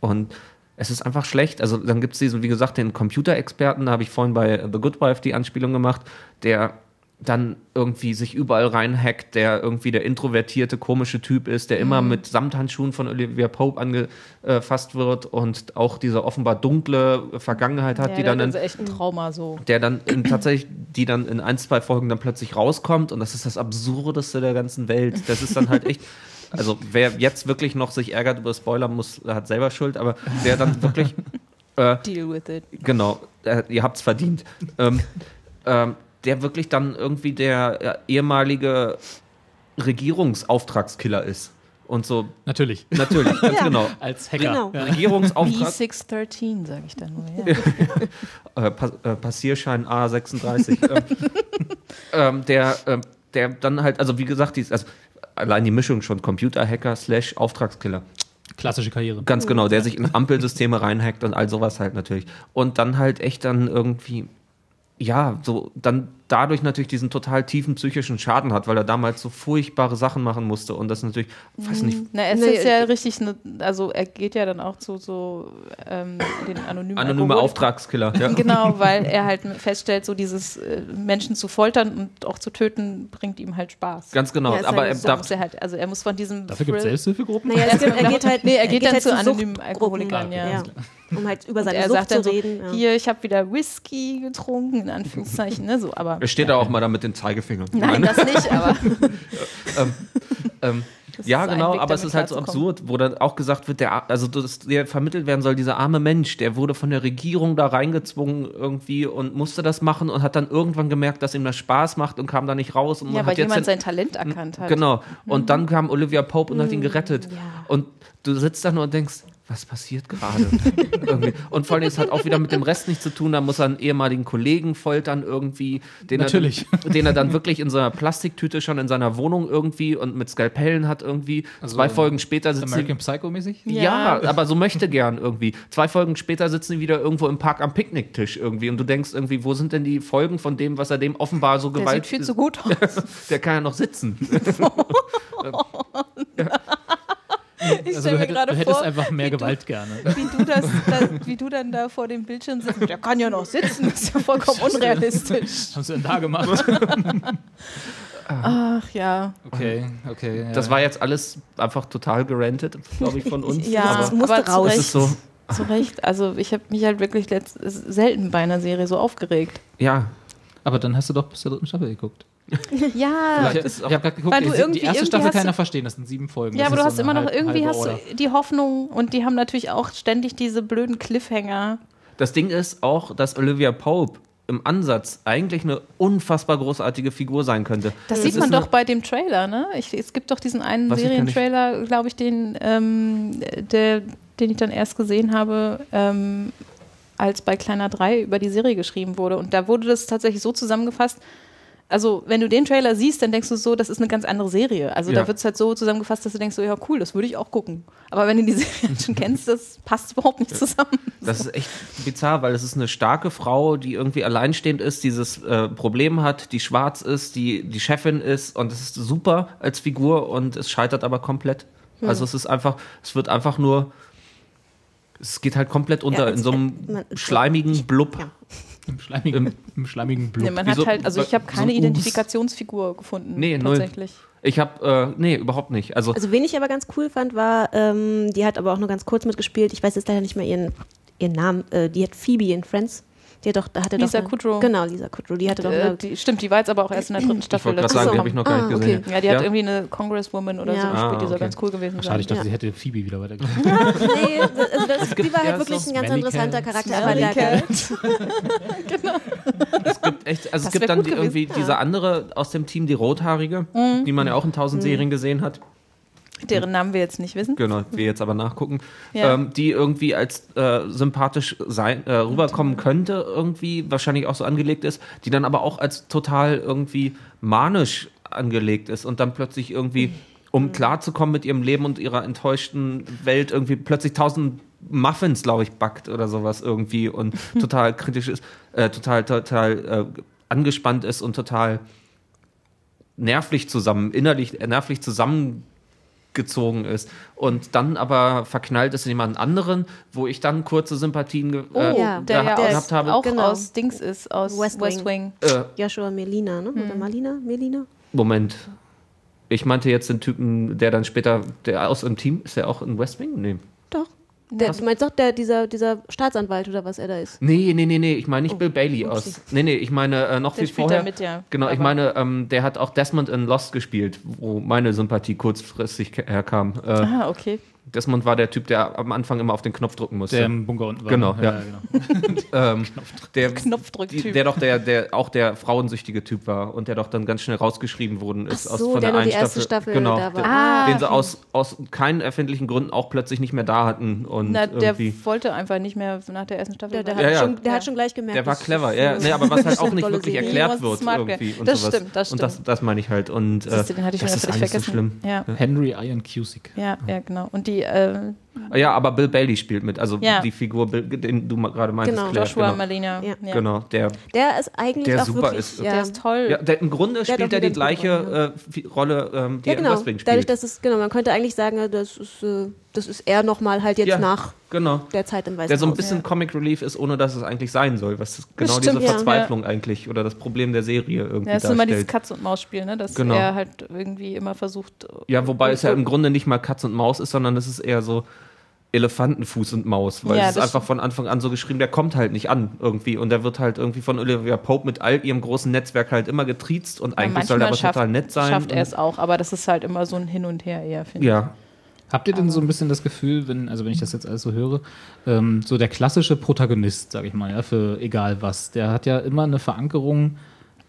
Und es ist einfach schlecht. Also dann gibt es diesen, wie gesagt, den Computerexperten, da habe ich vorhin bei The Good Wife die Anspielung gemacht, der dann irgendwie sich überall reinhackt, der irgendwie der introvertierte, komische Typ ist, der Mhm. immer mit Samthandschuhen von Olivia Pope angefasst wird und auch diese offenbar dunkle Vergangenheit hat, ja, die dann in, echt ein Trauma so. der dann in, tatsächlich, die dann in ein, zwei Folgen dann plötzlich rauskommt und das ist das Absurdeste der ganzen Welt. Das ist dann halt echt, also wer jetzt wirklich noch sich ärgert über Spoiler muss, hat selber Schuld, aber wer dann wirklich, äh, Deal with it. genau, äh, ihr habt's verdient, ähm, ähm, der wirklich dann irgendwie der äh, ehemalige Regierungsauftragskiller ist. Und so, Natürlich. natürlich, ganz genau. Als Hacker. Genau. Ja. Regierungsauftrag, B613, sage ich dann nur. Ja. äh, Pass, äh, Passierschein A36. ähm, ähm, der, ähm, der dann halt, also wie gesagt, dies, also allein die Mischung schon Computerhacker slash Auftragskiller. Klassische Karriere. Ganz genau, der sich in Ampelsysteme reinhackt und all sowas halt natürlich. Und dann halt echt dann irgendwie, ja, so dann dadurch natürlich diesen total tiefen psychischen Schaden hat, weil er damals so furchtbare Sachen machen musste und das natürlich, weiß nicht, Na, es Nee, ist ja richtig, ne, also er geht ja dann auch zu so ähm, den anonymen anonyme Auftragskiller. Ja. Genau, weil er halt feststellt, so dieses äh, Menschen zu foltern und auch zu töten, bringt ihm halt Spaß. Ganz genau. Ja, aber halt er so Da darf, muss er halt, also er muss von diesem Dafür gibt es Selbsthilfegruppen? Naja, es gibt, er geht halt, Nee, er geht dann zu halt anonymen Suchtgruppen, Alkoholikern, ja. Um halt über Und seine er Sucht sagt dann zu so, reden. ja. hier, ich habe wieder Whisky getrunken, in Anführungszeichen, ne, so, aber er steht da auch mal da mit den Zeigefingern. nein, das nicht, aber Ähm, Das ja, genau, Weg, aber es ist halt so absurd, wo dann auch gesagt wird, der, also das, der vermittelt werden soll, dieser arme Mensch, der wurde von der Regierung da reingezwungen irgendwie und musste das machen und hat dann irgendwann gemerkt, dass ihm das Spaß macht und kam da nicht raus. Und ja, weil jemand sein Talent erkannt hat. Genau. Und dann kam Olivia Pope und hat ihn gerettet. ja. Und du sitzt da nur und denkst, was passiert gerade? Und vor allem, es hat auch wieder mit dem Rest nichts zu tun. Da muss er einen ehemaligen Kollegen foltern irgendwie. Den Natürlich. Er dann, den er dann wirklich in so einer Plastiktüte schon in seiner Wohnung irgendwie und mit Skalpellen hat irgendwie. Also Zwei Folgen später sitzen American Psycho-mäßig? ja, aber so möchte gern irgendwie. Zwei Folgen später sitzen die wieder irgendwo im Park am Picknicktisch irgendwie und du denkst irgendwie, wo sind denn die Folgen von dem, was er dem offenbar so Der Gewalt... sieht viel zu gut aus. Der kann ja noch sitzen. Ich Also stell du, mir hättest, gerade du hättest vor, einfach mehr wie du- Gewalt gerne. wie du, das, das, wie du dann da vor dem Bildschirm sitzt. Der kann ja noch sitzen, das ist ja vollkommen unrealistisch. Was hast du denn da gemacht? Ach ja. Okay, okay. Ja. Das war jetzt alles einfach total gerantet, glaube ich, von uns. Ja, Das musste aber zu raus. ist so, zu Recht. Also ich habe mich halt wirklich letzt, selten bei einer Serie so aufgeregt. ja. Aber dann hast du doch bis zur dritten Staffel geguckt. Ja, ich ich habe gerade geguckt, Weil du die, irgendwie- die erste Staffel kann du- keiner verstehen, das sind sieben Folgen. ja Das aber du hast so immer noch halb- irgendwie hast Order. du die Hoffnung und die haben natürlich auch ständig diese blöden Cliffhanger. Das Ding ist auch, dass Olivia Pope im Ansatz eigentlich eine unfassbar großartige Figur sein könnte. Das Es sieht ist man doch bei dem Trailer, ne? Ich, es gibt doch diesen einen ich Serientrailer, glaube ich, den, ähm, der, den ich dann erst gesehen habe, ähm, als bei Kleiner 3 über die Serie geschrieben wurde. Und da wurde das tatsächlich so zusammengefasst, Also, wenn du den Trailer siehst, dann denkst du so, das ist eine ganz andere Serie. Also, Ja. da wird es halt so zusammengefasst, dass du denkst, so, ja, cool, das würde ich auch gucken. Aber wenn du die Serie schon kennst, das passt überhaupt nicht zusammen. Das ist echt bizarr, weil es ist eine starke Frau, die irgendwie alleinstehend ist, dieses äh, Problem hat, die schwarz ist, die die Chefin ist und es ist super als Figur und es scheitert aber komplett. Hm. Also es ist einfach, es wird einfach nur, es geht halt komplett unter es- in so einem man- schleimigen Blub. Ja. Im schleimigen, im schleimigen Blut. Nee, man hat so- halt, also ich habe so keine ein Us. Identifikationsfigur gefunden. Nee, null. tatsächlich. Ich habe, äh, nee, überhaupt nicht. Also, Also wen ich aber ganz cool fand, war, ähm, die hat aber auch nur ganz kurz mitgespielt. Ich weiß jetzt leider nicht mehr ihren, ihren Namen. Äh, die hat Phoebe in Friends. Die hat doch, da hatte Lisa doch eine, Kudrow. Genau, Lisa Kudrow. Die hatte doch Äh, eine, die, stimmt, die war jetzt aber auch erst in der dritten ich Staffel. wollte gerade sagen, die habe ich noch gar Ah, nicht okay. gesehen. Ja, die hat irgendwie eine Congresswoman oder Ja. so Ah, gespielt, die soll okay. ganz cool gewesen sein. Schade, ich dachte, Ja. sie hätte Phoebe wieder weitergemacht. nee, also das, die war ja, halt wirklich ein ganz Smelly interessanter Cat. Charakter. Aber der, es gibt echt, also es gibt dann irgendwie diese andere aus dem Team, die Rothaarige, Mhm. die man ja auch in tausend Serien gesehen hat. Deren Namen wir jetzt nicht wissen. Genau, wir jetzt aber nachgucken, Ja. ähm, die irgendwie als äh, sympathisch sein, äh, rüberkommen könnte, irgendwie, wahrscheinlich auch so angelegt ist, die dann aber auch als total irgendwie manisch angelegt ist und dann plötzlich irgendwie, um klarzukommen mit ihrem Leben und ihrer enttäuschten Welt, irgendwie plötzlich tausend Muffins, glaube ich, backt oder sowas irgendwie und total kritisch ist, äh, total, total äh, angespannt ist und total nervlich zusammen, innerlich nervlich zusammengezogen ist und dann aber verknallt ist in jemand anderen, wo ich dann kurze Sympathien ge- Oh, äh, ja, der ja gehabt, aus, gehabt habe. auch Genau. aus Dings ist, aus West West, Wing. Wing. Äh, Joshua Melina, ne? Hm. Oder Malina? Melina? Moment. Ich meinte jetzt den Typen, der dann später, der aus dem Team, ist der auch in West Wing? Nee. Doch. Der, du meinst doch, der, dieser, dieser Staatsanwalt oder was er da ist? Nee, nee, nee, nee, ich meine nicht Oh, Bill Bailey upsie. aus. Nee, nee, ich meine äh, noch Der viel vorher. da mit, ja. Genau, ich Aber- meine, ähm, der hat auch Desmond in Lost gespielt, wo meine Sympathie kurzfristig herkam. Äh, Ah, okay. Desmond war der Typ, der am Anfang immer auf den Knopf drücken musste. Der im Bunker unten war. Genau, ne? ja. genau. ähm, der, Knopfdrücktyp. der doch der, der auch der frauensüchtige Typ war und der doch dann ganz schnell rausgeschrieben worden ist Ach so, der nur die erste Staffel genau, da war. der- Ah, den sie okay. aus, aus keinen erfindlichen Gründen auch plötzlich nicht mehr da hatten und Na, der irgendwie wollte einfach nicht mehr nach der ersten Staffel. Der, der, hat, Ja, ja. schon, der hat schon gleich gemerkt. der war clever, ja, nee, aber was halt auch nicht wirklich erklärt Ja, wird irgendwie und Das sowas. stimmt, das Und das, stimmt. das meine ich halt und äh, Siehst du, den hatte ich das ist alles vergessen. so schlimm. Ja. Henry Iron Cusick. Ja, ja, genau. Und die äh, Ja, aber Bill Bailey spielt mit, also Ja. die Figur, den du gerade meintest, Genau, Claire, Joshua genau. Malina. Ja. Genau, der, Der ist eigentlich Der auch super wirklich. ist. Ja. Der ist toll. ja, der im Grunde spielt er die gleiche Rolle, äh, Rolle, ähm, die Ja, er in genau. West Wing spielt. Dadurch, dass es, genau, man könnte eigentlich sagen, das ist, äh, das ist er nochmal halt jetzt Ja. nach genau. der Zeit im Weißen Der so ein bisschen Comic Relief ist, ohne dass es eigentlich sein soll. Was ist genau stimmt, diese ja. Verzweiflung eigentlich oder das Problem der Serie irgendwie Ja, es ist immer dieses darstellt. Katz- und Maus-Spiel, ne? dass Genau. er halt irgendwie immer versucht. Ja, wobei es ja im Grunde nicht mal Katz und Maus ist, sondern es ist eher so Elefantenfuß und Maus, weil Ja, es ist einfach von Anfang an so geschrieben, der kommt halt nicht an irgendwie und der wird halt irgendwie von Olivia Pope mit all ihrem großen Netzwerk halt immer getriezt und eigentlich soll er aber schafft, total nett sein. schafft er es auch, aber das ist halt immer so ein Hin und Her eher, finde ich. Ja, Habt ihr denn so ein bisschen das Gefühl, wenn, also wenn ich das jetzt alles so höre, ähm, so der klassische Protagonist, sag ich mal, ja, für egal was, der hat ja immer eine Verankerung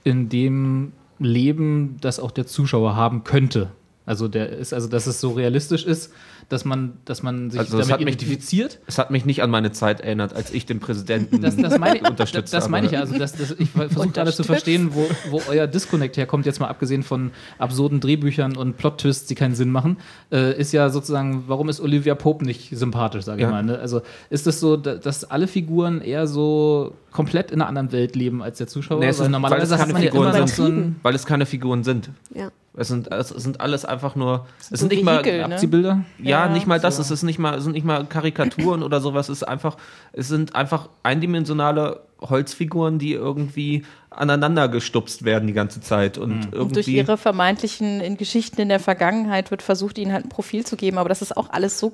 in dem Leben, das auch der Zuschauer haben könnte. Also der ist, also dass es so realistisch ist, dass man, dass man sich Also das damit hat mich- identifiziert. es hat mich nicht an meine Zeit erinnert, als ich den Präsidenten Das, das meine ich, unterstützt das habe. meine ich ja. Also das, das, ich versuche gerade zu verstehen, wo, wo euer Disconnect herkommt, jetzt mal abgesehen von absurden Drehbüchern und Plot-Twists, die keinen Sinn machen, äh, ist ja sozusagen, warum ist Olivia Pope nicht sympathisch, sage ich Ja. mal. Ne? Also ist es so, da- dass alle Figuren eher so komplett in einer anderen Welt leben als der Zuschauer? Nee, es Weil ist- normalerweise weil es keine ja Figuren sind. so weil es keine Figuren sind. Ja. Es sind, es sind alles einfach nur. Es so sind nicht mal. Ne? Abziehbilder. Ja, Ja, nicht mal das. so. Es ist nicht mal, es sind nicht mal Karikaturen oder sowas. Es ist einfach, es sind einfach eindimensionale Holzfiguren, die irgendwie aneinander gestupst werden die ganze Zeit und Und durch irgendwie. ihre vermeintlichen in Geschichten in der Vergangenheit wird versucht, ihnen halt ein Profil zu geben, aber das ist auch alles so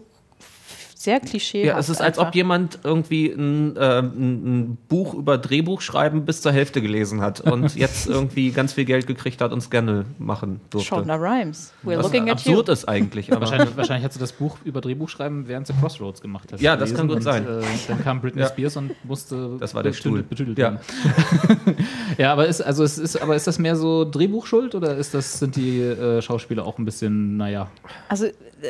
sehr klischee. ja, es ist, als ob jemand irgendwie ein, äh, ein, Buch über Drehbuchschreiben bis zur Hälfte gelesen hat und jetzt irgendwie ganz viel Geld gekriegt hat und Scandal machen durfte. Shonda Rhimes. We're Was looking at you. absurd ist eigentlich. Aber Wahrscheinlich, wahrscheinlich hat sie das Buch über Drehbuchschreiben während sie Crossroads gemacht hat. Ja, das kann gut und, sein. Äh, dann kam Britney Ja. Spears und musste Das war der Stuhl. betütelt Ja. werden. ja, aber ist, also es ist, aber ist das mehr so Drehbuchschuld oder ist das, sind die äh, Schauspieler auch ein bisschen, naja, Also,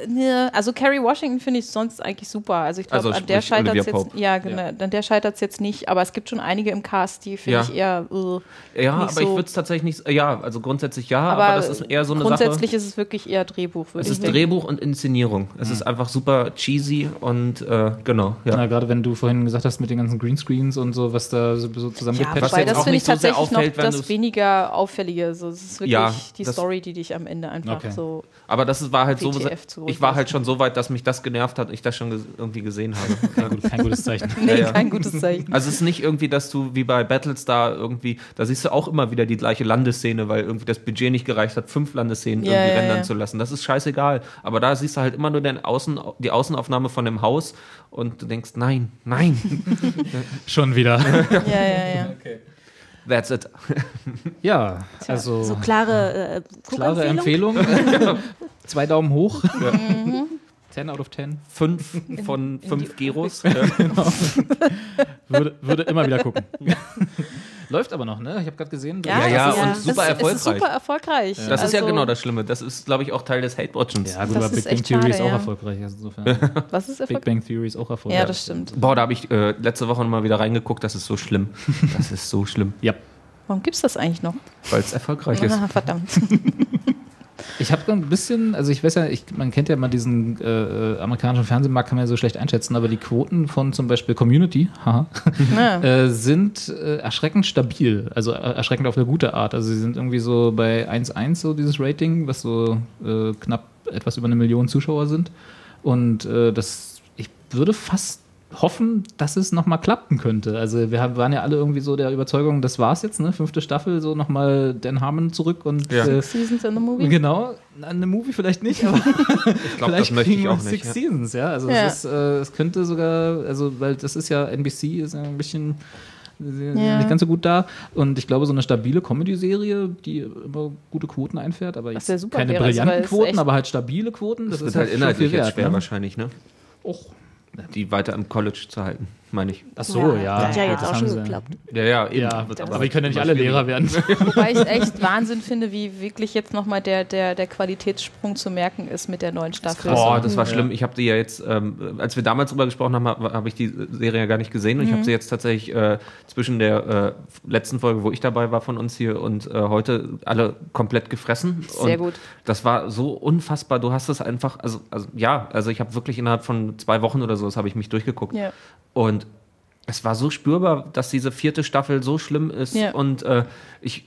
ne, also Carrie Washington finde ich sonst eigentlich super. Also ich glaube, Also an der scheitert es jetzt, ja, genau, an der scheitert jetzt nicht, aber es gibt schon einige im Cast, die finde Ja. ich eher, äh, Ja, nicht aber ich so- würde es tatsächlich nicht. Ja, also grundsätzlich ja, aber, aber, das ist eher so eine Sache. grundsätzlich ist es wirklich eher Drehbuch, würde Es ich ist sagen. Drehbuch und Inszenierung. Es ist einfach super cheesy und äh, genau. Ja. Na, gerade wenn du vorhin gesagt hast mit den ganzen Greenscreens und so, was da so so Ja, zusammengepatcht was wobei jetzt das auch finde ich nicht so sehr tatsächlich auffällt, noch das weniger auffällige. So, es ist wirklich Ja, die Story, die dich am Ende einfach Okay. so. Aber das war halt so. WTF zu Ich war halt schon so weit, dass mich das genervt hat und ich das schon ges irgendwie gesehen habe. Kein, gut, kein gutes Zeichen. Nee, ja. kein gutes Zeichen. Also es ist nicht irgendwie, dass du wie bei Battlestar irgendwie, da siehst du auch immer wieder die gleiche Landesszene, weil irgendwie das Budget nicht gereicht hat, fünf Landesszenen Ja, irgendwie ja, rendern ja. zu lassen. Das ist scheißegal. Aber da siehst du halt immer nur den Außen, die Außenaufnahme von dem Haus und du denkst, nein, nein, Schon wieder. ja, ja, ja. That's it. Ja, also So klare äh, klare. Empfehlung. Zwei Daumen hoch. 10 out of 10. Fünf von fünf Gyros. Würde, würde immer wieder gucken. Läuft aber noch, ne? Ich habe gerade gesehen. Ja, ja, ist- und ja. super das, erfolgreich. Ist super erfolgreich. Das ist ja Also, genau das Schlimme. Das ist, glaube ich, auch Teil des Hate-Watchens. Ja, gut, Das aber Big Bang Theory schade, ist auch ja. erfolgreich. Also insofern. Was ist Big erfolgreich? Bang Theory ist auch erfolgreich. Ja, das stimmt. Boah, da habe ich äh, letzte Woche noch mal wieder reingeguckt. Das ist so schlimm. Das ist so schlimm, Ja. Warum gibt es das eigentlich noch? weil es erfolgreich ist. Ah, verdammt. Ich habe ein bisschen, also ich weiß ja, ich, man kennt ja mal diesen äh, amerikanischen Fernsehmarkt, kann man ja so schlecht einschätzen, aber die Quoten von zum Beispiel Community haha, Ja. äh, sind äh, erschreckend stabil, also äh, erschreckend auf eine gute Art. Also sie sind irgendwie so bei 1,1 so dieses Rating, was so äh, knapp etwas über eine Million Zuschauer sind. Und äh, das, ich würde fast hoffen, dass es nochmal klappen könnte. Also wir haben, waren ja alle irgendwie so der Überzeugung, das war's jetzt, ne? Fünfte Staffel, so nochmal Dan Harmon zurück und Ja. äh, Seasons in the Movie? Genau, eine Movie vielleicht nicht, aber Ich glaube, das vielleicht möchte kriegen ich wir auch Six nicht. Ja. Seasons, ja. Also Ja. es ist, äh, es könnte sogar, also weil das ist ja NBC ist ja ein bisschen äh, Ja. nicht ganz so gut da und ich glaube so eine stabile Comedy-Serie, die immer gute Quoten einfährt, aber Was jetzt ja super keine wäre, also, brillanten Quoten, aber halt stabile Quoten. Das ist wird halt schon inhaltlich viel jetzt wert, schwer ne? wahrscheinlich, ne? Och. Die weiter im College zu halten, meine ich. Ach so, ja. Hat ja jetzt das auch schon sie. geklappt. Ja, ja, eben. Ja, aber wir können ja nicht alle. Lehrer werden. Wobei ich echt Wahnsinn finde, wie wirklich jetzt nochmal der, der, der Qualitätssprung zu merken ist mit der neuen Staffel. Boah, das war Ja. schlimm. Ich habe die ja jetzt, ähm, als wir damals drüber gesprochen haben, habe hab ich die Serie ja gar nicht gesehen und ich habe sie jetzt tatsächlich äh, zwischen der äh, letzten Folge, wo ich dabei war von uns hier und äh, heute alle komplett gefressen. Sehr und gut. Das war so unfassbar. Du hast es einfach, also, also ja, also ich habe wirklich innerhalb von zwei Wochen oder so, das habe ich mich durchgeguckt. Ja. Und es war so spürbar, dass diese vierte Staffel so schlimm ist. Ja. Und äh, ich,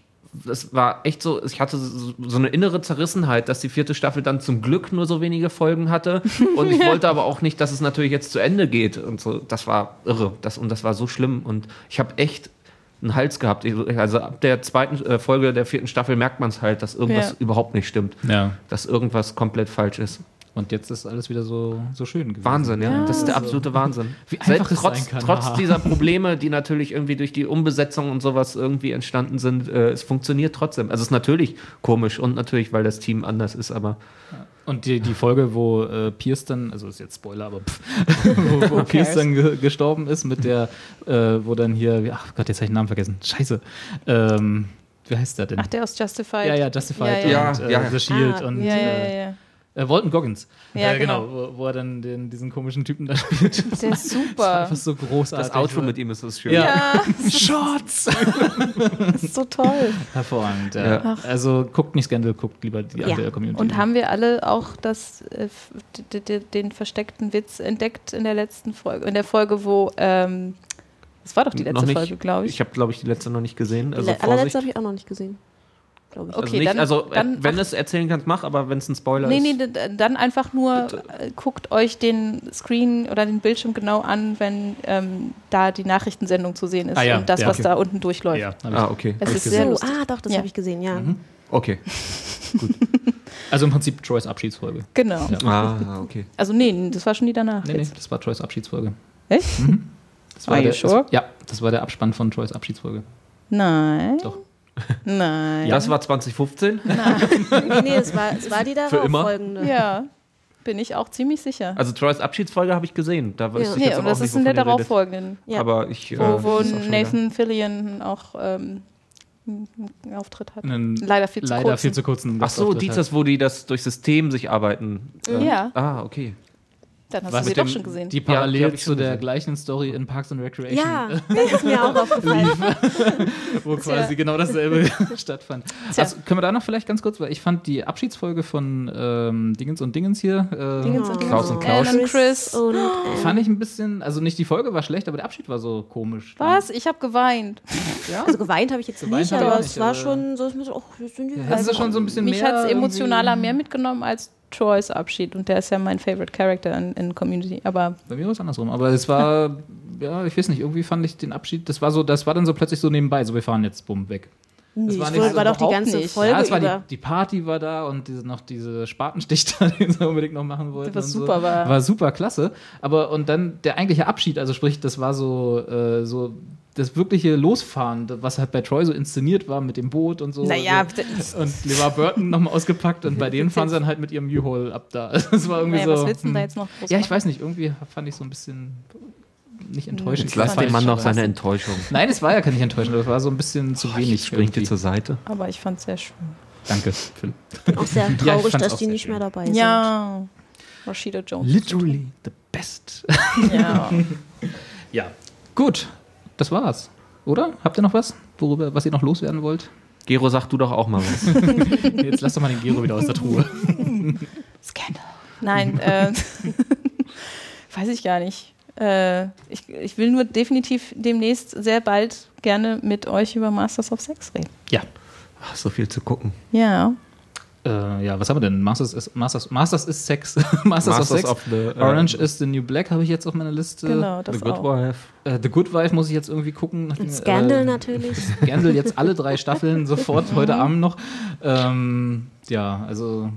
es war echt so, ich hatte so, so eine innere Zerrissenheit, dass die vierte Staffel dann zum Glück nur so wenige Folgen hatte. Und ich wollte aber auch nicht, dass es natürlich jetzt zu Ende geht. Und so, das war irre. Das, und das war so schlimm. Und ich habe echt einen Hals gehabt. Also ab der zweiten äh, Folge der vierten Staffel merkt man es halt, dass irgendwas Ja. überhaupt nicht stimmt. Ja. Dass irgendwas komplett falsch ist. Und jetzt ist alles wieder so, so schön gewesen. Wahnsinn, ja. Ja. Das ist der absolute Wahnsinn. Wie einfach es trotz, sein kann, trotz dieser Probleme, die natürlich irgendwie durch die Umbesetzung und sowas irgendwie entstanden sind, äh, es funktioniert trotzdem. Also es ist natürlich komisch und natürlich, weil das Team anders ist, aber Und die, die Folge, wo äh, Pierce dann, also ist jetzt Spoiler, aber pff, wo, wo Pierce dann ge gestorben ist mit der, äh, wo dann hier, ach Gott, jetzt habe ich den Namen vergessen. Scheiße. Ähm, wie heißt der denn? Ach, der aus Justified. ja, ja, Justified Ja, und ja. äh, Ja, ja. The Shield Ah, und Ja, ja, äh, ja, ja. Äh, Walton Goggins. Ja, äh, genau, genau. wo, wo er dann den, diesen komischen Typen da spielt. Das Der ist super. einfach so großartig. das Outro mit ihm ist das schön. Ja. Ja, Shots! das ist so toll. Hervorragend. Ja. Ja. Also guckt nicht Scandal, guckt lieber die Ja. andere Community. Und haben wir alle auch das, äh, den versteckten Witz entdeckt in der letzten Folge, in der Folge, wo, ähm, das war doch die letzte nicht. Folge, glaube ich. Ich habe, glaube ich, die letzte noch nicht gesehen. Die Also le- allerletzte Vorsicht. habe ich auch noch nicht gesehen. Glaube ich. Okay, also nicht, dann- also äh, dann- wenn du es erzählen kannst, mach, aber wenn es ein Spoiler Nee, ist. nee, d- dann einfach nur äh, guckt euch den Screen oder den Bildschirm genau an, wenn ähm, da die Nachrichtensendung zu sehen ist Ah ja, und das, ja, was okay. da unten durchläuft. ja, Ah, okay. Es ist sehr So, lustig. ah, doch, das Ja. habe ich gesehen, ja. Okay. Also im Prinzip Troys Abschiedsfolge. Genau. Ja. Ah, okay. Also nee, das war schon die danach. Nee, nee, jetzt. das war Troys Abschiedsfolge. Echt? Das war Are you der, sure? Das, ja, das war der Abspann von Troys Abschiedsfolge. Nein. Doch. Nein. Das war 2015. Nee, nee, es war, es war die darauf immer? folgende. Ja, bin ich auch ziemlich sicher. Also Troys Abschiedsfolge habe ich gesehen. Da weiß Ja. ich Nee, jetzt und aber das ist in der darauffolgenden, Ja. Aber ich. wo, äh, wo Nathan Fillion auch ähm, einen Auftritt hat. Einen Leider viel zu leider kurzen. viel zu kurzen Ach so, Gastauftritt die hat. das, wo die das durch System sich arbeiten. Äh, Ja. Ah, okay. Dann hast Was du sie mit doch dem- schon gesehen. Die Ja, parallel ich zu der gesehen. gleichen Story in Parks and Recreation, Ja, das ist mir auch aufgefallen. wo quasi genau dasselbe stattfand. Tja. Also, können wir da noch vielleicht ganz kurz, weil ich fand die Abschiedsfolge von ähm, Dingens und Dingens hier, äh, Dingens und Klaus und Dingens. Klaus. Alan, Chris. Und, fand ich ein bisschen, also nicht die Folge war schlecht, aber der Abschied war so komisch. Was? Ich habe geweint. also geweint habe ich jetzt Geweint nicht, ich aber es war schon so, dass man so, oh, sind die Ja, das ist schon so ein bisschen Mich mehr. hat es emotionaler mehr mitgenommen als Troys Abschied und der ist ja mein Favorite Character in, in Community. Aber Bei mir war es andersrum, aber es war, ja, ich weiß nicht, irgendwie fand ich den Abschied, das war so, das war dann so plötzlich so nebenbei, so wir fahren jetzt, bumm, weg. Nee, war nicht war, doch die ganze nicht. Folge ja, es war die, die Party war da und diese, noch diese Spatenstich da, den sie unbedingt noch machen wollten. Was super so. war. War super klasse. Aber und dann der eigentliche Abschied, also sprich, das war so, äh, so das wirkliche Losfahren, was halt bei Troy so inszeniert war mit dem Boot und so. naja, Also, und LeVar Burton nochmal ausgepackt und bei denen fahren sie dann halt mit ihrem U-Haul ab da. Das war irgendwie naja, so. was willst du denn da hm. jetzt noch Ja, ich weiß nicht, irgendwie fand ich so ein bisschen nicht enttäuschend. Jetzt lass den Mann noch seine Enttäuschung. Nein, es war ja gar nicht enttäuschend, das war so ein bisschen zu wenig. Springt dir zur Seite. Aber ich fand es sehr schön. Danke, Phil. bin auch sehr traurig, fand's dass die nicht schön. mehr dabei sind. Ja. Rashida Jones. Literally the best. Ja. ja. Gut, das war's. Oder? Habt ihr noch was, worüber, was ihr noch loswerden wollt? Gero, sag du doch auch mal was. Jetzt lass doch mal den Gero wieder aus der Truhe. Scandal. Nein, äh, weiß ich gar nicht. Äh, ich, ich will nur definitiv demnächst sehr bald gerne mit euch über Masters of Sex reden. Ja. Ach, so viel zu gucken. Ja. Äh, ja, was haben wir denn? Masters ist, Masters, Masters ist Sex. Masters, of Sex. the, äh, Orange is the New Black habe ich jetzt auf meiner Liste. Genau, The das Good auch. Wife. Äh, the Good Wife muss ich jetzt irgendwie gucken. Und Scandal Äh, natürlich. Scandal jetzt alle drei Staffeln sofort heute Abend noch. Ähm, ja, also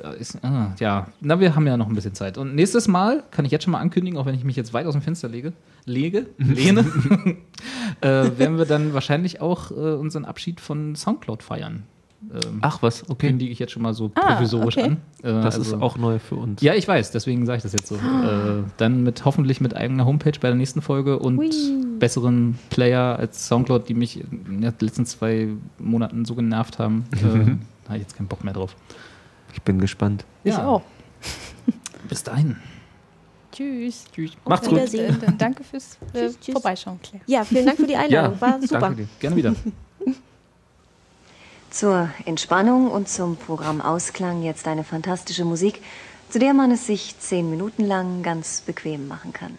ist, ah, ja, na, wir haben ja noch ein bisschen Zeit. Und nächstes Mal kann ich jetzt schon mal ankündigen, auch wenn ich mich jetzt weit aus dem Fenster lege, lege, lehne, äh, werden wir dann wahrscheinlich auch äh, unseren Abschied von Soundcloud feiern. Ähm, Ach was, okay. Kündige ich jetzt schon mal so Ah, provisorisch okay. an. Äh, Das also- ist auch neu für uns. ja, ich weiß, deswegen sage ich das jetzt so. Äh, dann mit hoffentlich mit eigener Homepage bei der nächsten Folge und besseren Player als Soundcloud, die mich in den letzten zwei Monaten so genervt haben. äh, da habe ich jetzt keinen Bock mehr drauf. Ich bin gespannt. Ich Ja. auch. Bis dahin. Tschüss. Tschüss. Macht's Auf gut. Danke fürs äh, Tschüss, tschüss. Vorbeischauen, Claire. Ja, vielen Dank für die Einladung. War super. Danke dir. Gerne wieder. Zur Entspannung und zum Programm Ausklang jetzt eine fantastische Musik, zu der man es sich zehn Minuten lang ganz bequem machen kann.